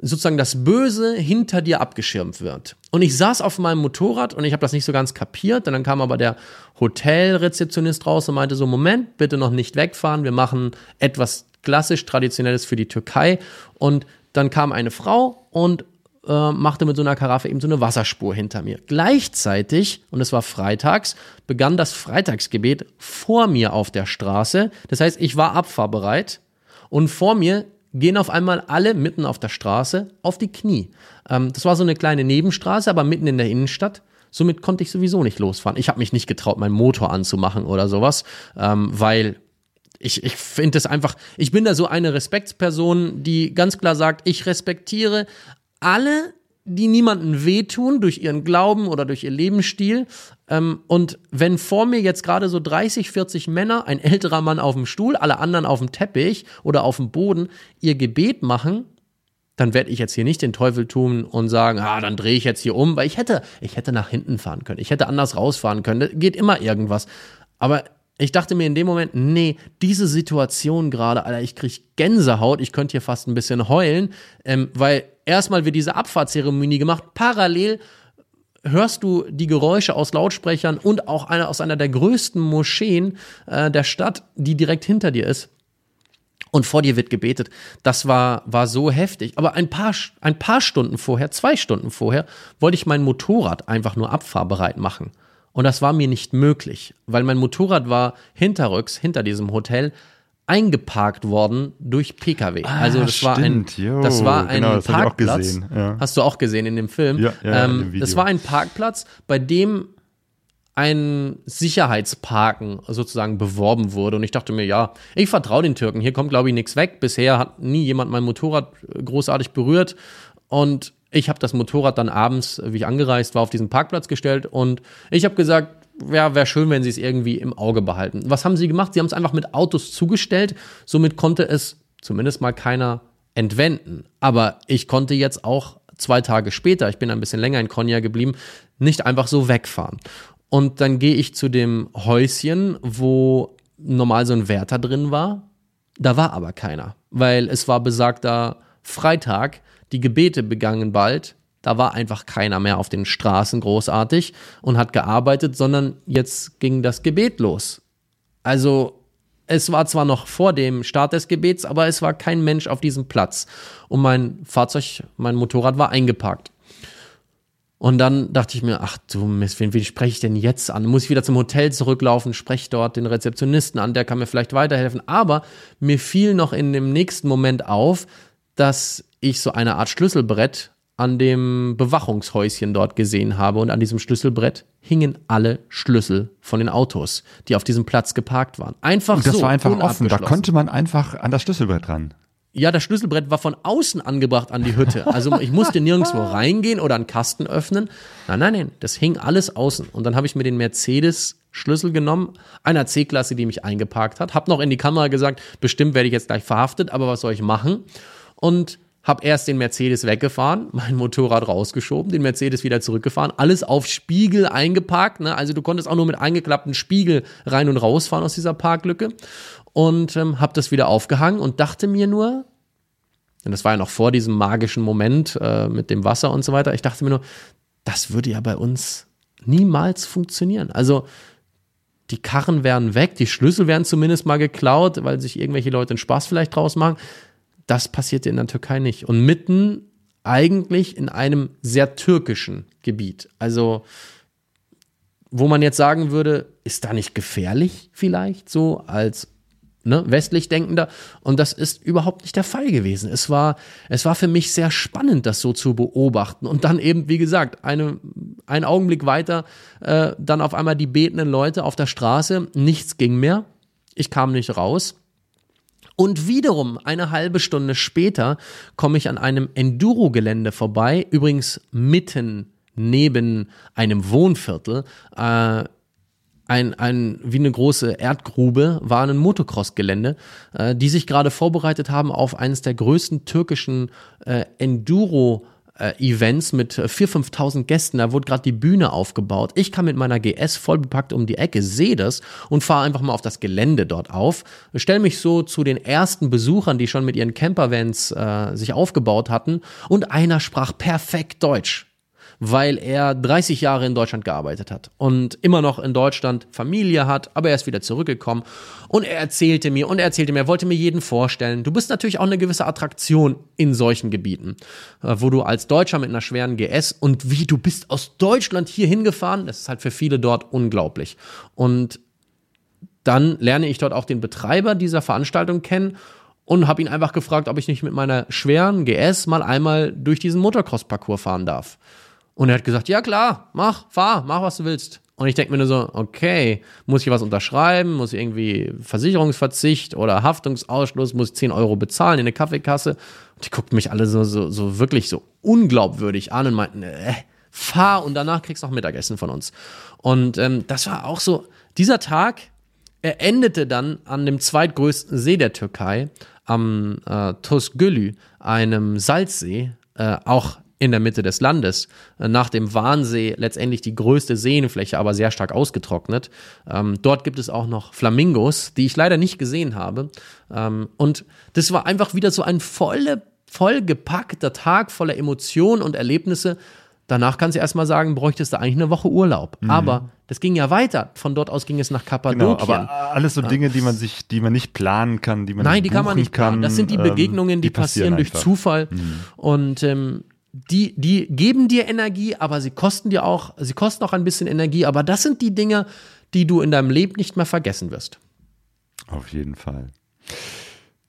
sozusagen das Böse hinter dir abgeschirmt wird. Und ich saß auf meinem Motorrad und ich habe das nicht so ganz kapiert. Und dann kam aber der Hotelrezeptionist raus und meinte so, Moment, bitte noch nicht wegfahren. Wir machen etwas klassisch Traditionelles für die Türkei. Und dann kam eine Frau und äh, machte mit so einer Karaffe eben so eine Wasserspur hinter mir. Gleichzeitig, und es war freitags, begann das Freitagsgebet vor mir auf der Straße. Das heißt, ich war abfahrbereit und vor mir gehen auf einmal alle mitten auf der Straße auf die Knie. Ähm, das war so eine kleine Nebenstraße, aber mitten in der Innenstadt. Somit konnte ich sowieso nicht losfahren. Ich habe mich nicht getraut, meinen Motor anzumachen oder sowas, ähm, weil ich, ich finde es einfach, ich bin da so eine Respektsperson, die ganz klar sagt, ich respektiere alle, die niemanden wehtun durch ihren Glauben oder durch ihr Lebensstil. Ähm, und wenn vor mir jetzt gerade so 30, 40 Männer, ein älterer Mann auf dem Stuhl, alle anderen auf dem Teppich oder auf dem Boden, ihr Gebet machen, dann werde ich jetzt hier nicht den Teufel tun und sagen, ah, dann drehe ich jetzt hier um, weil ich hätte, ich hätte nach hinten fahren können, ich hätte anders rausfahren können, geht immer irgendwas. Aber ich dachte mir in dem Moment, nee, diese Situation gerade, Alter, ich krieg Gänsehaut, ich könnte hier fast ein bisschen heulen, ähm, weil erstmal wird diese Abfahrtzeremonie gemacht, parallel hörst du die Geräusche aus Lautsprechern und auch einer aus einer der größten Moscheen äh, der Stadt, die direkt hinter dir ist. Und vor dir wird gebetet. Das war, war so heftig. Aber ein paar, ein paar Stunden vorher, zwei Stunden vorher, wollte ich mein Motorrad einfach nur abfahrbereit machen. Und das war mir nicht möglich, weil mein Motorrad war hinterrücks, hinter diesem Hotel, eingeparkt worden durch Pkw. Ah, also das war ein, jo, das war ein genau, das hab ich auch Parkplatz. gesehen, ja. Hast du auch gesehen in dem Film? Ja, ja, ja, ähm, Video. Das war ein Parkplatz, bei dem ein Sicherheitsparken sozusagen beworben wurde. Und ich dachte mir, ja, ich vertraue den Türken. Hier kommt, glaube ich, nichts weg. Bisher hat nie jemand mein Motorrad großartig berührt. Und ich habe das Motorrad dann abends, wie ich angereist war, auf diesen Parkplatz gestellt. Und ich habe gesagt, ja, wäre schön, wenn sie es irgendwie im Auge behalten. Was haben sie gemacht? Sie haben es einfach mit Autos zugestellt. Somit konnte es zumindest mal keiner entwenden. Aber ich konnte jetzt auch zwei Tage später, ich bin ein bisschen länger in Konya geblieben, nicht einfach so wegfahren. Und dann gehe ich zu dem Häuschen, wo normal so ein Wärter drin war. Da war aber keiner, weil es war besagter Freitag, die Gebete begangen bald. Da war einfach keiner mehr auf den Straßen großartig und hat gearbeitet, sondern jetzt ging das Gebet los. Also es war zwar noch vor dem Start des Gebets, aber es war kein Mensch auf diesem Platz. Und mein Fahrzeug, mein Motorrad war eingeparkt. Und dann dachte ich mir, ach du Mist, wen, wen spreche ich denn jetzt an? Muss ich wieder zum Hotel zurücklaufen, spreche dort den Rezeptionisten an, der kann mir vielleicht weiterhelfen. Aber mir fiel noch in dem nächsten Moment auf, dass ich so eine Art Schlüsselbrett an dem Bewachungshäuschen dort gesehen habe. Und an diesem Schlüsselbrett hingen alle Schlüssel von den Autos, die auf diesem Platz geparkt waren. Einfach Und das so. war einfach offen. Da konnte man einfach an das Schlüsselbrett ran. Ja, das Schlüsselbrett war von außen angebracht an die Hütte. Also ich musste nirgendwo *laughs* reingehen oder einen Kasten öffnen. Nein, nein, nein, das hing alles außen. Und dann habe ich mir den Mercedes-Schlüssel genommen, einer C-Klasse, die mich eingeparkt hat. Hab noch in die Kamera gesagt, bestimmt werde ich jetzt gleich verhaftet, aber was soll ich machen? Und habe erst den Mercedes weggefahren, *laughs* mein Motorrad rausgeschoben, den Mercedes wieder zurückgefahren, alles auf Spiegel eingeparkt. Ne? Also du konntest auch nur mit eingeklappten Spiegel rein und rausfahren aus dieser Parklücke und ähm, habe das wieder aufgehangen und dachte mir nur, und das war ja noch vor diesem magischen Moment äh, mit dem Wasser und so weiter, ich dachte mir nur, das würde ja bei uns niemals funktionieren. Also die Karren wären weg, die Schlüssel wären zumindest mal geklaut, weil sich irgendwelche Leute einen Spaß vielleicht draus machen. Das passierte in der Türkei nicht. Und mitten eigentlich in einem sehr türkischen Gebiet. Also wo man jetzt sagen würde, ist da nicht gefährlich vielleicht so als ne, westlich denkender und das ist überhaupt nicht der Fall gewesen. Es war es war für mich sehr spannend das so zu beobachten und dann eben wie gesagt, eine ein Augenblick weiter äh, dann auf einmal die betenden Leute auf der Straße, nichts ging mehr. Ich kam nicht raus. Und wiederum eine halbe Stunde später komme ich an einem Enduro-Gelände vorbei, übrigens mitten neben einem Wohnviertel. Äh, ein, ein, wie eine große Erdgrube war ein Motocross-Gelände, äh, die sich gerade vorbereitet haben auf eines der größten türkischen äh, Enduro- äh, Events mit 4.000, 5.000 Gästen. Da wurde gerade die Bühne aufgebaut. Ich kam mit meiner GS voll bepackt um die Ecke, sehe das und fahre einfach mal auf das Gelände dort auf. Stelle mich so zu den ersten Besuchern, die schon mit ihren Campervans äh, sich aufgebaut hatten. Und einer sprach perfekt Deutsch weil er 30 Jahre in Deutschland gearbeitet hat und immer noch in Deutschland Familie hat, aber er ist wieder zurückgekommen und er erzählte mir und er erzählte mir, er wollte mir jeden vorstellen. Du bist natürlich auch eine gewisse Attraktion in solchen Gebieten, äh, wo du als Deutscher mit einer schweren GS und wie du bist aus Deutschland hier hingefahren, das ist halt für viele dort unglaublich. Und dann lerne ich dort auch den Betreiber dieser Veranstaltung kennen und habe ihn einfach gefragt, ob ich nicht mit meiner schweren GS mal einmal durch diesen Motocross-Parcours fahren darf. Und er hat gesagt, ja klar, mach, fahr, mach, was du willst. Und ich denke mir nur so, okay, muss ich was unterschreiben? Muss ich irgendwie Versicherungsverzicht oder Haftungsausschluss? Muss ich 10 Euro bezahlen in eine Kaffeekasse? Und die guckten mich alle so, so, so wirklich so unglaubwürdig an und meinten, äh, fahr und danach kriegst du noch Mittagessen von uns. Und ähm, das war auch so, dieser Tag, er endete dann an dem zweitgrößten See der Türkei, am äh, Tosgölü, einem Salzsee, äh, auch in der Mitte des Landes. Äh, nach dem Warnsee letztendlich die größte Seenfläche, aber sehr stark ausgetrocknet. Ähm, dort gibt es auch noch Flamingos, die ich leider nicht gesehen habe. Ähm, und das war einfach wieder so ein volle, vollgepackter Tag voller Emotionen und Erlebnisse. Danach kannst du erstmal sagen, bräuchtest du eigentlich eine Woche Urlaub. Mhm. Aber das ging ja weiter. Von dort aus ging es nach Kappadokien. Genau, aber alles so Dinge, die man sich, die man nicht planen kann, die man Nein, die kann man nicht planen. Das sind die ähm, Begegnungen, die, die passieren, passieren durch Zufall. Mhm. Und ähm, die, die geben dir Energie, aber sie kosten dir auch, sie kosten auch ein bisschen Energie. Aber das sind die Dinge, die du in deinem Leben nicht mehr vergessen wirst. Auf jeden Fall.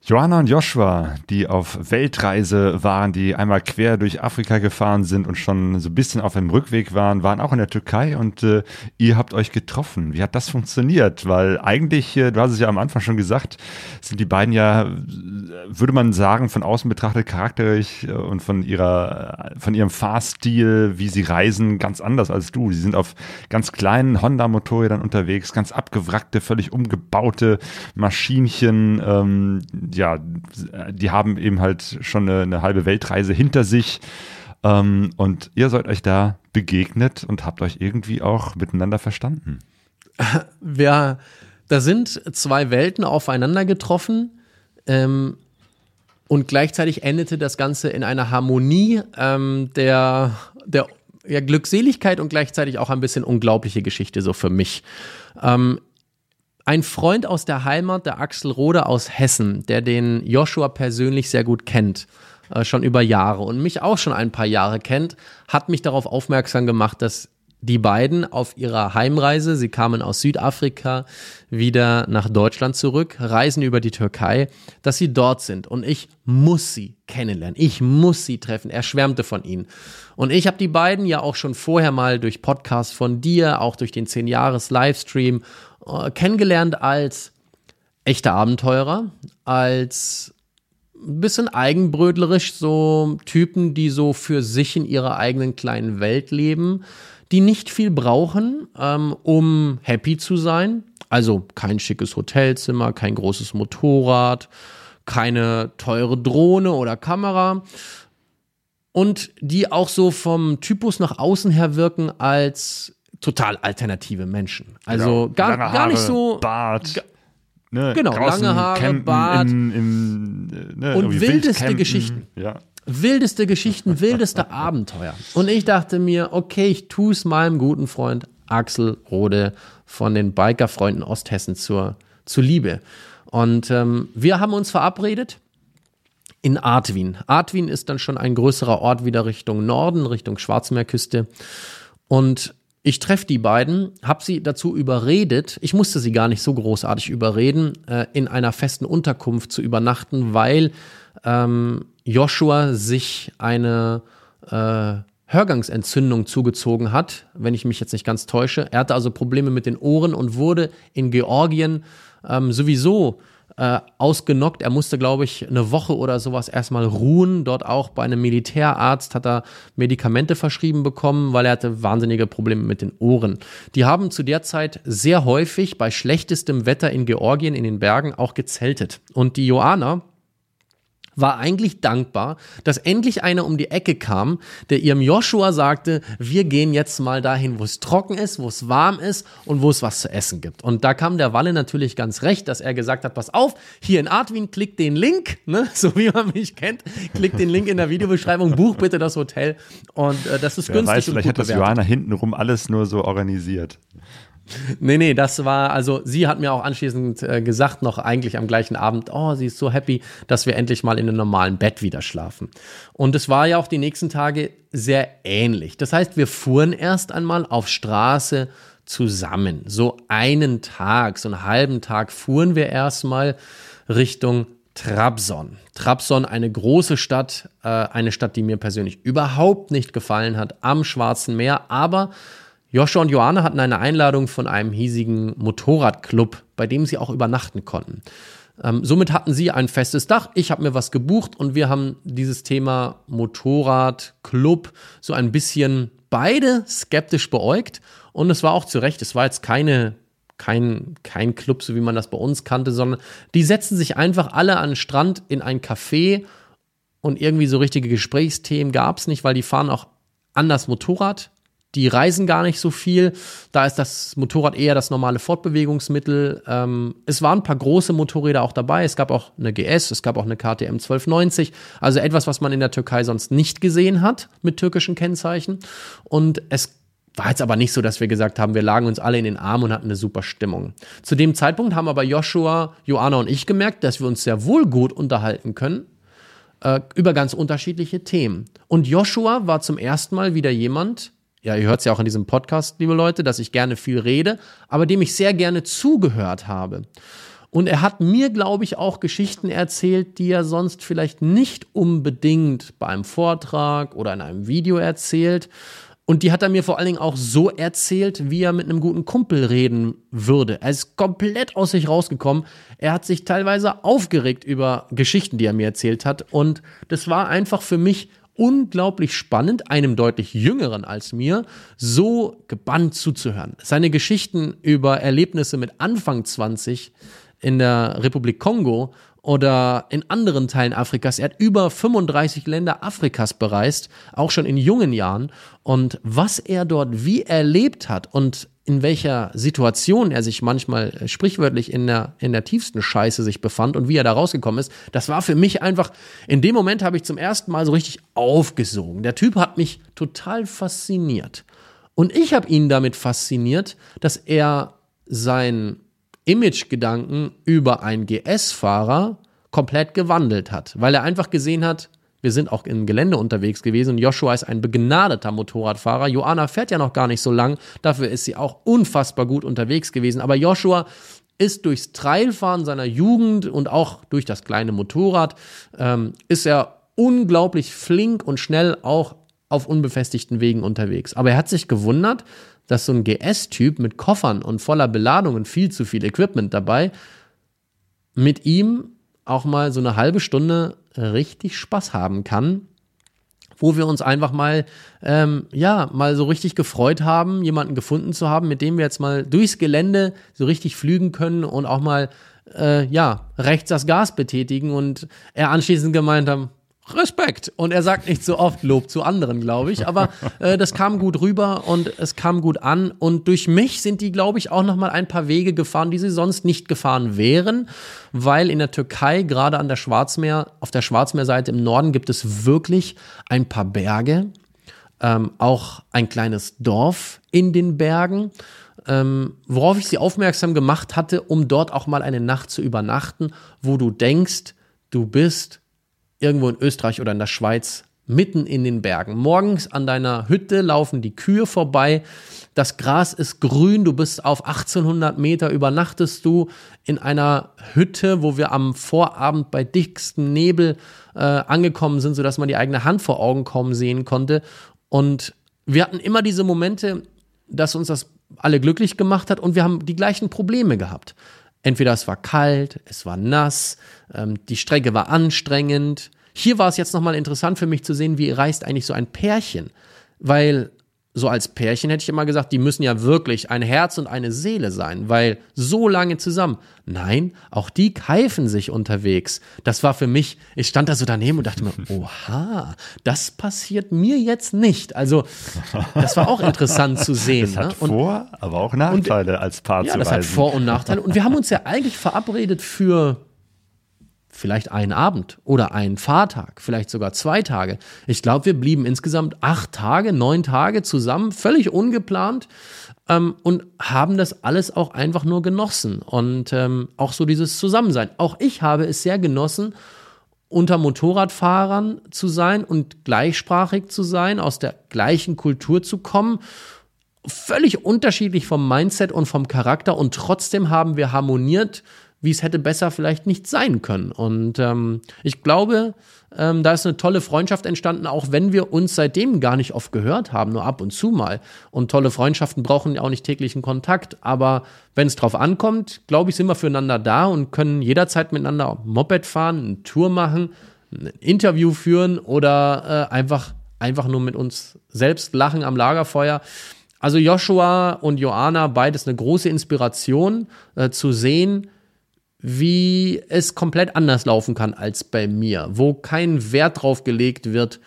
Johanna und Joshua, die auf Weltreise waren, die einmal quer durch Afrika gefahren sind und schon so ein bisschen auf dem Rückweg waren, waren auch in der Türkei und äh, ihr habt euch getroffen. Wie hat das funktioniert? Weil eigentlich, äh, du hast es ja am Anfang schon gesagt, sind die beiden ja, würde man sagen, von außen betrachtet charakterlich äh, und von ihrer, von ihrem Fahrstil, wie sie reisen, ganz anders als du. Sie sind auf ganz kleinen Honda-Motorrädern unterwegs, ganz abgewrackte, völlig umgebaute Maschinchen, ähm, ja, die haben eben halt schon eine, eine halbe Weltreise hinter sich. Ähm, und ihr seid euch da begegnet und habt euch irgendwie auch miteinander verstanden. *laughs* Wir, da sind zwei Welten aufeinander getroffen. Ähm, und gleichzeitig endete das Ganze in einer Harmonie ähm, der, der ja, Glückseligkeit und gleichzeitig auch ein bisschen unglaubliche Geschichte so für mich. Ähm, ein Freund aus der Heimat, der Axel Rode aus Hessen, der den Joshua persönlich sehr gut kennt, äh, schon über Jahre und mich auch schon ein paar Jahre kennt, hat mich darauf aufmerksam gemacht, dass die beiden auf ihrer Heimreise, sie kamen aus Südafrika wieder nach Deutschland zurück, reisen über die Türkei, dass sie dort sind und ich muss sie kennenlernen, ich muss sie treffen. Er schwärmte von ihnen. Und ich habe die beiden ja auch schon vorher mal durch Podcast von dir, auch durch den 10 Jahres Livestream äh, kennengelernt als echter Abenteurer, als ein bisschen eigenbrötlerisch, so Typen, die so für sich in ihrer eigenen kleinen Welt leben, die nicht viel brauchen, ähm, um happy zu sein. Also kein schickes Hotelzimmer, kein großes Motorrad, keine teure Drohne oder Kamera. Und die auch so vom Typus nach außen her wirken als total alternative Menschen. Also genau. gar, gar nicht so. Bart. Ne, genau, lange Haare, campen, Bart. In, in, ne, und wildeste Geschichten. Ja. Wildeste Geschichten, wildeste *laughs* Abenteuer. Und ich dachte mir, okay, ich tue es meinem guten Freund Axel Rode von den Bikerfreunden Osthessen zur, zur Liebe. Und ähm, wir haben uns verabredet in Artwin. Artwin ist dann schon ein größerer Ort wieder Richtung Norden, Richtung Schwarzmeerküste. Und ich treffe die beiden, habe sie dazu überredet, ich musste sie gar nicht so großartig überreden, äh, in einer festen Unterkunft zu übernachten, weil ähm, Joshua sich eine äh, Hörgangsentzündung zugezogen hat, wenn ich mich jetzt nicht ganz täusche. Er hatte also Probleme mit den Ohren und wurde in Georgien ähm, sowieso äh, ausgenockt. Er musste, glaube ich, eine Woche oder sowas erstmal ruhen. Dort auch bei einem Militärarzt hat er Medikamente verschrieben bekommen, weil er hatte wahnsinnige Probleme mit den Ohren. Die haben zu der Zeit sehr häufig bei schlechtestem Wetter in Georgien in den Bergen auch gezeltet. Und die Joana, war eigentlich dankbar, dass endlich einer um die Ecke kam, der ihrem Joshua sagte, wir gehen jetzt mal dahin, wo es trocken ist, wo es warm ist und wo es was zu essen gibt. Und da kam der Walle natürlich ganz recht, dass er gesagt hat, pass auf, hier in Artwin, klick den Link, ne, *laughs* so wie man mich kennt, klick den Link in der Videobeschreibung, buch bitte das Hotel und äh, das ist Wer günstig weiß, vielleicht hat das Johanna hintenrum alles nur so organisiert. Nee, nee, das war, also sie hat mir auch anschließend äh, gesagt, noch eigentlich am gleichen Abend, oh, sie ist so happy, dass wir endlich mal in einem normalen Bett wieder schlafen. Und es war ja auch die nächsten Tage sehr ähnlich. Das heißt, wir fuhren erst einmal auf Straße zusammen. So einen Tag, so einen halben Tag fuhren wir erstmal Richtung Trabzon. Trabzon, eine große Stadt, äh, eine Stadt, die mir persönlich überhaupt nicht gefallen hat, am Schwarzen Meer, aber Joshua und Joanne hatten eine Einladung von einem hiesigen Motorradclub, bei dem sie auch übernachten konnten. Ähm, somit hatten sie ein festes Dach. Ich habe mir was gebucht und wir haben dieses Thema Motorradclub so ein bisschen beide skeptisch beäugt. Und es war auch zu Recht, es war jetzt keine kein, kein Club, so wie man das bei uns kannte, sondern die setzen sich einfach alle an den Strand in ein Café und irgendwie so richtige Gesprächsthemen gab es nicht, weil die fahren auch anders Motorrad. Die reisen gar nicht so viel. Da ist das Motorrad eher das normale Fortbewegungsmittel. Ähm, es waren ein paar große Motorräder auch dabei. Es gab auch eine GS, es gab auch eine KTM 1290. Also etwas, was man in der Türkei sonst nicht gesehen hat mit türkischen Kennzeichen. Und es war jetzt aber nicht so, dass wir gesagt haben, wir lagen uns alle in den Arm und hatten eine super Stimmung. Zu dem Zeitpunkt haben aber Joshua, Joanna und ich gemerkt, dass wir uns sehr wohl gut unterhalten können äh, über ganz unterschiedliche Themen. Und Joshua war zum ersten Mal wieder jemand, ja, ihr hört es ja auch in diesem Podcast, liebe Leute, dass ich gerne viel rede, aber dem ich sehr gerne zugehört habe. Und er hat mir, glaube ich, auch Geschichten erzählt, die er sonst vielleicht nicht unbedingt bei einem Vortrag oder in einem Video erzählt. Und die hat er mir vor allen Dingen auch so erzählt, wie er mit einem guten Kumpel reden würde. Er ist komplett aus sich rausgekommen. Er hat sich teilweise aufgeregt über Geschichten, die er mir erzählt hat. Und das war einfach für mich unglaublich spannend, einem deutlich jüngeren als mir, so gebannt zuzuhören. Seine Geschichten über Erlebnisse mit Anfang 20 in der Republik Kongo oder in anderen Teilen Afrikas. Er hat über 35 Länder Afrikas bereist, auch schon in jungen Jahren. Und was er dort wie erlebt hat und in welcher Situation er sich manchmal äh, sprichwörtlich in der, in der tiefsten Scheiße sich befand und wie er da rausgekommen ist, das war für mich einfach, in dem Moment habe ich zum ersten Mal so richtig aufgesogen. Der Typ hat mich total fasziniert. Und ich habe ihn damit fasziniert, dass er sein Image-Gedanken über einen GS-Fahrer komplett gewandelt hat, weil er einfach gesehen hat, wir sind auch im Gelände unterwegs gewesen und Joshua ist ein begnadeter Motorradfahrer. Joanna fährt ja noch gar nicht so lang, dafür ist sie auch unfassbar gut unterwegs gewesen. Aber Joshua ist durchs Trailfahren seiner Jugend und auch durch das kleine Motorrad, ähm, ist er unglaublich flink und schnell auch auf unbefestigten Wegen unterwegs. Aber er hat sich gewundert, dass so ein GS-Typ mit Koffern und voller Beladung und viel zu viel Equipment dabei mit ihm auch mal so eine halbe Stunde richtig Spaß haben kann, wo wir uns einfach mal, ähm, ja, mal so richtig gefreut haben, jemanden gefunden zu haben, mit dem wir jetzt mal durchs Gelände so richtig flügen können und auch mal, äh, ja, rechts das Gas betätigen und er anschließend gemeint haben, Respekt. Und er sagt nicht so oft Lob zu anderen, glaube ich. Aber äh, das kam gut rüber und es kam gut an. Und durch mich sind die, glaube ich, auch noch mal ein paar Wege gefahren, die sie sonst nicht gefahren wären, weil in der Türkei gerade an der Schwarzmeer, auf der Schwarzmeerseite im Norden gibt es wirklich ein paar Berge, ähm, auch ein kleines Dorf in den Bergen. Ähm, worauf ich sie aufmerksam gemacht hatte, um dort auch mal eine Nacht zu übernachten, wo du denkst, du bist irgendwo in Österreich oder in der Schweiz, mitten in den Bergen. Morgens an deiner Hütte laufen die Kühe vorbei, das Gras ist grün, du bist auf 1800 Meter, übernachtest du in einer Hütte, wo wir am Vorabend bei dickstem Nebel äh, angekommen sind, sodass man die eigene Hand vor Augen kommen sehen konnte. Und wir hatten immer diese Momente, dass uns das alle glücklich gemacht hat und wir haben die gleichen Probleme gehabt. Entweder es war kalt, es war nass, ähm, die Strecke war anstrengend. Hier war es jetzt nochmal interessant für mich zu sehen, wie reist eigentlich so ein Pärchen. Weil so als Pärchen hätte ich immer gesagt, die müssen ja wirklich ein Herz und eine Seele sein, weil so lange zusammen. Nein, auch die keifen sich unterwegs. Das war für mich, ich stand da so daneben und dachte mir, *laughs* oha, das passiert mir jetzt nicht. Also, das war auch interessant zu *laughs* sehen. Das hat ne? und, Vor-, aber auch Nachteile und, als Paar ja, zu das reisen. hat Vor- und Nachteile. Und wir haben uns ja *laughs* eigentlich verabredet für vielleicht einen Abend oder einen Fahrtag, vielleicht sogar zwei Tage. Ich glaube, wir blieben insgesamt acht Tage, neun Tage zusammen, völlig ungeplant ähm, und haben das alles auch einfach nur genossen und ähm, auch so dieses Zusammensein. Auch ich habe es sehr genossen, unter Motorradfahrern zu sein und gleichsprachig zu sein, aus der gleichen Kultur zu kommen völlig unterschiedlich vom Mindset und vom Charakter und trotzdem haben wir harmoniert wie es hätte besser vielleicht nicht sein können. Und ähm, ich glaube, ähm, da ist eine tolle Freundschaft entstanden, auch wenn wir uns seitdem gar nicht oft gehört haben, nur ab und zu mal. Und tolle Freundschaften brauchen ja auch nicht täglichen Kontakt. Aber wenn es drauf ankommt, glaube ich, sind wir füreinander da und können jederzeit miteinander Moped fahren, eine Tour machen, ein Interview führen oder äh, einfach, einfach nur mit uns selbst lachen am Lagerfeuer. Also Joshua und Joanna, beides eine große Inspiration äh, zu sehen, wie es komplett anders laufen kann als bei mir, wo kein Wert drauf gelegt wird,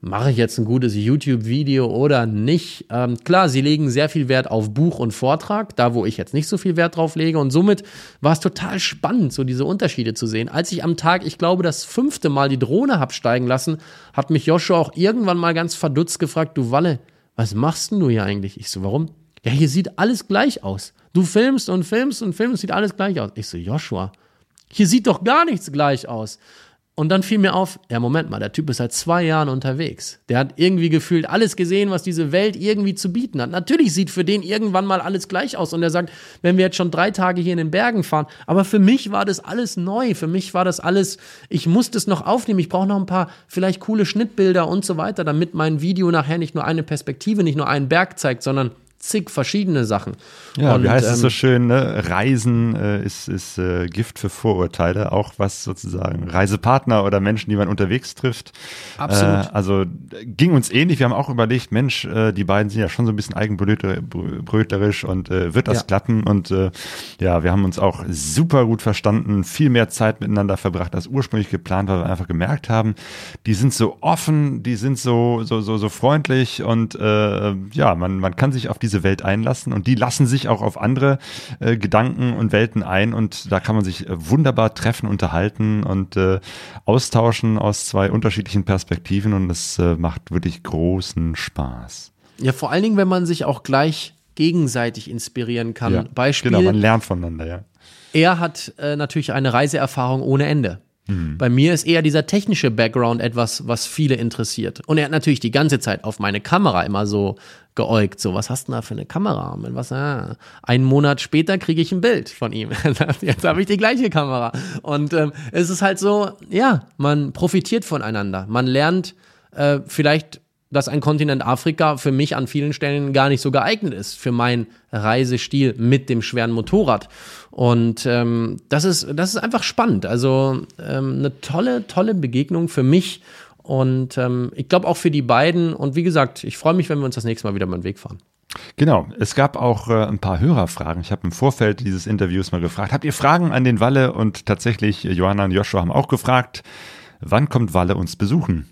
mache ich jetzt ein gutes YouTube-Video oder nicht. Ähm, klar, sie legen sehr viel Wert auf Buch und Vortrag, da wo ich jetzt nicht so viel Wert drauf lege. Und somit war es total spannend, so diese Unterschiede zu sehen. Als ich am Tag, ich glaube, das fünfte Mal die Drohne hab steigen lassen, hat mich Joshua auch irgendwann mal ganz verdutzt gefragt, du Walle, was machst denn du hier eigentlich? Ich so, warum? Ja, hier sieht alles gleich aus. Du filmst und filmst und filmst, sieht alles gleich aus. Ich so, Joshua, hier sieht doch gar nichts gleich aus. Und dann fiel mir auf, ja, Moment mal, der Typ ist seit zwei Jahren unterwegs. Der hat irgendwie gefühlt alles gesehen, was diese Welt irgendwie zu bieten hat. Natürlich sieht für den irgendwann mal alles gleich aus. Und er sagt, wenn wir jetzt schon drei Tage hier in den Bergen fahren, aber für mich war das alles neu. Für mich war das alles, ich musste es noch aufnehmen. Ich brauche noch ein paar vielleicht coole Schnittbilder und so weiter, damit mein Video nachher nicht nur eine Perspektive, nicht nur einen Berg zeigt, sondern zig verschiedene Sachen. Ja, und, wie heißt es so ähm, schön, ne? Reisen äh, ist, ist äh, Gift für Vorurteile, auch was sozusagen Reisepartner oder Menschen, die man unterwegs trifft. Absolut. Äh, also ging uns ähnlich. Wir haben auch überlegt, Mensch, äh, die beiden sind ja schon so ein bisschen eigenbrötlerisch und äh, wird das Ja. klappen? Und äh, ja, wir haben uns auch super gut verstanden, viel mehr Zeit miteinander verbracht, als ursprünglich geplant, weil wir einfach gemerkt haben, die sind so offen, die sind so, so, so, so freundlich und ja, man, man kann sich auf diese Welt einlassen und die lassen sich auch auf andere äh, Gedanken und Welten ein und da kann man sich äh, wunderbar treffen, unterhalten und äh, austauschen aus zwei unterschiedlichen Perspektiven und es äh, macht wirklich großen Spaß. Ja, vor allen Dingen, wenn man sich auch gleich gegenseitig inspirieren kann. Ja, Beispiel, Genau, man lernt voneinander, ja. er hat äh, natürlich eine Reiseerfahrung ohne Ende. Bei mir ist eher dieser technische Background etwas, was viele interessiert. Und er hat natürlich die ganze Zeit auf meine Kamera immer so geäugt. So, was hast du denn da für eine Kamera? Mit was? Ah. Einen Monat später kriege ich ein Bild von ihm. *laughs* Jetzt habe ich die gleiche Kamera. Und ähm, es ist halt so, ja, man profitiert voneinander. Man lernt äh, vielleicht dass ein Kontinent Afrika für mich an vielen Stellen gar nicht so geeignet ist für meinen Reisestil mit dem schweren Motorrad. Und ähm, das, ist, das ist einfach spannend. Also ähm, eine tolle, tolle Begegnung für mich und ähm, ich glaube auch für die beiden. Und wie gesagt, ich freue mich, wenn wir uns das nächste Mal wieder über den Weg fahren. Genau, es gab auch äh, ein paar Hörerfragen. Ich habe im Vorfeld dieses Interviews mal gefragt, habt ihr Fragen an den Walle? Und tatsächlich, äh, Johanna und Joshua haben auch gefragt, wann kommt Walle uns besuchen?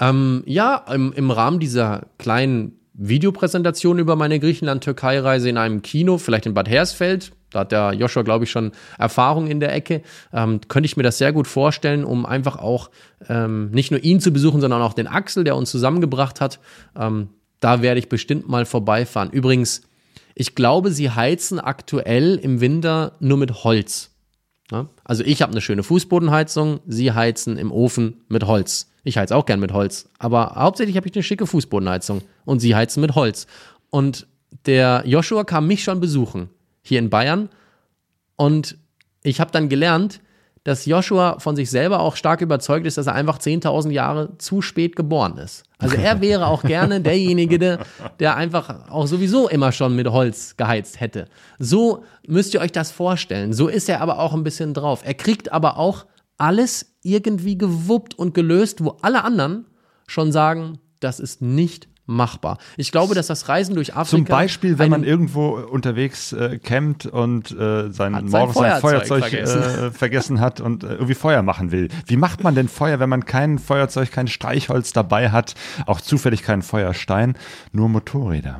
Ähm, ja, im, im Rahmen dieser kleinen Videopräsentation über meine Griechenland-Türkei-Reise in einem Kino, vielleicht in Bad Hersfeld, da hat der Joshua, glaube ich, schon Erfahrung in der Ecke, ähm, könnte ich mir das sehr gut vorstellen, um einfach auch ähm, nicht nur ihn zu besuchen, sondern auch den Axel, der uns zusammengebracht hat. Ähm, da werde ich bestimmt mal vorbeifahren. Übrigens, ich glaube, sie heizen aktuell im Winter nur mit Holz. Ja? Also ich habe eine schöne Fußbodenheizung, sie heizen im Ofen mit Holz. Ich heiz auch gern mit Holz, aber hauptsächlich habe ich eine schicke Fußbodenheizung und sie heizen mit Holz. Und der Joshua kam mich schon besuchen hier in Bayern und ich habe dann gelernt, dass Joshua von sich selber auch stark überzeugt ist, dass er einfach 10.000 Jahre zu spät geboren ist. Also er *laughs* wäre auch gerne derjenige, der, der einfach auch sowieso immer schon mit Holz geheizt hätte. So müsst ihr euch das vorstellen. So ist er aber auch ein bisschen drauf. Er kriegt aber auch alles irgendwie gewuppt und gelöst, wo alle anderen schon sagen, das ist nicht machbar. Ich glaube, dass das Reisen durch Afrika Zum Beispiel, wenn man irgendwo unterwegs äh, campt und äh, sein, Hat sein Feuerzeug Feuerzeug vergessen. äh, *laughs* vergessen hat und äh, irgendwie Feuer machen will. Wie macht man denn Feuer, wenn man kein Feuerzeug, kein Streichholz dabei hat, auch zufällig keinen Feuerstein, nur Motorräder?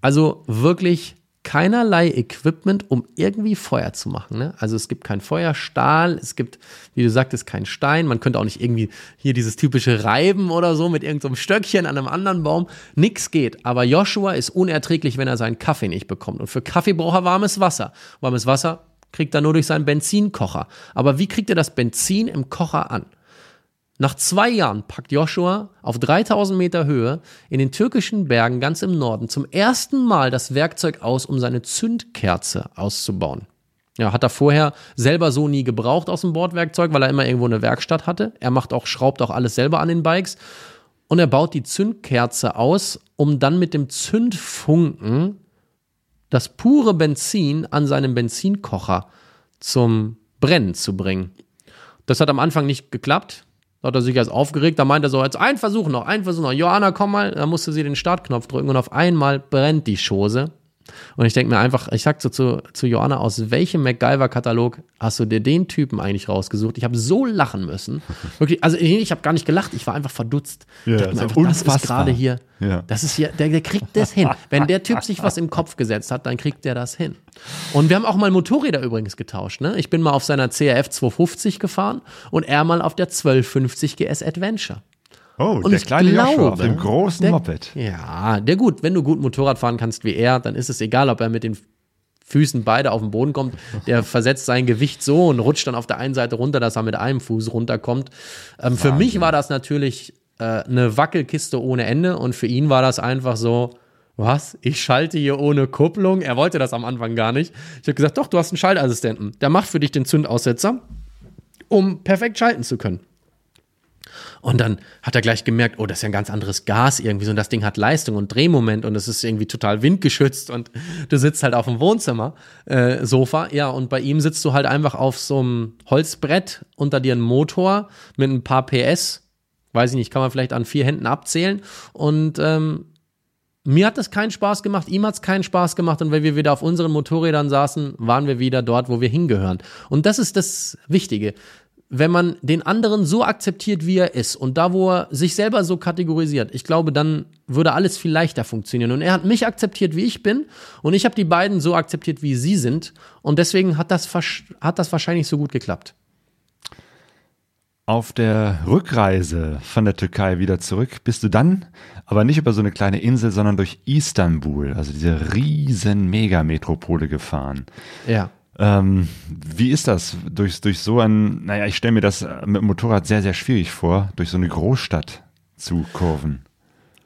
Also wirklich keinerlei Equipment, um irgendwie Feuer zu machen. Ne? Also es gibt kein Feuerstahl, es gibt, wie du sagtest, kein Stein. Man könnte auch nicht irgendwie hier dieses typische Reiben oder so mit irgendeinem Stöckchen an einem anderen Baum. Nix geht. Aber Joshua ist unerträglich, wenn er seinen Kaffee nicht bekommt. Und für Kaffee braucht er warmes Wasser. Warmes Wasser kriegt er nur durch seinen Benzinkocher. Aber wie kriegt er das Benzin im Kocher an? Nach zwei Jahren packt Joshua auf 3000 Meter Höhe in den türkischen Bergen ganz im Norden zum ersten Mal das Werkzeug aus, um seine Zündkerze auszubauen. Ja, hat er vorher selber so nie gebraucht aus dem Bordwerkzeug, weil er immer irgendwo eine Werkstatt hatte. Er macht auch, schraubt auch alles selber an den Bikes. Und er baut die Zündkerze aus, um dann mit dem Zündfunken das pure Benzin an seinem Benzinkocher zum Brennen zu bringen. Das hat am Anfang nicht geklappt. Hat er sich erst aufgeregt, da meint er so, jetzt ein Versuch noch, ein Versuch noch. Johanna, komm mal, da musste sie den Startknopf drücken und auf einmal brennt die Chose. Und ich denke mir einfach, ich sag so zu, zu Joanna, aus welchem MacGyver-Katalog hast du dir den Typen eigentlich rausgesucht? Ich habe so lachen müssen. *laughs* Wirklich, also ich, habe gar nicht gelacht, ich war einfach verdutzt. Ja, ich dachte mir ist einfach, das ist unfassbar. gerade hier, Ja. das ist hier, der, der kriegt das hin. Wenn der Typ sich was im Kopf gesetzt hat, dann kriegt der das hin. Und wir haben auch mal Motorräder übrigens getauscht. Ne? Ich bin mal auf seiner CRF 250 gefahren und er mal auf der 1250 GS Adventure. Oh, Und der kleine glaube, Joshua auf dem großen der, Moped. Ja, der gut, wenn du gut Motorrad fahren kannst wie er, dann ist es egal, ob er mit den Füßen beide auf den Boden kommt. Der versetzt sein Gewicht so und rutscht dann auf der einen Seite runter, dass er mit einem Fuß runterkommt. Ähm, für mich war das natürlich äh, eine Wackelkiste ohne Ende und für ihn war das einfach so. Was? Ich schalte hier ohne Kupplung? Er wollte das am Anfang gar nicht. Ich habe gesagt, doch, du hast einen Schaltassistenten. Der macht für dich den Zündaussetzer, um perfekt schalten zu können. Und dann hat er gleich gemerkt, oh, das ist ja ein ganz anderes Gas irgendwie so. Und das Ding hat Leistung und Drehmoment und es ist irgendwie total windgeschützt und du sitzt halt auf dem Wohnzimmer, äh. Ja, und bei ihm sitzt du halt einfach auf so einem Holzbrett, unter dir ein Motor mit ein paar PS. Weiß ich nicht, kann man vielleicht an vier Händen abzählen. Und ähm, mir hat das keinen Spaß gemacht, ihm hat es keinen Spaß gemacht und wenn wir wieder auf unseren Motorrädern saßen, waren wir wieder dort, wo wir hingehören. Und das ist das Wichtige. Wenn man den anderen so akzeptiert, wie er ist und da, wo er sich selber so kategorisiert, ich glaube, dann würde alles viel leichter funktionieren. Und er hat mich akzeptiert, wie ich bin und ich habe die beiden so akzeptiert, wie sie sind und deswegen hat das, hat das wahrscheinlich so gut geklappt. Auf der Rückreise von der Türkei wieder zurück bist du dann aber nicht über so eine kleine Insel, sondern durch Istanbul, also diese riesen Megametropole gefahren. Ja. Ähm, wie ist das, durch, durch so ein, naja, ich stelle mir das mit dem Motorrad sehr, sehr schwierig vor, durch so eine Großstadt zu kurven.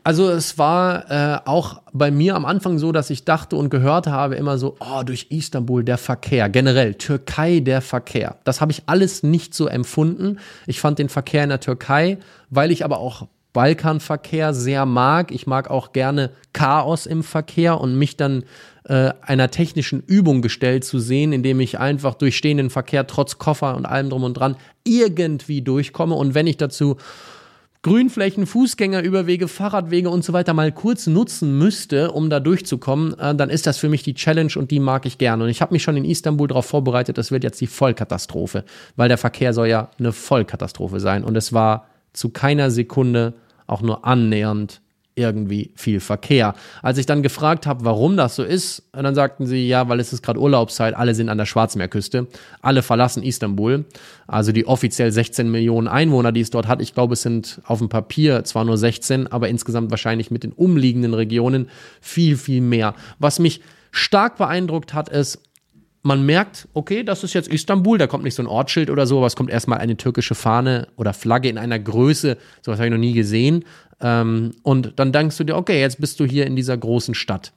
Also es war äh, auch bei mir am Anfang so, dass ich dachte und gehört habe immer so, oh, durch Istanbul der Verkehr, generell Türkei der Verkehr. Das habe ich alles nicht so empfunden. Ich fand den Verkehr in der Türkei, weil ich aber auch Balkanverkehr sehr mag. Ich mag auch gerne Chaos im Verkehr und mich dann äh, einer technischen Übung gestellt zu sehen, indem ich einfach durch stehenden Verkehr trotz Koffer und allem drum und dran irgendwie durchkomme. Und wenn ich dazu Grünflächen, Fußgängerüberwege, Fahrradwege und so weiter mal kurz nutzen müsste, um da durchzukommen, äh, dann ist das für mich die Challenge und die mag ich gerne. Und ich habe mich schon in Istanbul darauf vorbereitet, das wird jetzt die Vollkatastrophe, weil der Verkehr soll ja eine Vollkatastrophe sein. Und es war zu keiner Sekunde auch nur annähernd irgendwie viel Verkehr. Als ich dann gefragt habe, warum das so ist, dann sagten sie, ja, weil es ist gerade Urlaubszeit, alle sind an der Schwarzmeerküste, alle verlassen Istanbul, also die offiziell 16 Millionen Einwohner, die es dort hat, ich glaube, es sind auf dem Papier zwar nur 16, aber insgesamt wahrscheinlich mit den umliegenden Regionen viel, viel mehr. Was mich stark beeindruckt hat, ist, man merkt, okay, das ist jetzt Istanbul, da kommt nicht so ein Ortsschild oder so, aber es kommt erstmal eine türkische Fahne oder Flagge in einer Größe, sowas habe ich noch nie gesehen. Ähm, und dann denkst du dir, okay, jetzt bist du hier in dieser großen Stadt.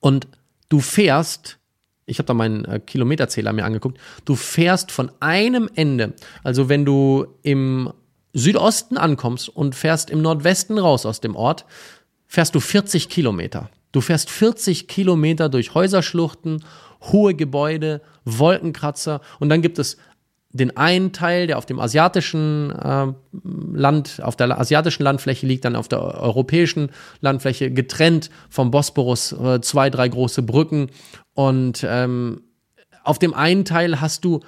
Und du fährst, ich habe da meinen äh, Kilometerzähler mir angeguckt, du fährst von einem Ende, also wenn du im Südosten ankommst und fährst im Nordwesten raus aus dem Ort, fährst du 40 Kilometer. Du fährst 40 Kilometer durch Häuserschluchten, hohe Gebäude, Wolkenkratzer und dann gibt es den einen Teil, der auf dem asiatischen äh, Land, auf der asiatischen Landfläche liegt, dann auf der europäischen Landfläche getrennt vom Bosporus, äh, zwei, drei große Brücken und ähm, auf dem einen Teil hast du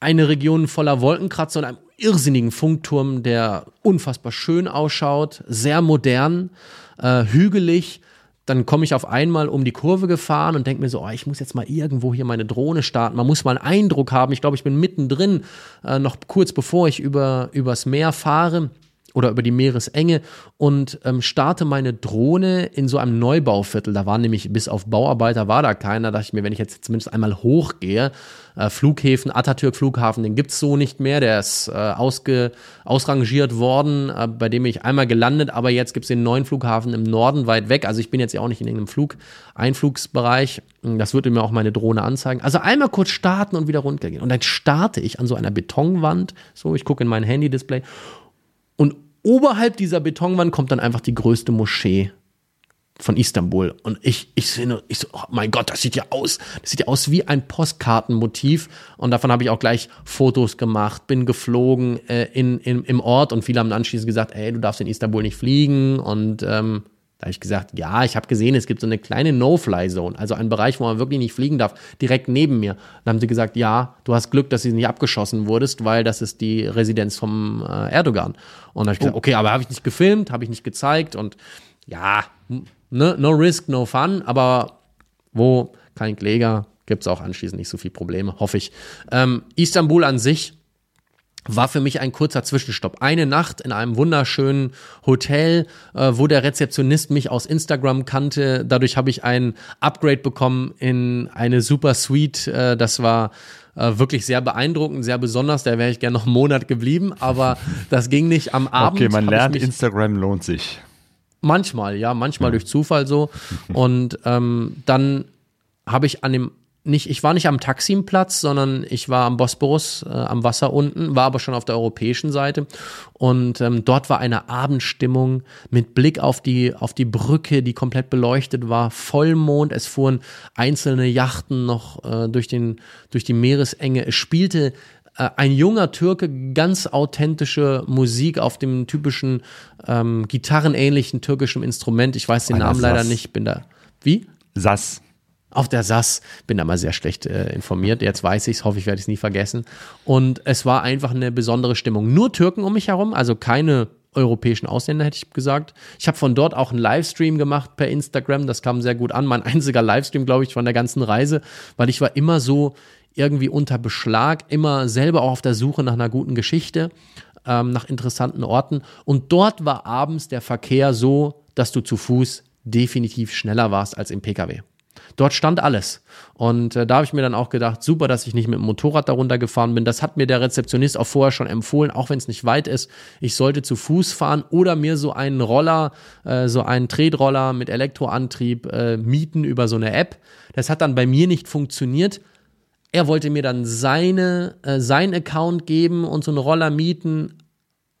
eine Region voller Wolkenkratzer und einem irrsinnigen Funkturm, der unfassbar schön ausschaut, sehr modern, äh, hügelig. Dann komme ich auf einmal um die Kurve gefahren und denke mir so, oh, ich muss jetzt mal irgendwo hier meine Drohne starten. Man muss mal einen Eindruck haben. Ich glaube, ich bin mittendrin, äh, noch kurz bevor ich über, übers Meer fahre oder über die Meeresenge und ähm, starte meine Drohne in so einem Neubauviertel. Da war nämlich bis auf Bauarbeiter war da keiner. Da dachte ich mir, wenn ich jetzt zumindest einmal hochgehe, äh, Flughäfen, Atatürk Flughafen, den gibt's so nicht mehr. Der ist äh, ausge, ausrangiert worden, äh, bei dem ich einmal gelandet, aber jetzt gibt's den neuen Flughafen im Norden weit weg. Also ich bin jetzt ja auch nicht in irgendeinem Flug, Einflugsbereich. Das würde mir auch meine Drohne anzeigen. Also einmal kurz starten und wieder runtergehen. Und dann starte ich an so einer Betonwand. So, ich gucke in mein Handy-Display oberhalb dieser Betonwand kommt dann einfach die größte Moschee von Istanbul. Und ich, ich sehe ich so, oh mein Gott, das sieht ja aus, das sieht ja aus wie ein Postkartenmotiv. Und davon habe ich auch gleich Fotos gemacht, bin geflogen äh, in, in, im Ort und viele haben anschließend gesagt, ey, du darfst in Istanbul nicht fliegen. Und ähm, da habe ich gesagt, ja, ich habe gesehen, es gibt so eine kleine No-Fly-Zone, also ein Bereich, wo man wirklich nicht fliegen darf, direkt neben mir. Dann haben sie gesagt, ja, du hast Glück, dass du nicht abgeschossen wurdest, weil das ist die Residenz vom äh, Erdogan. Und da habe ich gesagt, oh. okay, aber habe ich nicht gefilmt, habe ich nicht gezeigt und ja, ne, no risk, no fun, aber wo kein Kläger, gibt es auch anschließend nicht so viele Probleme, hoffe ich. Ähm, Istanbul an sich war für mich ein kurzer Zwischenstopp. Eine Nacht in einem wunderschönen Hotel, äh, wo der Rezeptionist mich aus Instagram kannte. Dadurch habe ich ein Upgrade bekommen in eine super Suite. Äh, das war äh, wirklich sehr beeindruckend, sehr besonders. Da wäre ich gerne noch einen Monat geblieben, aber *laughs* das ging nicht am Abend. Okay, man lernt, Instagram lohnt sich. Manchmal, ja, manchmal ja. durch Zufall so. *laughs* Und ähm, dann habe ich an dem nicht, ich war nicht am Taximplatz, sondern ich war am Bosporus, äh, am Wasser unten, war aber schon auf der europäischen Seite. Und ähm, dort war eine Abendstimmung mit Blick auf die, auf die Brücke, die komplett beleuchtet war, Vollmond. Es fuhren einzelne Yachten noch äh, durch, den, durch die Meeresenge. Es spielte äh, ein junger Türke ganz authentische Musik auf dem typischen ähm, gitarrenähnlichen türkischen Instrument. Ich weiß den Namen leider nicht, bin da. Wie? Sass. Auf der SAS, bin da mal sehr schlecht äh, informiert. Jetzt weiß ich es, hoffe ich, werde es nie vergessen. Und es war einfach eine besondere Stimmung. Nur Türken um mich herum, also keine europäischen Ausländer, hätte ich gesagt. Ich habe von dort auch einen Livestream gemacht per Instagram. Das kam sehr gut an. Mein *laughs* einziger Livestream, glaube ich, von der ganzen Reise, weil ich war immer so irgendwie unter Beschlag, immer selber auch auf der Suche nach einer guten Geschichte, ähm, nach interessanten Orten. Und dort war abends der Verkehr so, dass du zu Fuß definitiv schneller warst als im Pkw. Dort stand alles. Und äh, da habe ich mir dann auch gedacht, super, dass ich nicht mit dem Motorrad darunter gefahren bin. Das hat mir der Rezeptionist auch vorher schon empfohlen, auch wenn es nicht weit ist. Ich sollte zu Fuß fahren oder mir so einen Roller, äh, so einen Tretroller mit Elektroantrieb äh, mieten über so eine App. Das hat dann bei mir nicht funktioniert. Er wollte mir dann seine, äh, sein Account geben und so einen Roller mieten,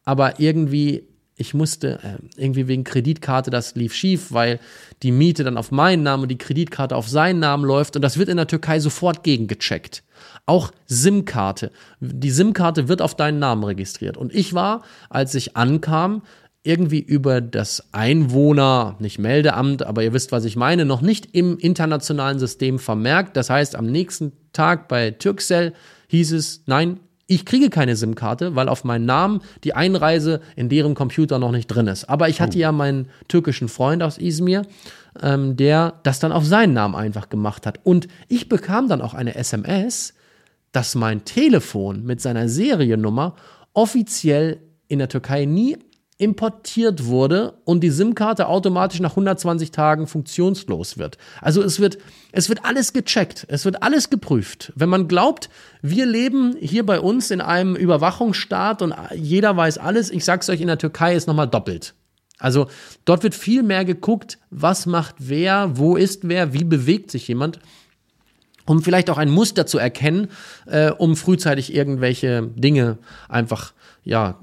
aber irgendwie, ich musste, äh, irgendwie wegen Kreditkarte, das lief schief, weil die Miete dann auf meinen Namen und die Kreditkarte auf seinen Namen läuft und das wird in der Türkei sofort gegengecheckt. Auch SIM-Karte. Die SIM-Karte wird auf deinen Namen registriert. Und ich war, als ich ankam, irgendwie über das Einwohner, nicht Meldeamt, aber ihr wisst, was ich meine, noch nicht im internationalen System vermerkt. Das heißt, am nächsten Tag bei Turkcell hieß es, nein, ich kriege keine SIM-Karte, weil auf meinen Namen die Einreise in deren Computer noch nicht drin ist. Aber ich hatte oh. ja meinen türkischen Freund aus Izmir, ähm, der das dann auf seinen Namen einfach gemacht hat. Und ich bekam dann auch eine SMS, dass mein Telefon mit seiner Seriennummer offiziell in der Türkei nie importiert wurde und die SIM-Karte automatisch nach 120 Tagen funktionslos wird. Also es wird, es wird alles gecheckt, es wird alles geprüft. Wenn man glaubt, wir leben hier bei uns in einem Überwachungsstaat und jeder weiß alles, ich sag's euch, in der Türkei ist nochmal doppelt. Also dort wird viel mehr geguckt, was macht wer, wo ist wer, wie bewegt sich jemand um vielleicht auch ein Muster zu erkennen, äh, um frühzeitig irgendwelche Dinge einfach ja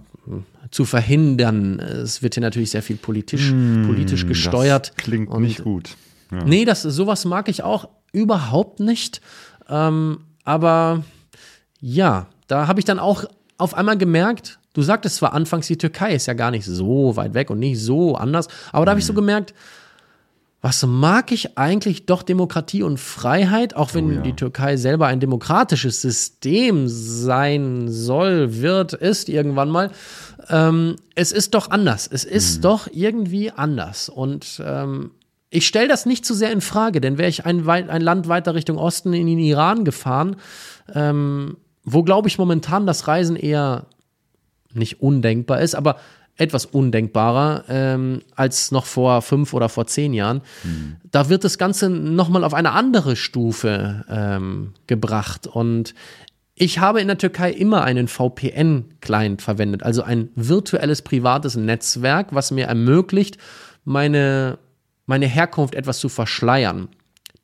zu verhindern. Es wird hier natürlich sehr viel politisch, mm, politisch gesteuert. Das klingt und, nicht gut. Ja. Nee, das, sowas mag ich auch überhaupt nicht. Ähm, aber ja, da habe ich dann auch auf einmal gemerkt, du sagtest zwar anfangs, die Türkei ist ja gar nicht so weit weg und nicht so anders, aber da habe ich so mm. gemerkt, was mag ich eigentlich doch Demokratie und Freiheit, auch wenn oh ja. die Türkei selber ein demokratisches System sein soll, wird, ist irgendwann mal. Ähm, es ist doch anders. Es ist mhm. doch irgendwie anders. Und ähm, ich stelle das nicht zu sehr in Frage, denn wäre ich ein, ein, Land weiter Richtung Osten in den Iran gefahren, ähm, wo glaube ich momentan das Reisen eher nicht undenkbar ist, aber etwas undenkbarer ähm, als noch vor fünf oder vor zehn Jahren. Mhm. Da wird das Ganze nochmal auf eine andere Stufe ähm, gebracht. Und ich habe in der Türkei immer einen VPN-Client verwendet, also ein virtuelles privates Netzwerk, was mir ermöglicht, meine, meine Herkunft etwas zu verschleiern.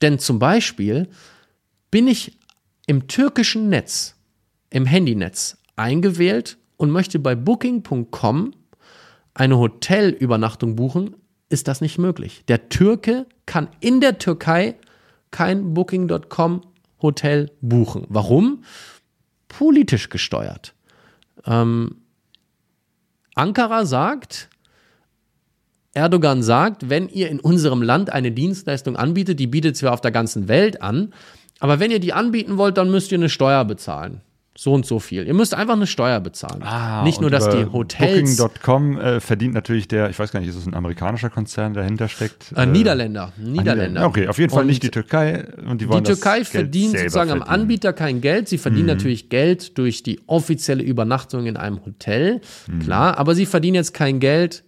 Denn zum Beispiel bin ich im türkischen Netz, im Handynetz eingewählt und möchte bei booking.com eine Hotelübernachtung buchen ist das nicht möglich. Der Türke kann in der Türkei kein Booking.com Hotel buchen. Warum? Politisch gesteuert. Ähm, Ankara sagt, Erdogan sagt, wenn ihr in unserem Land eine Dienstleistung anbietet, die bietet zwar auf der ganzen Welt an, aber wenn ihr die anbieten wollt, dann müsst ihr eine Steuer bezahlen so und so viel. Ihr müsst einfach eine Steuer bezahlen. Ah, nicht nur, dass die Hotels. Booking.com äh, verdient natürlich der, ich weiß gar nicht, ist es ein amerikanischer Konzern, der dahinter steckt? Äh, Niederländer. Niederländer. Okay, auf jeden Fall und nicht die Türkei. Und die, wollen die Türkei das verdient Geld sozusagen verdienen. am Anbieter kein Geld. Sie verdienen mhm. natürlich Geld durch die offizielle Übernachtung in einem Hotel. Mhm. Klar, aber sie verdienen jetzt kein Geld,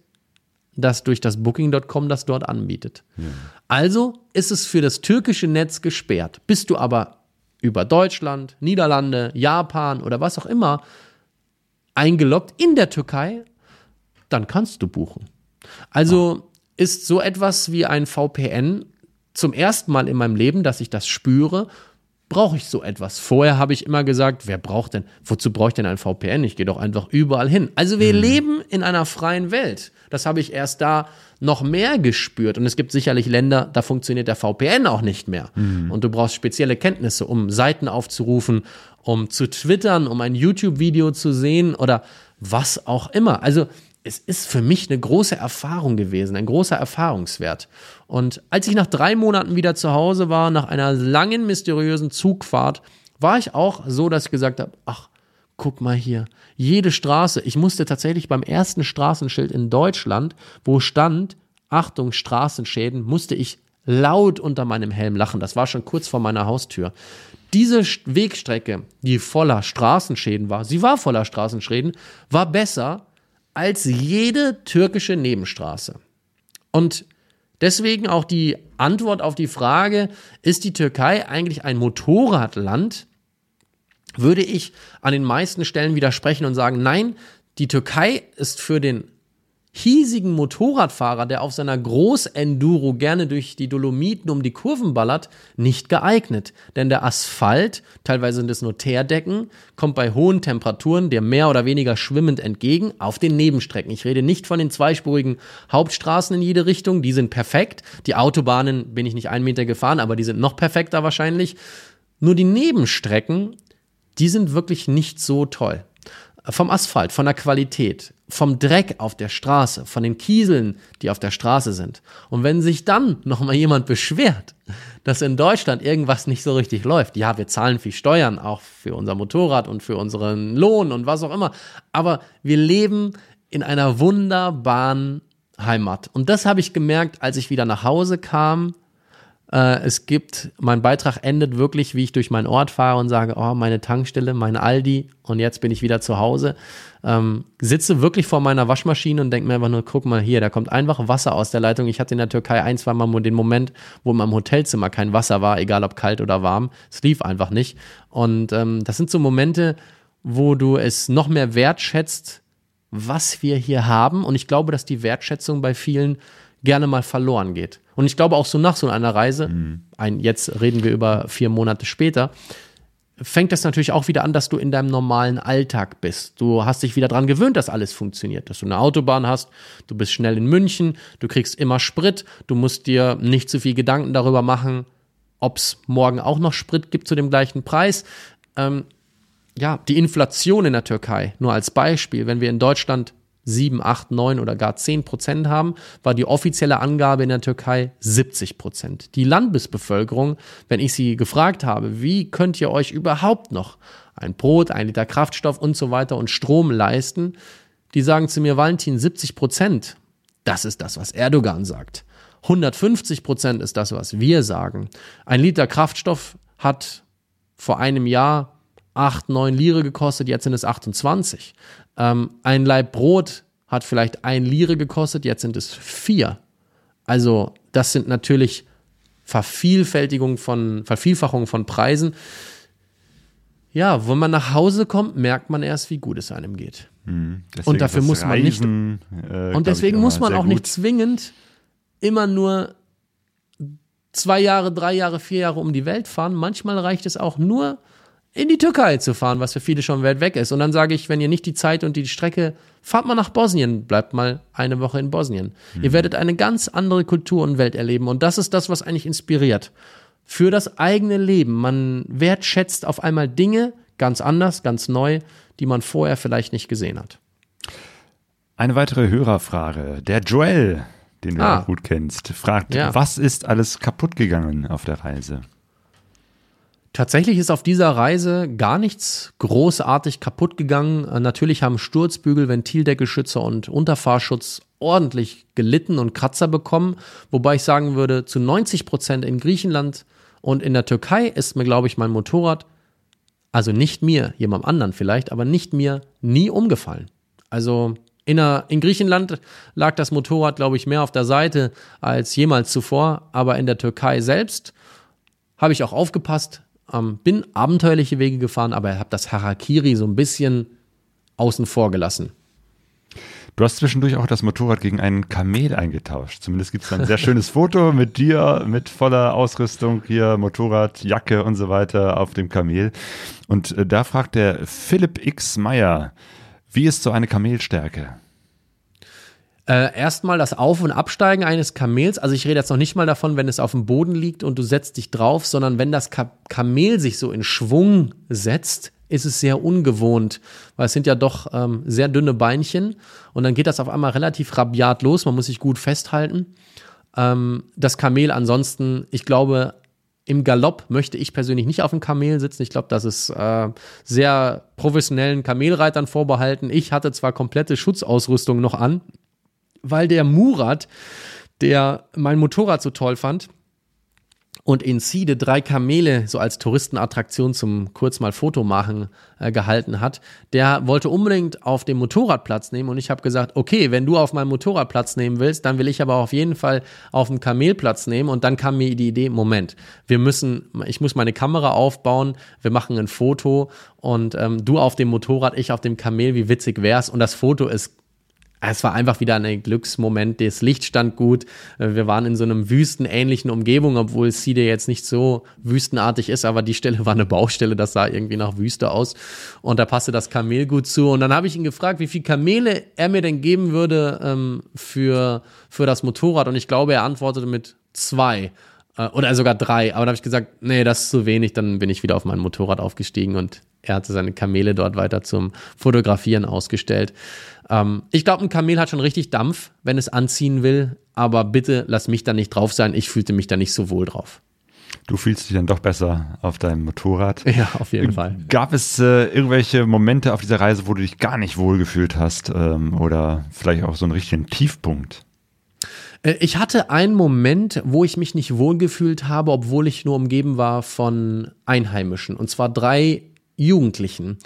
das durch das Booking.com das dort anbietet. Ja. Also ist es für das türkische Netz gesperrt. Bist du aber über Deutschland, Niederlande, Japan oder was auch immer eingeloggt in der Türkei, dann kannst du buchen. Also ist so etwas wie ein VPN zum ersten Mal in meinem Leben, dass ich das spüre, brauche ich so etwas. Vorher habe ich immer gesagt, wer braucht denn, wozu brauche ich denn ein VPN? Ich gehe doch einfach überall hin. Also wir mhm. leben in einer freien Welt. Das habe ich erst da noch mehr gespürt. Und es gibt sicherlich Länder, da funktioniert der VPN auch nicht mehr. Mhm. Und du brauchst spezielle Kenntnisse, um Seiten aufzurufen, um zu twittern, um ein YouTube-Video zu sehen oder was auch immer. Also es ist für mich eine große Erfahrung gewesen, ein großer Erfahrungswert. Und als ich nach drei Monaten wieder zu Hause war, nach einer langen, mysteriösen Zugfahrt, war ich auch so, dass ich gesagt habe, ach, guck mal hier, jede Straße, ich musste tatsächlich beim ersten Straßenschild in Deutschland, wo stand, Achtung, Straßenschäden, musste ich laut unter meinem Helm lachen. Das war schon kurz vor meiner Haustür. Diese Wegstrecke, die voller Straßenschäden war, sie war voller Straßenschäden, war besser als jede türkische Nebenstraße. Und deswegen auch die Antwort auf die Frage, ist die Türkei eigentlich ein Motorradland? Würde ich an den meisten Stellen widersprechen und sagen, nein, die Türkei ist für den hiesigen Motorradfahrer, der auf seiner Großenduro gerne durch die Dolomiten um die Kurven ballert, nicht geeignet. Denn der Asphalt, teilweise sind es nur Teerdecken, kommt bei hohen Temperaturen dir mehr oder weniger schwimmend entgegen auf den Nebenstrecken. Ich rede nicht von den zweispurigen Hauptstraßen in jede Richtung, die sind perfekt. Die Autobahnen bin ich nicht einen Meter gefahren, aber die sind noch perfekter wahrscheinlich. Nur die Nebenstrecken, die sind wirklich nicht so toll vom Asphalt, von der Qualität, vom Dreck auf der Straße, von den Kieseln, die auf der Straße sind. Und wenn sich dann noch mal jemand beschwert, dass in Deutschland irgendwas nicht so richtig läuft, ja, wir zahlen viel Steuern, auch für unser Motorrad und für unseren Lohn und was auch immer, aber wir leben in einer wunderbaren Heimat. Und das habe ich gemerkt, als ich wieder nach Hause kam äh, es gibt, mein Beitrag endet wirklich, wie ich durch meinen Ort fahre und sage, oh, meine Tankstelle, meine Aldi und jetzt bin ich wieder zu Hause. Ähm, sitze wirklich vor meiner Waschmaschine und denke mir einfach nur, guck mal hier, da kommt einfach Wasser aus der Leitung. Ich hatte in der Türkei ein, zwei Mal den Moment, wo in meinem Hotelzimmer kein Wasser war, egal ob kalt oder warm. Es lief einfach nicht. Und ähm, das sind so Momente, wo du es noch mehr wertschätzt, was wir hier haben. Und ich glaube, dass die Wertschätzung bei vielen gerne mal verloren geht. Und ich glaube auch so nach so einer Reise, mhm. ein, jetzt reden wir über vier Monate später, fängt das natürlich auch wieder an, dass du in deinem normalen Alltag bist. Du hast dich wieder daran gewöhnt, dass alles funktioniert, dass du eine Autobahn hast, du bist schnell in München, du kriegst immer Sprit, du musst dir nicht zu viel Gedanken darüber machen, ob es morgen auch noch Sprit gibt zu dem gleichen Preis. Ähm, ja, die Inflation in der Türkei, nur als Beispiel, wenn wir in Deutschland 7, 8, 9 oder gar 10 Prozent haben, war die offizielle Angabe in der Türkei 70 Prozent. Die Landesbevölkerung, wenn ich sie gefragt habe, wie könnt ihr euch überhaupt noch ein Brot, ein Liter Kraftstoff und so weiter und Strom leisten, die sagen zu mir, Valentin, 70 Prozent, das ist das, was Erdogan sagt. 150 Prozent ist das, was wir sagen. Ein Liter Kraftstoff hat vor einem Jahr 8, 9 Lire gekostet, jetzt sind es 28. Ähm, ein Leib Brot hat vielleicht ein Lire gekostet, jetzt sind es vier. Also das sind natürlich Vervielfältigung von, Vervielfachung von Preisen. Ja, wenn man nach Hause kommt, merkt man erst, wie gut es einem geht. Hm, und dafür muss man Reisen, nicht. Äh, und deswegen muss man auch gut. nicht zwingend immer nur zwei Jahre, drei Jahre, vier Jahre um die Welt fahren. Manchmal reicht es auch nur in die Türkei zu fahren, was für viele schon weit weg ist. Und dann sage ich, wenn ihr nicht die Zeit und die Strecke, fahrt mal nach Bosnien, bleibt mal eine Woche in Bosnien. Mhm. Ihr werdet eine ganz andere Kultur und Welt erleben. Und das ist das, was eigentlich inspiriert. Für das eigene Leben. Man wertschätzt auf einmal Dinge ganz anders, ganz neu, die man vorher vielleicht nicht gesehen hat. Eine weitere Hörerfrage. Der Joel, den du ah. auch gut kennst, fragt, ja. was ist alles kaputt gegangen auf der Reise? Tatsächlich ist auf dieser Reise gar nichts großartig kaputt gegangen. Äh, natürlich haben Sturzbügel, Ventildeckelschützer und Unterfahrschutz ordentlich gelitten und Kratzer bekommen. Wobei ich sagen würde, zu 90 Prozent in Griechenland und in der Türkei ist mir, glaube ich, mein Motorrad, also nicht mir, jemand anderen vielleicht, aber nicht mir, nie umgefallen. Also in, der, in Griechenland lag das Motorrad, glaube ich, mehr auf der Seite als jemals zuvor. Aber in der Türkei selbst habe ich auch aufgepasst, ähm, bin abenteuerliche Wege gefahren, aber habe das Harakiri so ein bisschen außen vor gelassen. Du hast zwischendurch auch das Motorrad gegen einen Kamel eingetauscht. Zumindest gibt es ein sehr schönes Foto mit dir, mit voller Ausrüstung hier, Motorrad, Jacke und so weiter auf dem Kamel. Und äh, da fragt der Philipp X. Meyer, wie ist so eine Kamelstärke? Äh, erstmal das Auf- und Absteigen eines Kamels. Also ich rede jetzt noch nicht mal davon, wenn es auf dem Boden liegt und du setzt dich drauf, sondern wenn das Ka Kamel sich so in Schwung setzt, ist es sehr ungewohnt, weil es sind ja doch ähm, sehr dünne Beinchen und dann geht das auf einmal relativ rabiat los. Man muss sich gut festhalten. Ähm, das Kamel ansonsten, ich glaube, im Galopp möchte ich persönlich nicht auf dem Kamel sitzen. Ich glaube, das ist äh, sehr professionellen Kamelreitern vorbehalten. Ich hatte zwar komplette Schutzausrüstung noch an, weil der Murat, der mein Motorrad so toll fand, und in Siede drei Kamele so als Touristenattraktion zum kurz mal Foto machen äh, gehalten hat, der wollte unbedingt auf dem Motorrad Platz nehmen und ich habe gesagt, okay, wenn du auf meinem Motorrad Platz nehmen willst, dann will ich aber auf jeden Fall auf dem Kamel Platz nehmen und dann kam mir die Idee, Moment, wir müssen, ich muss meine Kamera aufbauen, wir machen ein Foto und ähm, du auf dem Motorrad, ich auf dem Kamel, wie witzig wär's? Und das Foto ist es war einfach wieder ein Glücksmoment. Das Licht stand gut. Äh, wir waren in so einem wüstenähnlichen Umgebung, obwohl Side jetzt nicht so wüstenartig ist, aber die Stelle *laughs* war eine Baustelle. Das sah irgendwie nach Wüste aus. Und da passte das Kamel gut zu. Und dann habe ich ihn gefragt, wie viel Kamele er mir denn geben würde ähm, für, für das Motorrad. Und ich glaube, er antwortete mit zwei oder sogar drei. Aber da habe ich gesagt, nee, das ist zu wenig. Dann bin ich wieder auf mein Motorrad aufgestiegen und er hatte seine Kamele dort weiter zum Fotografieren ausgestellt. Ähm, ich glaube, ein Kamel hat schon richtig Dampf, wenn es anziehen will, aber bitte lass mich da nicht drauf sein. Ich fühlte mich da nicht so wohl drauf. Du fühlst dich dann doch besser auf deinem Motorrad. Ja, auf jeden Fall. Gab es äh, irgendwelche Momente auf dieser Reise, wo du dich gar nicht wohl gefühlt hast ähm, oder vielleicht auch so einen richtigen Tiefpunkt? Äh, ich hatte einen Moment, wo ich mich nicht wohlgefühlt habe, obwohl ich nur umgeben war von Einheimischen. Und zwar drei Jugendlichen,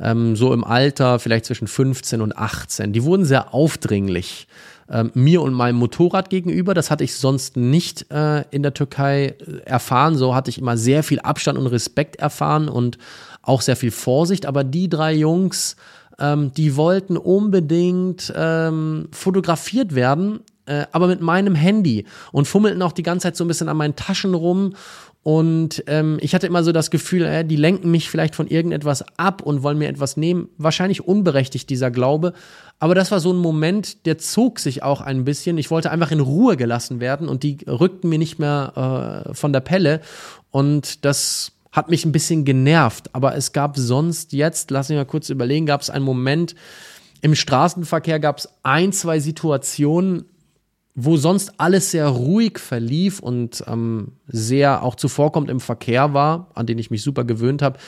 ähm, so im Alter vielleicht zwischen 15 und 18. Die wurden sehr aufdringlich ähm, mir und meinem Motorrad gegenüber. Das hatte ich sonst nicht äh, in der Türkei äh, erfahren. So hatte ich immer sehr viel Abstand und Respekt erfahren und auch sehr viel Vorsicht. Aber die drei Jungs, ähm, die wollten unbedingt ähm, fotografiert werden äh, aber mit meinem Handy und fummelten auch die ganze Zeit so ein bisschen an meinen Taschen rum und ähm, ich hatte immer so das Gefühl, äh, die lenken mich vielleicht von irgendetwas ab und wollen mir etwas nehmen. Wahrscheinlich unberechtigt dieser Glaube. Aber das war so ein Moment, der zog sich auch ein bisschen. Ich wollte einfach in Ruhe gelassen werden und die rückten mir nicht mehr äh, von der Pelle. Und das hat mich ein bisschen genervt. Aber es gab sonst jetzt, lass mich mal kurz überlegen, gab es einen Moment, im Straßenverkehr gab es ein, zwei Situationen, wo sonst alles sehr ruhig verlief und ähm, sehr auch zuvorkommt im Verkehr war, an den ich mich super gewöhnt habe,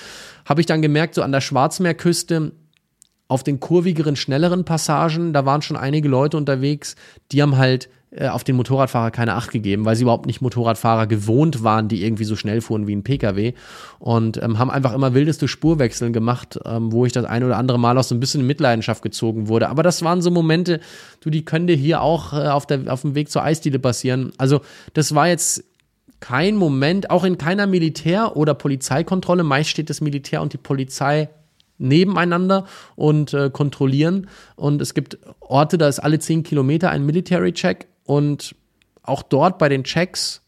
habe ich dann gemerkt, so an der Schwarzmeerküste, auf den kurvigeren, schnelleren Passagen, da waren schon einige Leute unterwegs, die haben halt äh, auf den Motorradfahrer keine Acht gegeben, weil sie überhaupt nicht Motorradfahrer gewohnt waren, die irgendwie so schnell fuhren wie ein Pkw und ähm, haben einfach immer wildeste Spurwechseln gemacht, ähm, wo ich das ein oder andere Mal auch so ein bisschen in Mitleidenschaft gezogen wurde. Aber das waren so Momente, du, die dir hier auch äh, auf, der, auf dem Weg zur Eisdiele passieren. Also das war jetzt kein Moment, auch in keiner Militär- oder Polizeikontrolle, meist steht das Militär und die Polizei nebeneinander und äh, kontrollieren. Und es gibt Orte, da ist alle zehn Kilometer ein Military Check. Und auch dort bei den Checks,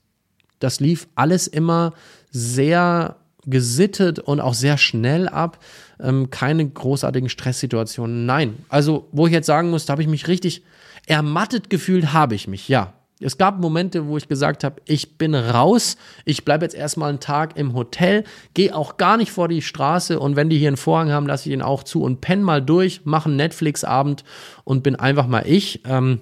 das lief alles immer sehr gesittet und auch sehr schnell ab. Ähm, keine großartigen Stresssituationen. Nein. Also, wo ich jetzt sagen muss, da habe ich mich richtig ermattet gefühlt, habe ich mich, ja. Es gab Momente, wo ich gesagt habe, ich bin raus, ich bleibe jetzt erstmal einen Tag im Hotel, gehe auch gar nicht vor die Straße und wenn die hier einen Vorhang haben, lasse ich ihn auch zu und penne mal durch, mache einen Netflix-Abend und bin einfach mal ich. Ähm,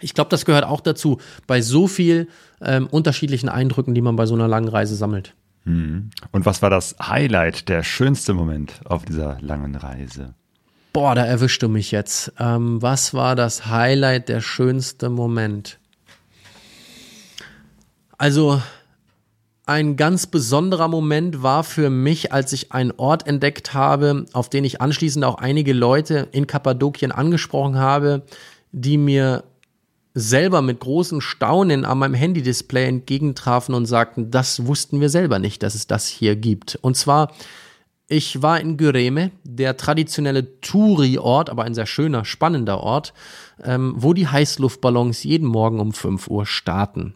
ich glaube, das gehört auch dazu, bei so viel ähm, unterschiedlichen Eindrücken, die man bei so einer langen Reise sammelt. Hm. Und was war das Highlight, der schönste Moment auf dieser langen Reise? Boah, da erwischst du mich jetzt. Ähm, was war das Highlight, der schönste Moment? Also, ein ganz besonderer Moment war für mich, als ich einen Ort entdeckt habe, auf den ich anschließend auch einige Leute in Kappadokien angesprochen habe, die mir selber mit großen Staunen an meinem Handy-Display entgegentrafen und sagten, das wussten wir selber nicht, dass es das hier gibt. Und zwar, ich war in Güreme, der traditionelle Touri-Ort, aber ein sehr schöner, spannender Ort, ähm, wo die Heißluftballons jeden Morgen um 5 Uhr starten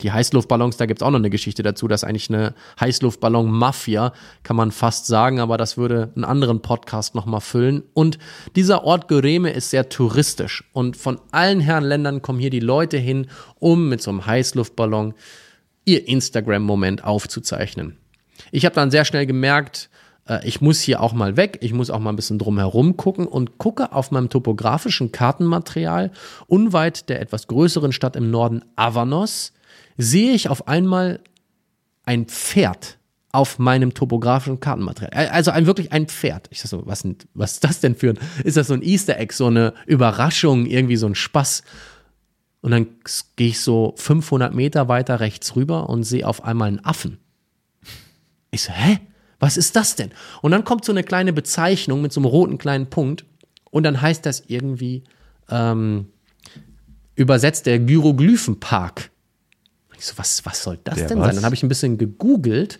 die Heißluftballons, da gibt es auch noch eine Geschichte dazu, dass eigentlich eine Heißluftballon-Mafia, kann man fast sagen, aber das würde einen anderen Podcast nochmal füllen. Und dieser Ort Göreme ist sehr touristisch und von allen Herren Ländern kommen hier die Leute hin, um mit so einem Heißluftballon ihr Instagram-Moment aufzuzeichnen. Ich habe dann sehr schnell gemerkt, äh, ich muss hier auch mal weg, ich muss auch mal ein bisschen drumherum gucken und gucke auf meinem topografischen Kartenmaterial unweit der etwas größeren Stadt im Norden Avanos sehe ich auf einmal ein Pferd auf meinem topografischen Kartenmaterial. Also ein wirklich ein Pferd. Ich sag so, was, was ist das denn für ein, ist das so ein Easter Egg, so eine Überraschung, irgendwie so ein Spaß? Und dann gehe ich so 500 Meter weiter rechts rüber und sehe auf einmal einen Affen. Ich so, hä? Was ist das denn? Und dann kommt so eine kleine Bezeichnung mit so einem roten kleinen Punkt und dann heißt das irgendwie ähm, übersetzt der Gyroglyphenpark. Ich so, was, was soll das Der denn was? sein? Dann habe ich ein bisschen gegoogelt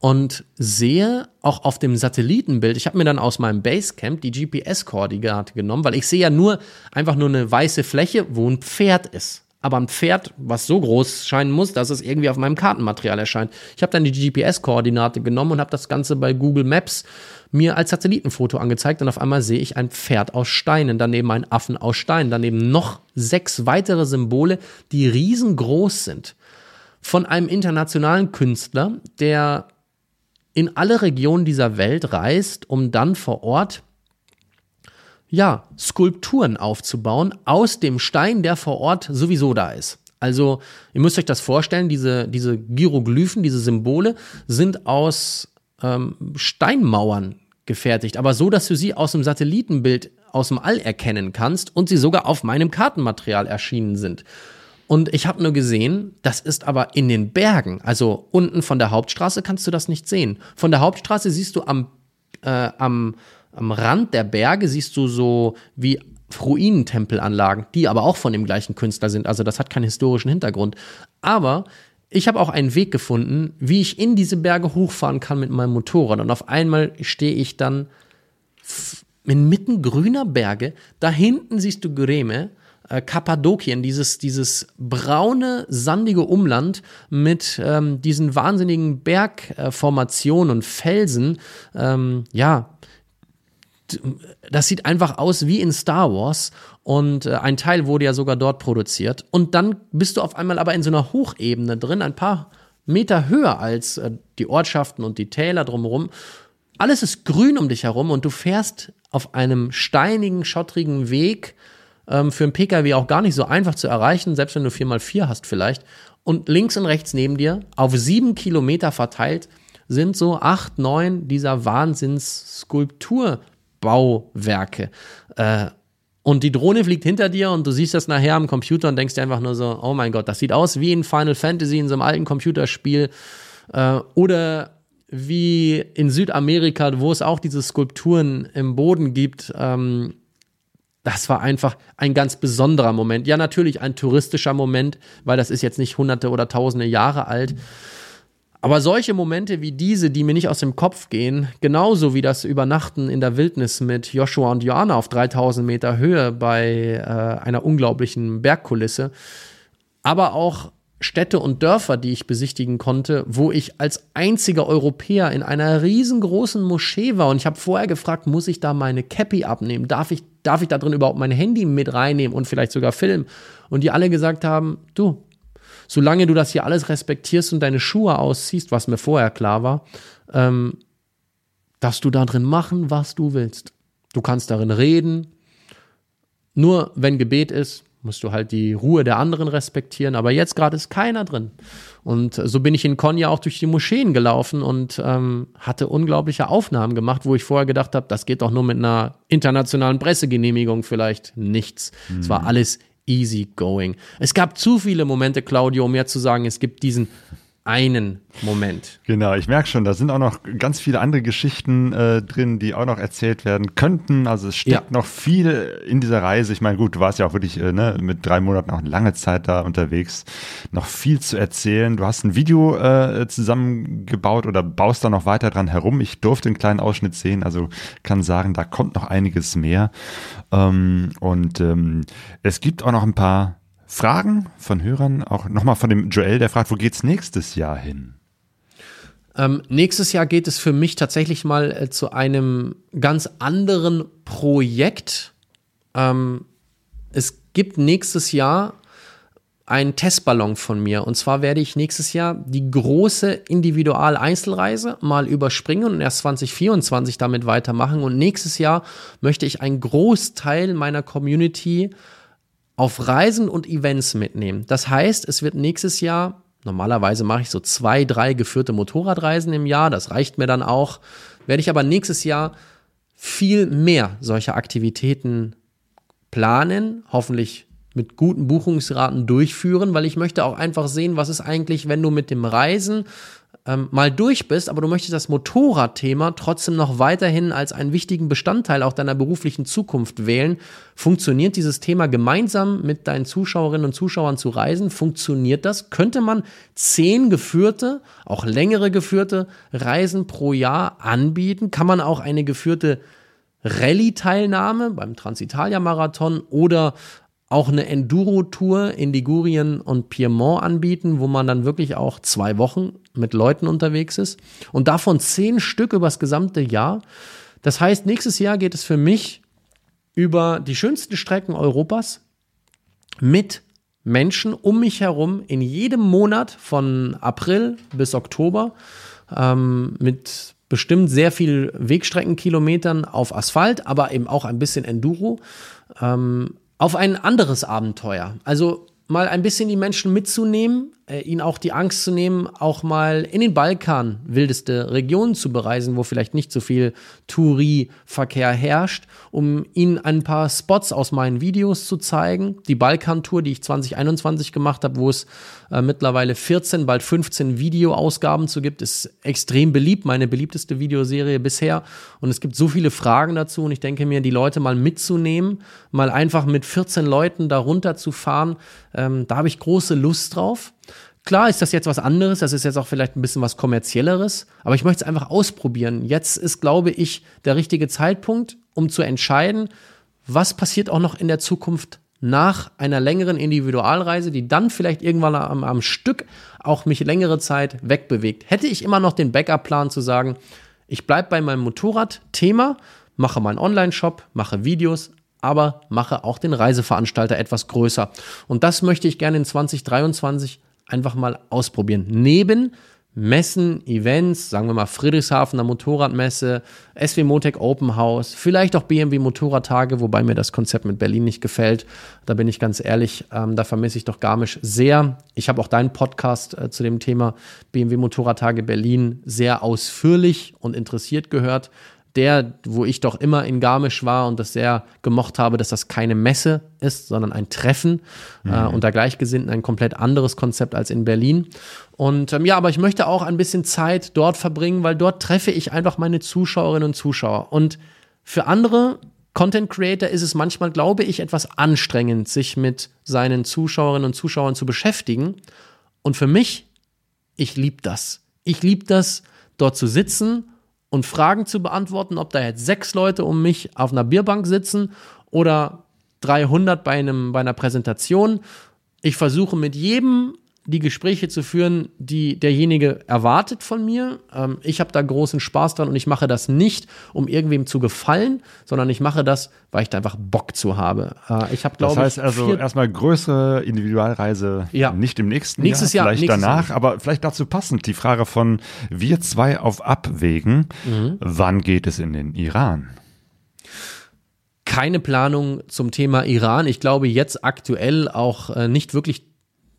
und sehe auch auf dem Satellitenbild, ich habe mir dann aus meinem Basecamp die GPS-Koordinate genommen, weil ich sehe ja nur einfach nur eine weiße Fläche, wo ein Pferd ist. Aber ein Pferd, was so groß scheinen muss, dass es irgendwie auf meinem Kartenmaterial erscheint. Ich habe dann die GPS-Koordinate genommen und habe das Ganze bei Google Maps mir als Satellitenfoto angezeigt und auf einmal sehe ich ein Pferd aus Steinen, daneben einen Affen aus Steinen, daneben noch sechs weitere Symbole, die riesengroß sind von einem internationalen Künstler, der in alle Regionen dieser Welt reist, um dann vor Ort ja, Skulpturen aufzubauen aus dem Stein, der vor Ort sowieso da ist. Also, ihr müsst euch das vorstellen, diese, diese Hieroglyphen, diese Symbole sind aus ähm, Steinmauern gefertigt, aber so, dass du sie aus dem Satellitenbild aus dem All erkennen kannst und sie sogar auf meinem Kartenmaterial erschienen sind. Und ich habe nur gesehen, das ist aber in den Bergen. Also unten von der Hauptstraße kannst du das nicht sehen. Von der Hauptstraße siehst du am, äh, am, am Rand der Berge, siehst du so wie Ruinentempelanlagen, die aber auch von dem gleichen Künstler sind. Also das hat keinen historischen Hintergrund. Aber ich habe auch einen Weg gefunden, wie ich in diese Berge hochfahren kann mit meinem Motorrad. Und auf einmal stehe ich dann inmitten grüner Berge. Da hinten siehst du Greme äh, Kappadokien, dieses, dieses braune, sandige Umland mit ähm, diesen wahnsinnigen Bergformationen und Felsen, ähm, ja, das sieht einfach aus wie in Star Wars und äh, ein Teil wurde ja sogar dort produziert. Und dann bist du auf einmal aber in so einer Hochebene drin, ein paar Meter höher als äh, die Ortschaften und die Täler drumherum. Alles ist grün um dich herum und du fährst auf einem steinigen, schottrigen Weg ähm, für einen Pkw auch gar nicht so einfach zu erreichen, selbst wenn du 4x4 hast vielleicht. Und links und rechts neben dir, auf sieben Kilometer verteilt, sind so acht, neun dieser Wahnsinns-Skulpturbauwerke. Äh, und die Drohne fliegt hinter dir und du siehst das nachher am Computer und denkst dir einfach nur so, oh mein Gott, das sieht aus wie in Final Fantasy in so einem alten Computerspiel. Äh, oder wie in Südamerika, wo es auch diese Skulpturen im Boden gibt, ähm, das war einfach ein ganz besonderer Moment. Ja, natürlich ein touristischer Moment, weil das ist jetzt nicht hunderte oder tausende Jahre alt. Aber solche Momente wie diese, die mir nicht aus dem Kopf gehen, genauso wie das Übernachten in der Wildnis mit Joshua und Joanna auf 3000 Meter Höhe bei äh, einer unglaublichen Bergkulisse, aber auch Städte und Dörfer, die ich besichtigen konnte, wo ich als einziger Europäer in einer riesengroßen Moschee war und ich habe vorher gefragt, muss ich da meine Cappy abnehmen? Darf ich, darf ich da drin überhaupt mein Handy mit reinnehmen und vielleicht sogar filmen? Und die alle gesagt haben, du, solange du das hier alles respektierst und deine Schuhe ausziehst, was mir vorher klar war, ähm, darfst du da drin machen, was du willst. Du kannst darin reden. Nur wenn Gebet ist, musst du halt die Ruhe der anderen respektieren. Aber jetzt gerade ist keiner drin. Und so bin ich in Konya auch durch die Moscheen gelaufen und ähm, hatte unglaubliche Aufnahmen gemacht, wo ich vorher gedacht habe, das geht doch nur mit einer internationalen Pressegenehmigung vielleicht nichts. Es mhm. war alles easy going. Es gab zu viele Momente, Claudio, um mir zu sagen, es gibt diesen einen Moment. Genau, ich merke schon, da sind auch noch ganz viele andere Geschichten äh, drin, die auch noch erzählt werden könnten. Also es steckt ja. noch viel in dieser Reise. Ich meine, gut, du warst ja auch wirklich äh, ne, mit drei Monaten auch lange Zeit da unterwegs. Noch viel zu erzählen. Du hast ein Video äh, zusammengebaut oder baust da noch weiter dran herum. Ich durfte einen kleinen Ausschnitt sehen, also kann sagen, da kommt noch einiges mehr. Ähm, und ähm, es gibt auch noch ein paar Fragen von Hörern, auch nochmal von dem Joel, der fragt, wo geht's nächstes Jahr hin? Ähm, nächstes Jahr geht es für mich tatsächlich mal äh, zu einem ganz anderen Projekt. Ähm, es gibt nächstes Jahr einen Testballon von mir. Und zwar werde ich nächstes Jahr die große Individual-Einzelreise mal überspringen und erst 2024 damit weitermachen. Und nächstes Jahr möchte ich einen Großteil meiner Community auf Reisen und Events mitnehmen. Das heißt, es wird nächstes Jahr, normalerweise mache ich so zwei, drei geführte Motorradreisen im Jahr, das reicht mir dann auch, werde ich aber nächstes Jahr viel mehr solcher Aktivitäten planen, hoffentlich mit guten Buchungsraten durchführen, weil ich möchte auch einfach sehen, was ist eigentlich, wenn du mit dem Reisen ähm, mal durch bist, aber du möchtest das Motorradthema trotzdem noch weiterhin als einen wichtigen Bestandteil auch deiner beruflichen Zukunft wählen, funktioniert dieses Thema gemeinsam mit deinen Zuschauerinnen und Zuschauern zu reisen? Funktioniert das? Könnte man zehn geführte, auch längere geführte Reisen pro Jahr anbieten? Kann man auch eine geführte Rallye-Teilnahme beim Transitalia-Marathon oder auch eine Enduro-Tour in Ligurien und Piemont anbieten, wo man dann wirklich auch zwei Wochen mit Leuten unterwegs ist und davon zehn Stück übers gesamte Jahr. Das heißt, nächstes Jahr geht es für mich über die schönsten Strecken Europas mit Menschen um mich herum in jedem Monat von April bis Oktober ähm, mit bestimmt sehr viel Wegstreckenkilometern auf Asphalt, aber eben auch ein bisschen Enduro. Ähm, auf ein anderes Abenteuer. Also mal ein bisschen die Menschen mitzunehmen, äh, ihnen auch die Angst zu nehmen, auch mal in den Balkan, wildeste Regionen zu bereisen, wo vielleicht nicht so viel Touri-Verkehr herrscht, um ihnen ein paar Spots aus meinen Videos zu zeigen. Die Balkan-Tour, die ich 2021 gemacht habe, wo es äh, mittlerweile 14, bald 15 Videoausgaben zu gibt, ist extrem beliebt, meine beliebteste Videoserie bisher. Und es gibt so viele Fragen dazu und ich denke mir, die Leute mal mitzunehmen, mal einfach mit 14 Leuten darunter zu fahren, ähm, da habe ich große Lust drauf. Klar ist das jetzt was anderes, das ist jetzt auch vielleicht ein bisschen was kommerzielleres, aber ich möchte es einfach ausprobieren. Jetzt ist, glaube ich, der richtige Zeitpunkt, um zu entscheiden, was passiert auch noch in der Zukunft nach einer längeren Individualreise, die dann vielleicht irgendwann am, am Stück auch mich längere Zeit wegbewegt. Hätte ich immer noch den Backup-Plan zu sagen, ich bleibe bei meinem Motorrad-Thema, mache meinen Online-Shop, mache Videos, aber mache auch den Reiseveranstalter etwas größer. Und das möchte ich gerne in 2023 einfach mal ausprobieren. Neben Messen, Events, sagen wir mal Friedrichshafener Motorradmesse, SW Motec Open House, vielleicht auch BMW Motorradtage, wobei mir das Konzept mit Berlin nicht gefällt. Da bin ich ganz ehrlich, ähm, da vermisse ich doch Garmisch sehr. Ich habe auch deinen Podcast äh, zu dem Thema BMW Motorradtage Berlin sehr ausführlich und interessiert gehört der, wo ich doch immer in Garmisch war und das sehr gemocht habe, dass das keine Messe ist, sondern ein Treffen äh, mhm. äh, unter Gleichgesinnten, ein komplett anderes Konzept als in Berlin. Und ähm, ja, aber ich möchte auch ein bisschen Zeit dort verbringen, weil dort treffe ich einfach meine Zuschauerinnen und Zuschauer. Und für andere Content Creator ist es manchmal, glaube ich, etwas anstrengend, sich mit seinen Zuschauerinnen und Zuschauern zu beschäftigen. Und für mich, ich liebe das. Ich liebe das, dort zu sitzen und Fragen zu beantworten, ob da jetzt sechs Leute um mich auf einer Bierbank sitzen oder 300 bei, einem, bei einer Präsentation. Ich versuche mit jedem die Gespräche zu führen, die derjenige erwartet von mir. Ähm, ich habe da großen Spaß dran und ich mache das nicht, um irgendwem zu gefallen, sondern ich mache das, weil ich da einfach Bock zu habe. Äh, ich habe, glaube Das heißt ich, also erstmal größere Individualreise Ja. nicht im nächsten Nächstes Jahr, Jahr, vielleicht nächstes danach, Jahr. aber vielleicht dazu passend die Frage von wir zwei auf Abwägen. Mhm. Wann geht es in den Iran? keine Planung zum Thema Iran. Ich glaube jetzt aktuell auch äh, nicht wirklich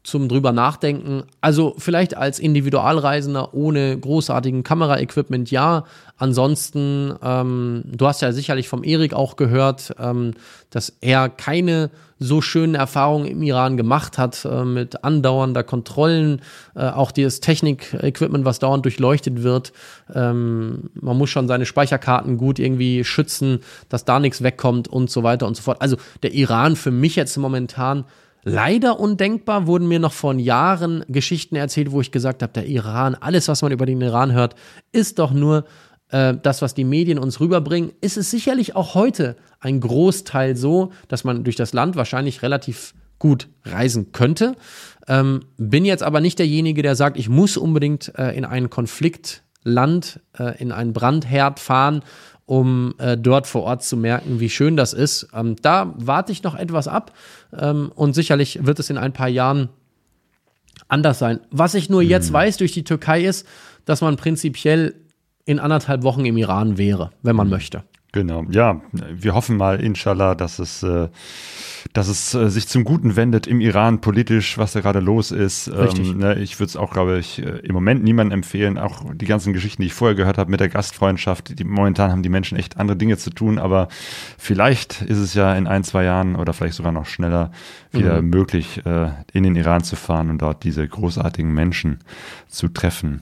zum drüber nachdenken. Also vielleicht als Individualreisender ohne großartigen Kameraequipment ja. Ansonsten, ähm, du hast ja sicherlich vom Erik auch gehört, ähm, dass er keine so schönen Erfahrungen im Iran gemacht hat äh, mit andauernder Kontrollen, äh, auch dieses Technik-Equipment, was dauernd durchleuchtet wird. Ähm, man muss schon seine Speicherkarten gut irgendwie schützen, dass da nichts wegkommt und so weiter und so fort. Also der Iran für mich jetzt momentan leider undenkbar, wurden mir noch vor Jahren Geschichten erzählt, wo ich gesagt habe, der Iran, alles, was man über den Iran hört, ist doch nur äh, das, was die Medien uns rüberbringen. Ist es sicherlich auch heute ein Großteil so, dass man durch das Land wahrscheinlich relativ gut reisen könnte. Ähm, bin jetzt aber nicht derjenige, der sagt, ich muss unbedingt äh, in ein Konfliktland, äh, in einen Brandherd fahren, um äh, dort vor Ort zu merken, wie schön das ist. Ähm, da warte ich noch etwas ab ähm, und sicherlich wird es in ein paar Jahren anders sein. Was ich nur jetzt weiß durch die Türkei ist, dass man prinzipiell in anderthalb Wochen im Iran wäre, wenn man möchte. Genau, ja, wir hoffen mal, inshallah, dass es, äh, dass es äh, sich zum Guten wendet im Iran politisch, was da gerade los ist. Ähm, ne, ich würde es auch, glaube ich, äh, im Moment niemandem empfehlen. Auch die ganzen Geschichten, die ich vorher gehört habe mit der Gastfreundschaft, die momentan haben die Menschen echt andere Dinge zu tun, aber vielleicht ist es ja in ein, zwei Jahren oder vielleicht sogar noch schneller wieder möglich, äh, in den Iran zu fahren und dort diese großartigen Menschen zu treffen.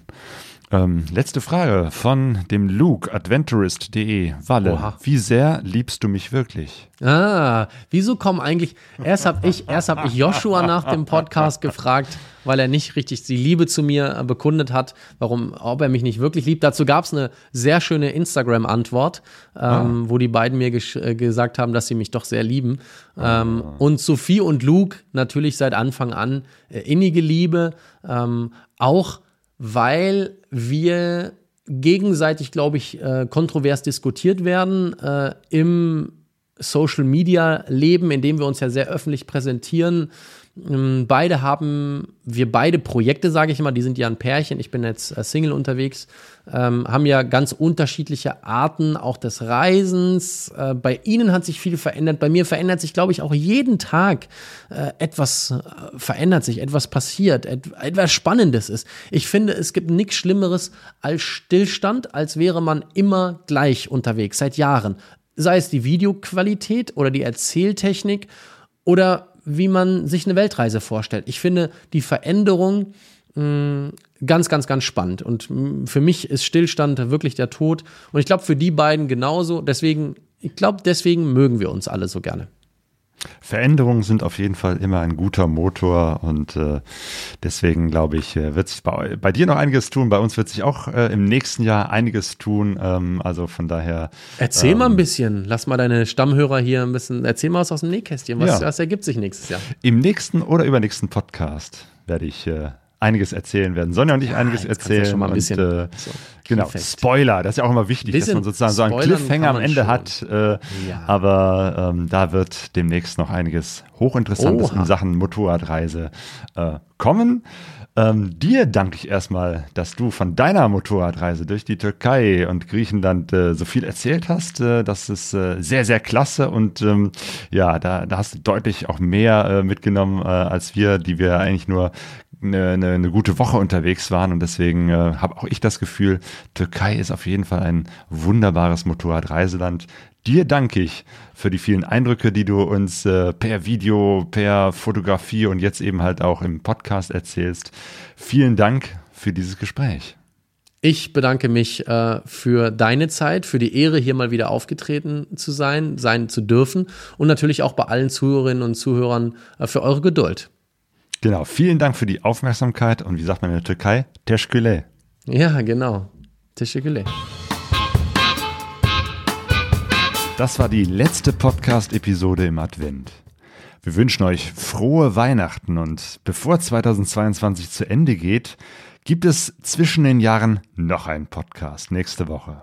Ähm, letzte Frage von dem Luke, adventurist.de. Walle, Oha. wie sehr liebst du mich wirklich? Ah, wieso kommen eigentlich, erst habe ich, erst habe ich Joshua nach dem Podcast gefragt, weil er nicht richtig die Liebe zu mir äh, bekundet hat, warum, ob er mich nicht wirklich liebt. Dazu gab es eine sehr schöne Instagram-Antwort, ähm, wo die beiden mir äh, gesagt haben, dass sie mich doch sehr lieben. Ähm, und Sophie und Luke natürlich seit Anfang an äh, innige Liebe, ähm, auch weil wir gegenseitig, glaube ich, äh, kontrovers diskutiert werden äh, im Social Media Leben, in dem wir uns ja sehr öffentlich präsentieren. Ähm, Beide haben, wir beide Projekte, sage ich immer, die sind ja ein Pärchen, ich bin jetzt äh, Single unterwegs, ähm, haben ja ganz unterschiedliche Arten auch des Reisens. Äh, bei Ihnen hat sich viel verändert, bei mir verändert sich, glaube ich, auch jeden Tag äh, etwas äh, verändert sich, etwas passiert, et etwas Spannendes ist. Ich finde, es gibt nichts Schlimmeres als Stillstand, als wäre man immer gleich unterwegs, seit Jahren. Sei es die Videoqualität oder die Erzähltechnik oder wie man sich eine Weltreise vorstellt. Ich finde die Veränderung mh, ganz, ganz, ganz spannend. Und für mich ist Stillstand wirklich der Tod. Und ich glaube, für die beiden genauso. Deswegen, ich glaube, deswegen mögen wir uns alle so gerne. Veränderungen sind auf jeden Fall immer ein guter Motor und äh, deswegen glaube ich, äh, wird sich bei, bei dir noch einiges tun. Bei uns wird sich auch äh, im nächsten Jahr einiges tun. Ähm, also von daher. Erzähl mal ein bisschen. Lass mal deine Stammhörer hier ein bisschen. Erzähl mal was aus dem Nähkästchen. Was, Ja. was ergibt sich nächstes Jahr? Im nächsten oder übernächsten Podcast werde ich äh, einiges erzählen werden. Sonja und ich einiges jetzt kannst du ja erzählen. schon mal ein und, bisschen äh, so genau. Spoiler, das ist ja auch immer wichtig, dass man sozusagen so einen Cliffhanger am Ende schon. hat. Äh, Ja. Aber ähm, da wird demnächst noch einiges Hochinteressantes Oha. in Sachen Motorradreise äh, kommen. Ähm, dir danke ich erstmal, dass du von deiner Motorradreise durch die Türkei und Griechenland äh, so viel erzählt hast. Äh, das ist äh, sehr, sehr klasse und ähm, ja, da, da hast du deutlich auch mehr äh, mitgenommen äh, als wir, die wir eigentlich nur eine, eine, eine gute Woche unterwegs waren und deswegen äh, habe auch ich das Gefühl, Türkei ist auf jeden Fall ein wunderbares Motorradreiseland. Dir danke ich für die vielen Eindrücke, die du uns äh, per Video, per Fotografie und jetzt eben halt auch im Podcast erzählst. Vielen Dank für dieses Gespräch. Ich bedanke mich äh, für deine Zeit, für die Ehre, hier mal wieder aufgetreten zu sein, sein zu dürfen und natürlich auch bei allen Zuhörerinnen und Zuhörern äh, für eure Geduld. Genau, vielen Dank für die Aufmerksamkeit und wie sagt man in der Türkei? Teşekkürler. Ja, genau. Teşekkürler. Das war die letzte Podcast-Episode im Advent. Wir wünschen euch frohe Weihnachten und bevor 2022 zu Ende geht, gibt es zwischen den Jahren noch einen Podcast nächste Woche.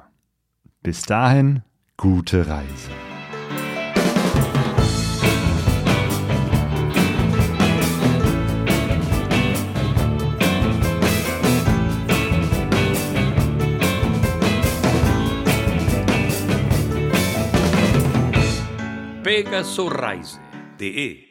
Bis dahin, gute Reise. Vega Sorraise de